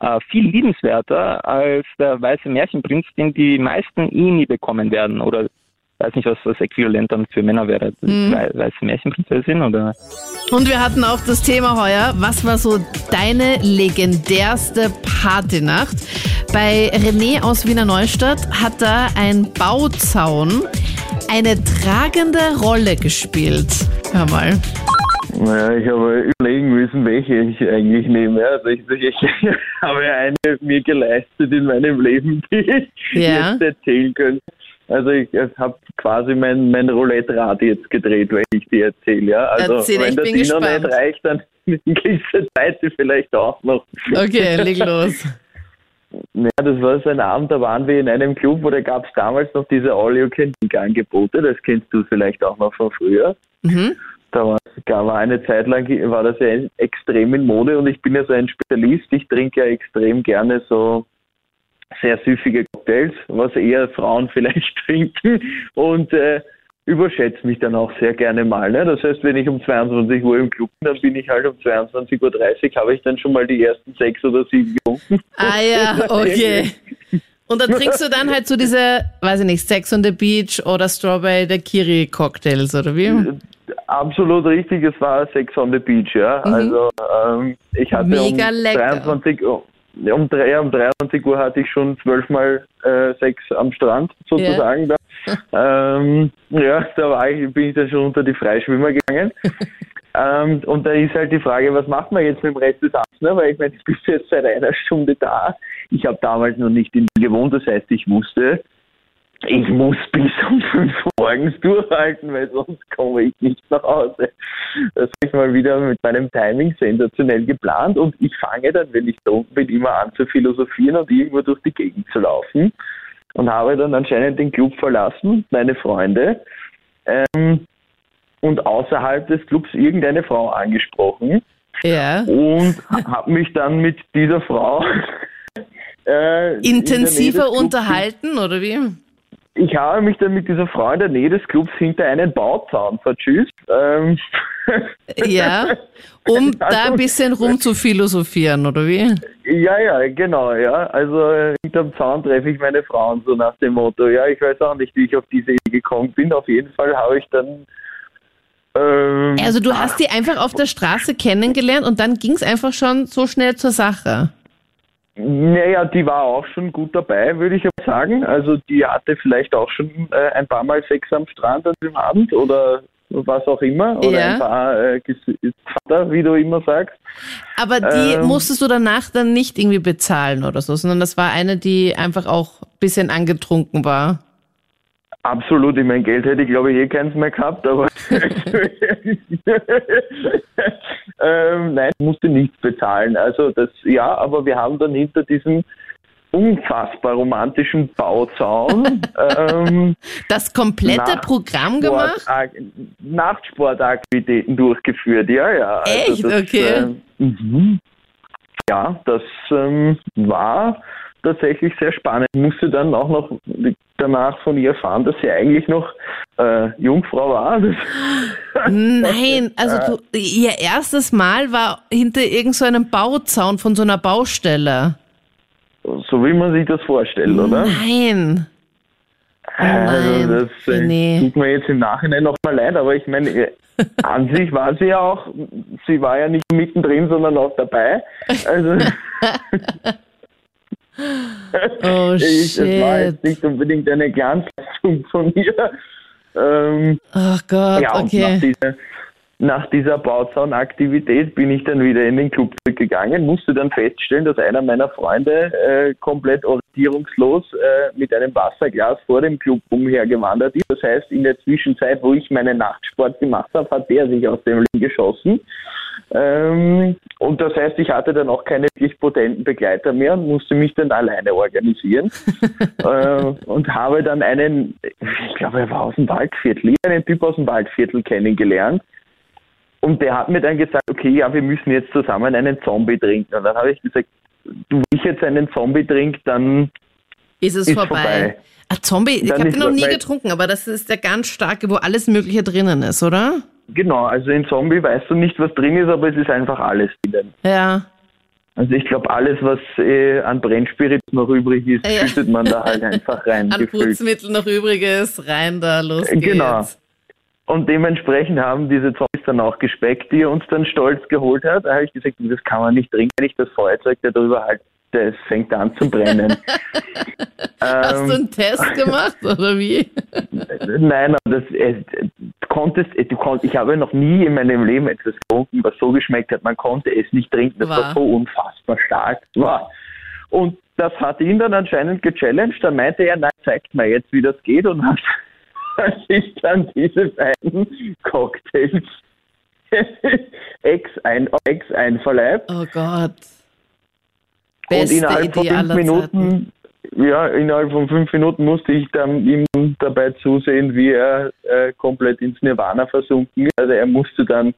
S14: äh, viel liebenswerter als der weiße Märchenprinz, den die meisten eh nie bekommen werden. Oder weiß nicht, was das Äquivalent dann für Männer wäre.
S2: Mhm.
S14: Wei- Weiße Märchenprinzessin oder
S2: Und wir hatten auch das Thema heuer, was war so deine legendärste Partynacht? Bei René aus Wiener Neustadt hat da ein Bauzaun eine tragende Rolle gespielt. Hör mal.
S15: Naja, ich habe überlegen müssen, welche ich eigentlich nehme. Also ich, ich *laughs* habe eine mir geleistet in meinem Leben, die ich
S2: Ja.
S15: jetzt erzählen könnte. Also ich, habe quasi mein, mein Roulette-Rad jetzt gedreht, weil ich die erzähle. Ja? Also
S2: Erzähl,
S15: wenn
S2: bin
S15: Dino
S2: gespannt.
S15: nicht reicht, dann kriegst du zweite vielleicht auch noch.
S2: Okay, leg los. *laughs*
S15: Ja, das war so ein Abend, da waren wir in einem Club, wo da gab es damals noch diese All-You-Can-Drink-Angebote. Das kennst du vielleicht auch noch von früher.
S2: Mhm.
S15: Da war, war eine Zeit lang, war das ja extrem in Mode und ich bin ja so ein Spezialist. Ich trinke ja extrem gerne so sehr süffige Cocktails, was eher Frauen *laughs* vielleicht trinken und äh, überschätze mich dann auch sehr gerne mal. Ne? Das heißt, wenn ich um 22 Uhr im Club bin, dann bin ich halt um 22.30 Uhr, habe ich dann schon mal die ersten sechs oder sieben getrunken.
S2: Ah ja, *laughs* okay. Und da trinkst du dann halt so diese, weiß ich nicht, Sex on the Beach oder Strawberry Daiquiri Cocktails oder wie?
S15: Absolut richtig, es war Sex on the Beach, ja.
S2: Mhm.
S15: Also ähm, ich hatte
S2: Mega
S15: um
S2: lecker.
S15: 23 Uhr, ja, um, drei, um 23 Uhr hatte ich schon zwölfmal äh, Sex am Strand sozusagen. Da. Ähm, ja, da war ich, bin ich dann schon unter die Freischwimmer gegangen. *laughs* ähm, und da ist halt die Frage, was macht man jetzt mit dem Rest des Abends? Ne? Weil ich meine, ich bin jetzt seit einer Stunde da. Ich habe damals noch nicht in gewohnt, das heißt, ich wusste, ich muss bis um fünf morgens durchhalten, weil sonst komme ich nicht nach Hause. Das habe ich mal wieder mit meinem Timing sensationell geplant und ich fange dann, wenn ich da unten bin, immer an zu philosophieren und irgendwo durch die Gegend zu laufen und habe dann anscheinend den Club verlassen, meine Freunde, ähm, und außerhalb des Clubs irgendeine Frau angesprochen.
S2: Ja.
S15: Und habe mich dann mit dieser Frau äh, in
S2: Intensiver
S15: Clubs
S2: unterhalten, oder wie?
S15: Ich habe mich dann mit dieser Frau in der Nähe des Clubs hinter einen Bauzaun vertschüsst. Ähm,
S2: Ja, *laughs* um da ein bisschen rum zu philosophieren, oder wie?
S15: ja, ja, genau, ja. Also äh, hinterm Zaun treffe ich meine Frauen so nach dem Motto. Ja, ich weiß auch nicht, wie ich auf diese Idee gekommen bin. Auf jeden Fall habe ich dann. Ähm,
S2: Also du hast die einfach auf der Straße kennengelernt und dann ging es einfach schon so schnell zur Sache.
S15: Naja, die war auch schon gut dabei, würde ich aber sagen. Also die hatte vielleicht auch schon äh, ein paar Mal Sex am Strand an dem Abend oder was auch immer. Oder
S2: Ja.
S15: ein paar äh, Vater, wie du immer sagst.
S2: Aber die
S15: Ähm.
S2: musstest du danach dann nicht irgendwie bezahlen oder so, sondern das war eine, die einfach auch ein bisschen angetrunken war.
S15: Absolut, ich mein Geld hätte ich glaube ich eh keins mehr gehabt, aber *laughs* ähm, nein, ich musste nichts bezahlen. Also das ja, aber wir haben dann hinter diesem unfassbar romantischen Bauzaun *laughs* ähm,
S2: Das komplette Programm gemacht?
S15: Nachtsport- Nachtsportaktivitäten durchgeführt, ja, ja. Also
S2: Echt?
S15: das,
S2: Okay.
S15: äh, ja, das ähm, war tatsächlich sehr spannend. Ich musste dann auch noch danach von ihr erfahren, dass sie eigentlich noch äh, Jungfrau war. *laughs*
S2: Nein, also du, ihr erstes Mal war hinter irgendeinem so einem Bauzaun von so einer Baustelle.
S15: so wie man sich das vorstellt, oder?
S2: Nein.
S15: Also das äh,
S2: René.
S15: tut mir jetzt im Nachhinein nochmal leid, aber ich meine, äh, *laughs* an sich war sie ja auch, sie war ja nicht mittendrin, sondern auch dabei. Also *laughs*
S2: Oh *laughs*
S15: ich, das war
S2: shit.
S15: jetzt nicht unbedingt eine Glanzleistung von mir. Ähm,
S2: Ach Gott,
S15: ja,
S2: okay.
S15: nach dieser, nach dieser Bauzaunaktivität bin ich dann wieder in den Club zurückgegangen, musste dann feststellen, dass einer meiner Freunde äh, komplett orientierungslos äh, mit einem Wasserglas vor dem Club umhergewandert ist. Das heißt, in der Zwischenzeit, wo ich meinen Nachtsport gemacht habe, hat der sich aus dem Ring geschossen. Ähm, und das heißt, ich hatte dann auch keine wirklich potenten Begleiter mehr und musste mich dann alleine organisieren. *laughs* äh, und habe dann einen, ich glaube, er war aus dem Waldviertel, einen Typ aus dem Waldviertel kennengelernt. Und der hat mir dann gesagt, okay, ja, wir müssen jetzt zusammen einen Zombie trinken. Und dann habe ich gesagt, du, wenn ich jetzt einen Zombie trinke, dann
S2: Ist es
S15: ist
S2: vorbei.
S15: vorbei.
S2: Ah, Zombie, ich
S15: Dann
S2: habe
S15: ist
S2: den noch nie getrunken, aber das ist der ganz starke, wo alles Mögliche drinnen ist, oder?
S15: Genau, also in Zombie weißt du nicht, was drin ist, aber es ist einfach alles drin.
S2: Ja.
S15: Also ich glaube, alles, was äh, an Brennspirit noch übrig ist,
S2: Ja.
S15: schüttet man da halt *laughs* einfach rein.
S2: An
S15: gefühlt.
S2: Putzmittel noch übrig ist, rein da, los geht's.
S15: Genau. Und dementsprechend haben diese Zombies dann auch gespeckt, die er uns dann stolz geholt hat. Da habe ich gesagt, das kann man nicht trinken, wenn ich das Feuerzeug da drüber das fängt an zu brennen. *laughs*
S2: Hast du
S15: Ähm,
S2: einen Test gemacht, oder wie? *laughs*
S15: Nein, das, äh, du konntest, äh, du ich habe noch nie in meinem Leben etwas getrunken, was so geschmeckt hat. Man konnte es nicht trinken. Das
S2: Wow.
S15: war so unfassbar stark. Wow. Und das hat ihn dann anscheinend gechallenged. Da meinte er, nein, zeigt mir jetzt, wie das geht. Und hat, hat *laughs* sich dann diese beiden Cocktails ex, ein, ex einverleibt.
S2: Oh Gott.
S15: Und
S2: Beste
S15: innerhalb von
S2: Idee
S15: fünf
S2: aller
S15: Minuten, ja, innerhalb von fünf Minuten musste ich dann ihm dabei zusehen, wie er äh, komplett ins Nirvana versunken ist. Also er musste dann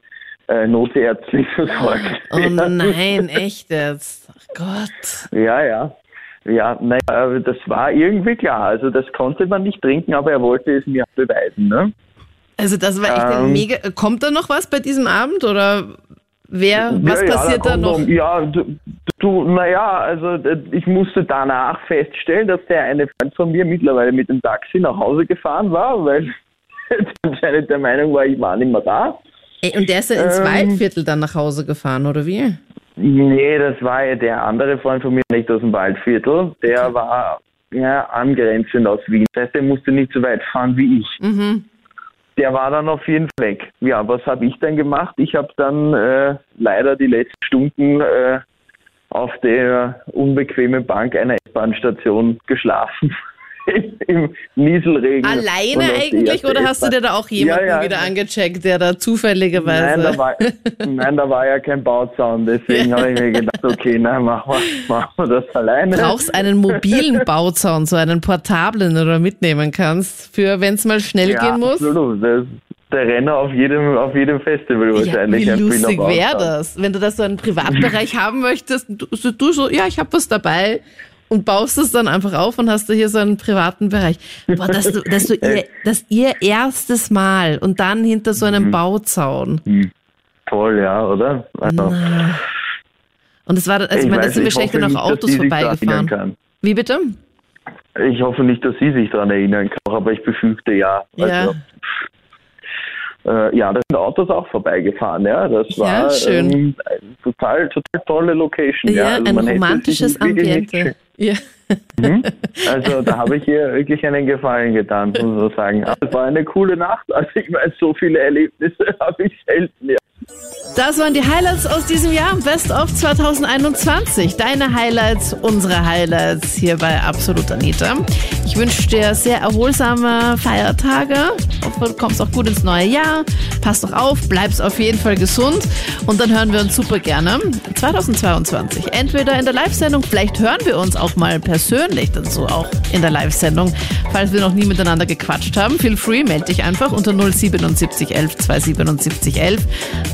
S15: äh, notärztlich *laughs* versorgt
S2: Oh nein, echt jetzt. Ach Gott.
S15: Ja, ja. Ja, naja, aber das war irgendwie klar. Also das konnte man nicht trinken, aber er wollte es mir beweisen. Ne?
S2: Also das war echt ein
S15: Ähm.
S2: mega. Kommt da noch was bei diesem Abend oder wer? Was
S15: ja, ja,
S2: passiert da noch?
S15: Um, ja, du, naja, also äh, ich musste danach feststellen, dass der eine Freund von mir mittlerweile mit dem Taxi nach Hause gefahren war, weil *laughs* anscheinend der Meinung war, ich war nicht mehr da.
S2: Ey, und der ist ja ins
S15: Ähm.
S2: Waldviertel dann nach Hause gefahren, oder wie?
S15: Nee, das war ja der andere Freund von mir, nicht aus dem Waldviertel. Der war ja angrenzend aus Wien. Das heißt, der musste nicht so weit fahren wie ich.
S2: Mhm.
S15: Der war dann auf jeden Fall weg. Ja, was habe ich dann gemacht? Ich habe dann äh, leider die letzten Stunden äh, auf der unbequemen Bank einer S-Bahn-Station geschlafen. *laughs* im Nieselregen.
S2: Alleine eigentlich oder hast du dir da auch jemanden
S15: ja, ja,
S2: wieder angecheckt, der da zufälligerweise.
S15: Nein da, war, *laughs* nein, da war ja kein Bauzaun, deswegen habe ich mir gedacht, okay, nein, machen wir, machen wir das alleine.
S2: brauchst einen mobilen Bauzaun, so einen portablen oder mitnehmen kannst, für wenn es mal schnell
S15: ja,
S2: gehen muss.
S15: Absolut. Das der Renner auf jedem, auf jedem Festival
S2: Ja,
S15: wahrscheinlich.
S2: wie
S15: ein
S2: lustig wäre das, wenn du da so einen *laughs* Privatbereich haben möchtest, du, so- du so, ja, ich habe was dabei und baust es dann einfach auf und hast du hier so einen privaten Bereich. Boah, dass du, dass du *laughs* ihr, dass ihr erstes Mal und dann hinter so einem Bauzaun.
S15: Hm. Toll, ja, oder? Also,
S2: Und es war, also ich, meine, da sind wir
S15: ich
S2: schlechter noch Autos vorbeigefahren. Wie bitte?
S15: Ich hoffe nicht, dass sie sich daran erinnern kann, aber ich befürchte ja.
S2: Ja.
S15: Äh, ja, da sind Autos auch vorbeigefahren, ja. Das
S2: Ja,
S15: war
S2: schön.
S15: Ähm, eine total, total tolle Location.
S2: Ja,
S15: Ja, also
S2: ein romantisches Ambiente. Ja.
S15: Mhm. *laughs* Also da habe ich ihr wirklich einen Gefallen getan, muss man so sagen. Aber es war eine coole Nacht. Also ich meine, so viele Erlebnisse *laughs* habe ich selten. Ja.
S2: Das waren die Highlights aus diesem Jahr. Best of 2021. Deine Highlights, unsere Highlights hier bei Absolut Anita. Ich wünsche dir sehr erholsame Feiertage. Hoffe, du kommst auch gut ins neue Jahr. Pass doch auf, bleibst auf jeden Fall gesund. Und dann hören wir uns super gerne 2022. Entweder in der Live-Sendung, vielleicht hören wir uns auch mal persönlich dann so auch in der Live-Sendung. Falls wir noch nie miteinander gequatscht haben, feel free, melde dich einfach unter 077 11 277 11.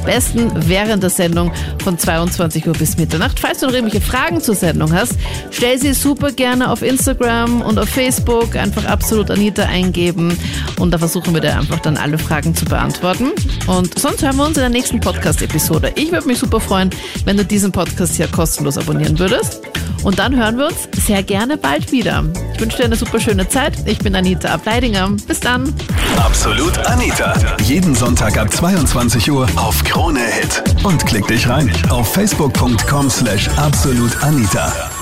S2: Besten während der Sendung von 22 Uhr bis Mitternacht. Falls du noch irgendwelche Fragen zur Sendung hast, stell sie super gerne auf Instagram und auf Facebook. Einfach absolut Anita eingeben und da versuchen wir dir einfach dann alle Fragen zu beantworten. Und sonst hören wir uns in der nächsten Podcast-Episode. Ich würde mich super freuen, wenn du diesen Podcast hier kostenlos abonnieren würdest. Und dann hören wir uns sehr gerne bald wieder. Ich wünsche dir eine super schöne Zeit. Ich bin Anita Ableidinger. Bis dann.
S1: Absolut Anita. Jeden Sonntag ab 22 Uhr auf Krone Hit. Und klick dich rein auf facebook.com slash absolutanita.